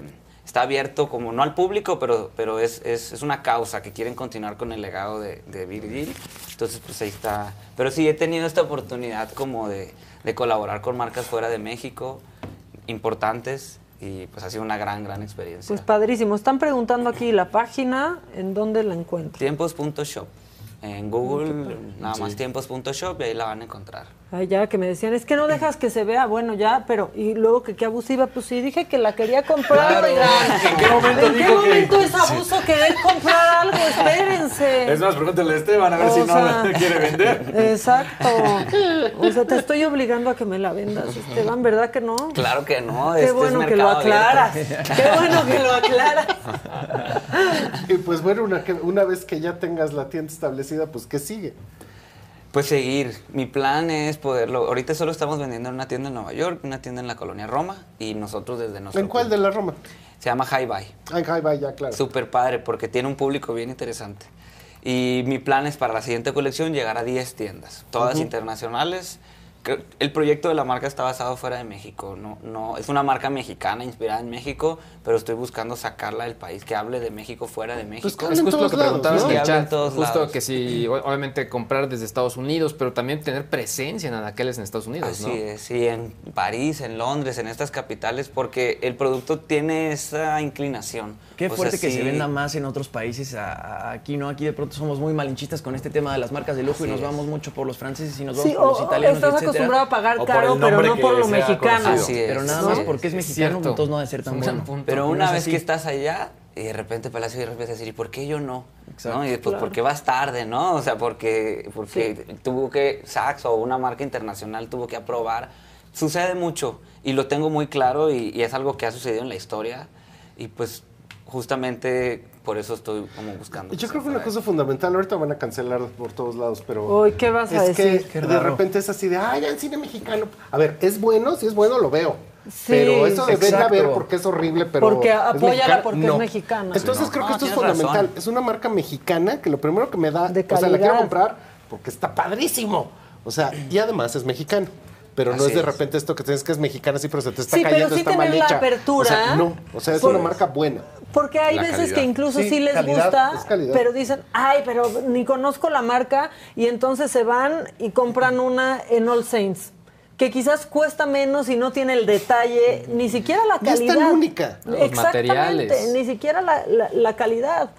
[SPEAKER 19] está abierto como no al público, pero, pero es, es, es una causa que quieren continuar con el legado de, de Virgil. Entonces, pues ahí está. Pero sí, he tenido esta oportunidad como de, de colaborar con marcas fuera de México, importantes. y pues ha sido una gran, gran experiencia.
[SPEAKER 1] Pues padrísimo. Están preguntando aquí la página, ¿en dónde la encuentro?
[SPEAKER 19] Tiempos.shop. En Google, nada
[SPEAKER 1] Sí.
[SPEAKER 19] más tiempos.shop y ahí la van a encontrar.
[SPEAKER 1] Ay, ya que me decían, es que no dejas que se vea, bueno, ya, pero, y luego que qué abusiva, pues sí, dije que la quería comprar,
[SPEAKER 2] Claro.
[SPEAKER 1] oigan.
[SPEAKER 2] ¿En qué momento
[SPEAKER 1] ¿En qué
[SPEAKER 2] dijo que-
[SPEAKER 1] es abuso querer comprar algo? Espérense.
[SPEAKER 2] Es más, pregúntale a Esteban a ver
[SPEAKER 1] O
[SPEAKER 2] si no
[SPEAKER 1] sea,
[SPEAKER 2] la quiere vender.
[SPEAKER 1] Exacto. O sea, te estoy obligando a que me la vendas, Esteban, ¿verdad que no?
[SPEAKER 19] Claro que no,
[SPEAKER 1] Qué
[SPEAKER 19] este
[SPEAKER 1] bueno
[SPEAKER 19] es
[SPEAKER 1] que lo aclaras.
[SPEAKER 19] abierto.
[SPEAKER 1] Qué bueno que lo aclaras.
[SPEAKER 18] Y pues bueno, una, una vez que ya tengas la tienda establecida, pues ¿qué sigue?
[SPEAKER 19] Pues seguir. Mi plan es poderlo. Ahorita solo estamos vendiendo en una tienda en Nueva York, una tienda en la colonia Roma y nosotros desde nuestro.
[SPEAKER 18] ¿En cuál de la Roma?
[SPEAKER 19] Se llama High Buy.
[SPEAKER 18] Ay, ay, vaya, claro.
[SPEAKER 19] Súper padre porque tiene un público bien interesante. Y mi plan es para la siguiente colección llegar a 10 tiendas, todas
[SPEAKER 18] Ujú.
[SPEAKER 19] internacionales. El proyecto de la marca está basado fuera de México. No, no, es una marca mexicana inspirada en México, pero estoy buscando sacarla del país, que hable de México fuera de México.
[SPEAKER 4] es justo lo que preguntabas en
[SPEAKER 19] Que
[SPEAKER 4] el chat.
[SPEAKER 19] todos
[SPEAKER 4] Justo
[SPEAKER 19] lados.
[SPEAKER 4] que si, o- obviamente, comprar desde Estados Unidos, pero también tener presencia en anaqueles en Estados Unidos,
[SPEAKER 19] Así
[SPEAKER 4] ¿no?
[SPEAKER 19] es, sí, en París, en Londres, en estas capitales, porque el producto tiene esa inclinación.
[SPEAKER 3] Qué
[SPEAKER 19] O sea,
[SPEAKER 3] fuerte que
[SPEAKER 19] sí-
[SPEAKER 3] se venda más en otros países. a- a- aquí no, aquí de pronto somos muy malinchistas con este tema de las marcas de lujo
[SPEAKER 19] Así
[SPEAKER 3] y nos
[SPEAKER 19] es.
[SPEAKER 3] vamos mucho por los franceses y nos vamos
[SPEAKER 1] Sí,
[SPEAKER 3] por los italianos.
[SPEAKER 1] estás
[SPEAKER 3] etcétera.
[SPEAKER 1] acostumbrado a pagar caro, pero no por lo
[SPEAKER 3] sea
[SPEAKER 1] mexicano.
[SPEAKER 3] conocido.
[SPEAKER 19] Así es,
[SPEAKER 3] Pero nada
[SPEAKER 19] así
[SPEAKER 3] más porque es
[SPEAKER 19] Es
[SPEAKER 3] mexicano,
[SPEAKER 19] cierto.
[SPEAKER 3] entonces no debe ser tan bueno.
[SPEAKER 19] Pero una
[SPEAKER 3] No
[SPEAKER 19] vez que estás allá y de repente Palacio de repente decir, ¿y por qué yo no?
[SPEAKER 3] Exacto.
[SPEAKER 19] ¿No? Y después,
[SPEAKER 3] Claro.
[SPEAKER 19] ¿por qué vas tarde? ¿no? O sea, porque, porque tuvo que, Saks o una marca internacional tuvo que aprobar. Sucede mucho y lo tengo muy claro y, y es algo que ha sucedido en la historia y pues justamente por eso estoy como buscando.
[SPEAKER 18] Yo creo que una cosa fundamental, ahorita van a cancelar por todos lados, pero...
[SPEAKER 1] Uy, ¿qué vas a
[SPEAKER 18] es
[SPEAKER 1] decir?
[SPEAKER 18] que de repente es así de, ay, el cine mexicano. A ver, es bueno, si es bueno lo veo.
[SPEAKER 1] Sí,
[SPEAKER 18] pero eso de verla ver porque es horrible, pero...
[SPEAKER 1] Porque
[SPEAKER 18] es
[SPEAKER 1] apóyala
[SPEAKER 18] mexicana,
[SPEAKER 1] porque
[SPEAKER 18] no.
[SPEAKER 1] es mexicana.
[SPEAKER 18] Entonces
[SPEAKER 1] Sí, no.
[SPEAKER 18] creo que
[SPEAKER 1] No,
[SPEAKER 18] esto es fundamental.
[SPEAKER 1] razón.
[SPEAKER 18] Es una marca mexicana que lo primero que me da... O sea, la quiero comprar porque está padrísimo. O sea, y además es mexicano. Pero no es de
[SPEAKER 19] es.
[SPEAKER 18] repente esto que tienes que es mexicana, sí, pero se te está
[SPEAKER 1] Sí, pero
[SPEAKER 18] cayendo,
[SPEAKER 1] sí
[SPEAKER 18] está mal
[SPEAKER 1] tener la
[SPEAKER 18] hecha.
[SPEAKER 1] apertura.
[SPEAKER 18] O sea, no. O sea, es
[SPEAKER 1] Por-
[SPEAKER 18] una marca buena.
[SPEAKER 1] Porque hay
[SPEAKER 18] La
[SPEAKER 1] veces
[SPEAKER 18] calidad.
[SPEAKER 1] que incluso sí,
[SPEAKER 18] Sí,
[SPEAKER 1] les
[SPEAKER 18] calidad,
[SPEAKER 1] gusta,
[SPEAKER 18] es calidad.
[SPEAKER 1] pero dicen, ay, pero ni conozco la marca, y entonces se van y compran una en All Saints, que quizás cuesta menos y no tiene el detalle, ni siquiera la
[SPEAKER 18] Y es
[SPEAKER 1] calidad.
[SPEAKER 18] tan única.
[SPEAKER 4] Los
[SPEAKER 1] Exactamente,
[SPEAKER 4] materiales.
[SPEAKER 1] ni siquiera la, la- la calidad.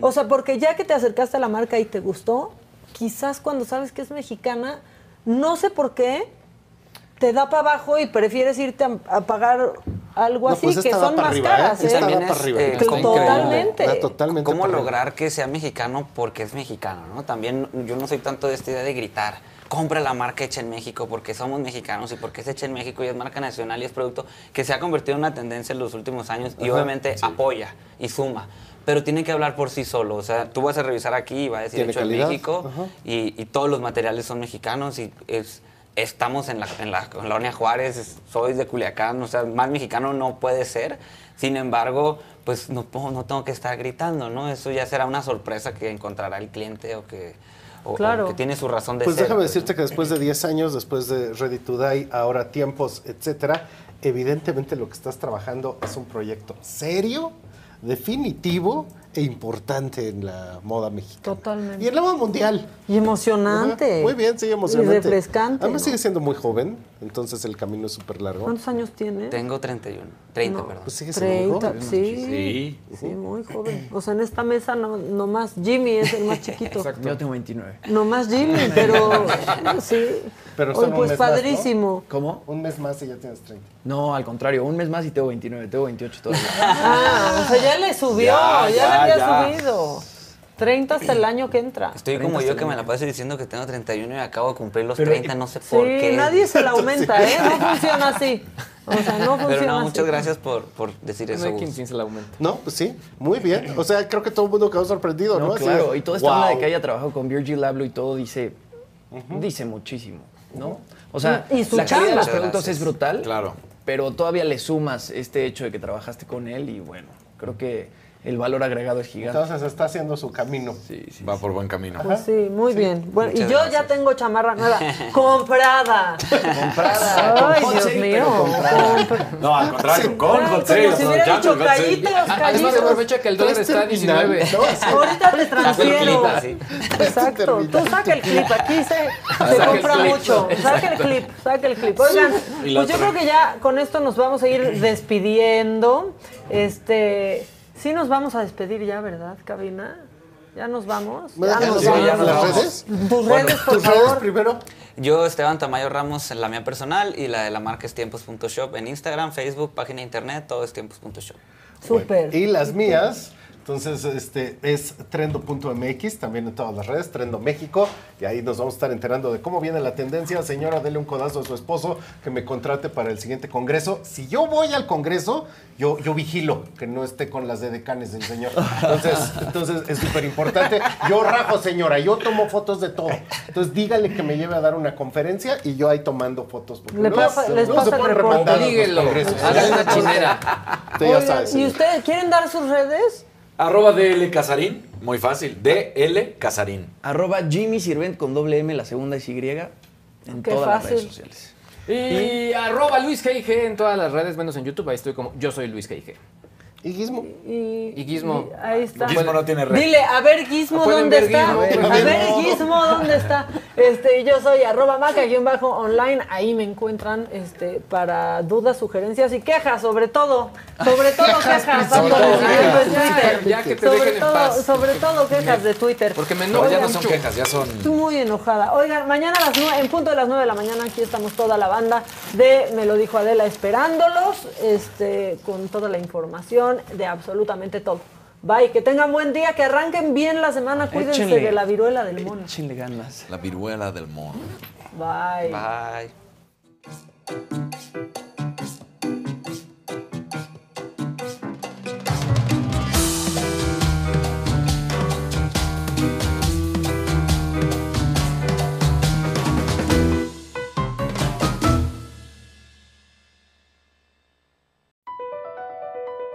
[SPEAKER 1] O sea, porque ya que te acercaste a la marca y te gustó, quizás cuando sabes que es mexicana, no sé por qué, te da para abajo y prefieres irte a, a pagar algo
[SPEAKER 18] No,
[SPEAKER 1] así,
[SPEAKER 18] pues
[SPEAKER 1] que son más
[SPEAKER 18] arriba,
[SPEAKER 1] caras.
[SPEAKER 18] ¿eh? Esta
[SPEAKER 1] ¿eh?
[SPEAKER 19] También
[SPEAKER 18] para
[SPEAKER 19] es,
[SPEAKER 18] arriba.
[SPEAKER 19] eh,
[SPEAKER 1] Totalmente.
[SPEAKER 19] ¿Cómo lograr que sea mexicano porque es mexicano, no? También yo no soy tanto de esta idea de gritar, compra la marca hecha en México porque somos mexicanos y porque es hecha en México y es marca nacional y es producto que se ha convertido en una tendencia en los últimos años y
[SPEAKER 18] Ajá,
[SPEAKER 19] obviamente
[SPEAKER 18] sí.
[SPEAKER 19] apoya y suma. Pero tiene que hablar por sí solo. O sea, tú vas a revisar aquí y va a decir hecho
[SPEAKER 18] calidad,
[SPEAKER 19] en México y, y todos los materiales son mexicanos y es, estamos en la, en la colonia Juárez, soy de Culiacán, o sea, más mexicano no puede ser. Sin embargo, pues no, puedo- no tengo que estar gritando, ¿no? Eso ya será una sorpresa que encontrará el cliente o que, o- o
[SPEAKER 1] Claro.
[SPEAKER 19] que tiene su razón de
[SPEAKER 18] Pues
[SPEAKER 19] ser.
[SPEAKER 18] déjame decirte que después de 10 años, después de Ready to Die, ahora tiempos, etcétera, evidentemente lo que estás trabajando es un proyecto serio, definitivo e importante en la moda mexicana.
[SPEAKER 1] Totalmente.
[SPEAKER 18] Y en la moda mundial.
[SPEAKER 1] Y emocionante.
[SPEAKER 18] Ajá, Muy bien, sí, emocionante.
[SPEAKER 1] Y refrescante.
[SPEAKER 18] Además
[SPEAKER 1] ¿no?
[SPEAKER 18] sigue siendo muy joven, entonces el camino es súper largo.
[SPEAKER 1] ¿Cuántos años tiene?
[SPEAKER 19] Tengo 31, 30,
[SPEAKER 1] No,
[SPEAKER 19] perdón.
[SPEAKER 18] Pues sigue siendo muy
[SPEAKER 1] 30,
[SPEAKER 18] joven.
[SPEAKER 1] sí, sí, muy joven. O sea, en esta mesa no, nomás Jimmy es el más chiquito.
[SPEAKER 3] Yo tengo 29.
[SPEAKER 1] Nomás Jimmy, pero sí.
[SPEAKER 18] Pero
[SPEAKER 1] Oye,
[SPEAKER 18] solo un
[SPEAKER 1] pues
[SPEAKER 18] mes más, ¿no?
[SPEAKER 1] padrísimo.
[SPEAKER 3] ¿Cómo?
[SPEAKER 18] Un mes más y ya tienes 30.
[SPEAKER 3] No, al contrario, un mes más y tengo 29, tengo 28 todavía.
[SPEAKER 1] Ah, o sea, ya le subió,
[SPEAKER 19] Ya,
[SPEAKER 1] ya,
[SPEAKER 19] ya,
[SPEAKER 1] le había
[SPEAKER 19] ya.
[SPEAKER 1] subido. 30 hasta el año que entra.
[SPEAKER 19] Estoy como
[SPEAKER 3] 30
[SPEAKER 19] yo que me la paso diciendo que tengo 31 y acabo de cumplir los
[SPEAKER 3] Pero-
[SPEAKER 19] 30, no sé por
[SPEAKER 1] Sí,
[SPEAKER 19] qué.
[SPEAKER 1] nadie se la aumenta, ¿eh? No funciona así. O sea, no funciona
[SPEAKER 19] Pero no,
[SPEAKER 1] así.
[SPEAKER 19] muchas gracias por, por decir
[SPEAKER 4] No
[SPEAKER 19] eso.
[SPEAKER 4] hay
[SPEAKER 19] Gus.
[SPEAKER 4] quien piense el aumento.
[SPEAKER 18] No, pues sí, muy bien. O sea, creo que todo el mundo quedó sorprendido, ¿no?
[SPEAKER 3] No, claro, y toda esta onda de
[SPEAKER 18] wow.
[SPEAKER 3] que haya trabajado con Virgil Abloh y todo dice, dice muchísimo, ¿no? O sea,
[SPEAKER 1] Y su
[SPEAKER 3] la calidad de los productos
[SPEAKER 19] gracias.
[SPEAKER 3] es brutal,
[SPEAKER 2] Claro.
[SPEAKER 3] pero todavía le sumas este hecho de que trabajaste con él y bueno, creo que el valor agregado es gigante.
[SPEAKER 18] Entonces está haciendo su camino.
[SPEAKER 2] Va por buen camino.
[SPEAKER 1] Pues sí, muy bien. Bueno, y yo ya tengo chamarra nueva. comprada.
[SPEAKER 3] Comprada.
[SPEAKER 1] Ay,
[SPEAKER 3] Con
[SPEAKER 1] Dios mío.
[SPEAKER 3] comprada.
[SPEAKER 1] Compra-
[SPEAKER 2] No, al contrario, con hot sale,
[SPEAKER 1] si hubiera dicho callitos,
[SPEAKER 4] Además,
[SPEAKER 1] callitos.
[SPEAKER 4] aprovecha que el dólar está a 19.
[SPEAKER 1] Ahorita te transfiero.
[SPEAKER 4] La pelita,
[SPEAKER 1] Exacto. Tú saca el clip. Aquí se,
[SPEAKER 4] el
[SPEAKER 1] compra
[SPEAKER 4] clip.
[SPEAKER 1] mucho. Saca el clip. Saca el clip. Oigan, pues yo creo que ya con esto nos vamos a ir despidiendo. Este, sí nos vamos a despedir ya, ¿verdad, cabina? Ya nos vamos. Ya nos vamos.
[SPEAKER 18] ya nos ¿Las vamos. redes?
[SPEAKER 1] Tus
[SPEAKER 19] Bueno,
[SPEAKER 1] redes, por
[SPEAKER 18] ¿Tus redes
[SPEAKER 1] favor.
[SPEAKER 18] primero?
[SPEAKER 19] Yo, Esteban Tamayo Ramos, en la mía personal y la de la marca es tiempos.shop en Instagram, Facebook, página de internet, todo es tiempos.shop.
[SPEAKER 1] Súper.
[SPEAKER 18] Y las mías, entonces, este es trendo.mx, también en todas las redes, Trendo México, y ahí nos vamos a estar enterando de cómo viene la tendencia. Señora, dele un codazo a su esposo que me contrate para el siguiente congreso. Si yo voy al congreso, yo, yo vigilo que no esté con las de decanes del señor. Entonces, entonces es súper importante. Yo rajo, señora, yo tomo fotos de todo. Entonces, dígale que me lleve a dar una conferencia y yo ahí tomando fotos. porque
[SPEAKER 1] Le
[SPEAKER 18] no,
[SPEAKER 1] pasa-
[SPEAKER 18] se-
[SPEAKER 1] les
[SPEAKER 18] no
[SPEAKER 1] pasa
[SPEAKER 18] se pueden remandar
[SPEAKER 4] Díguelo, una chinera.
[SPEAKER 1] Oigan, ¿Y ustedes quieren dar sus redes?
[SPEAKER 2] Arroba DL Casarín, muy fácil. DL Casarín.
[SPEAKER 3] Arroba Jimmy Sirvent con doble M, la segunda es Y, en
[SPEAKER 1] Qué
[SPEAKER 3] todas las
[SPEAKER 1] fácil.
[SPEAKER 3] redes sociales.
[SPEAKER 4] Y arroba Luis G.I.G. en todas las redes, menos en YouTube. Ahí estoy como yo soy Luis G.I.G.
[SPEAKER 18] ¿Y Gizmo?
[SPEAKER 1] Y,
[SPEAKER 4] Y Gizmo.
[SPEAKER 1] y ahí está.
[SPEAKER 2] Gizmo no tiene red.
[SPEAKER 1] Dile, a ver Gizmo, ¿dónde
[SPEAKER 4] ver
[SPEAKER 1] está?
[SPEAKER 4] Gizmo,
[SPEAKER 1] a ver,
[SPEAKER 4] ver
[SPEAKER 1] Gizmo, ¿dónde está? Este, yo soy arroba maca bajo online, ahí me encuentran este, para dudas, sugerencias y quejas, sobre todo, sobre todo quejas,
[SPEAKER 4] Sobre todo quejas.
[SPEAKER 1] Twitter.
[SPEAKER 4] Ya que te
[SPEAKER 1] sobre
[SPEAKER 4] dejen en
[SPEAKER 1] todo,
[SPEAKER 4] paz.
[SPEAKER 1] Sobre todo quejas de Twitter.
[SPEAKER 4] Porque me
[SPEAKER 2] No,
[SPEAKER 4] enoja
[SPEAKER 2] ya no
[SPEAKER 4] mucho.
[SPEAKER 2] son quejas, ya son.
[SPEAKER 1] Estoy muy enojada. Oigan, mañana a las nueve, en punto de las 9 de la mañana aquí estamos toda la banda de Me lo dijo Adela esperándolos, este, con toda la información de absolutamente todo. Bye, que tengan buen día, que arranquen bien la semana, cuídense
[SPEAKER 3] Échenle.
[SPEAKER 1] de la viruela del mono.
[SPEAKER 3] Échenle ganas.
[SPEAKER 2] La viruela del mono.
[SPEAKER 1] Bye.
[SPEAKER 19] Bye.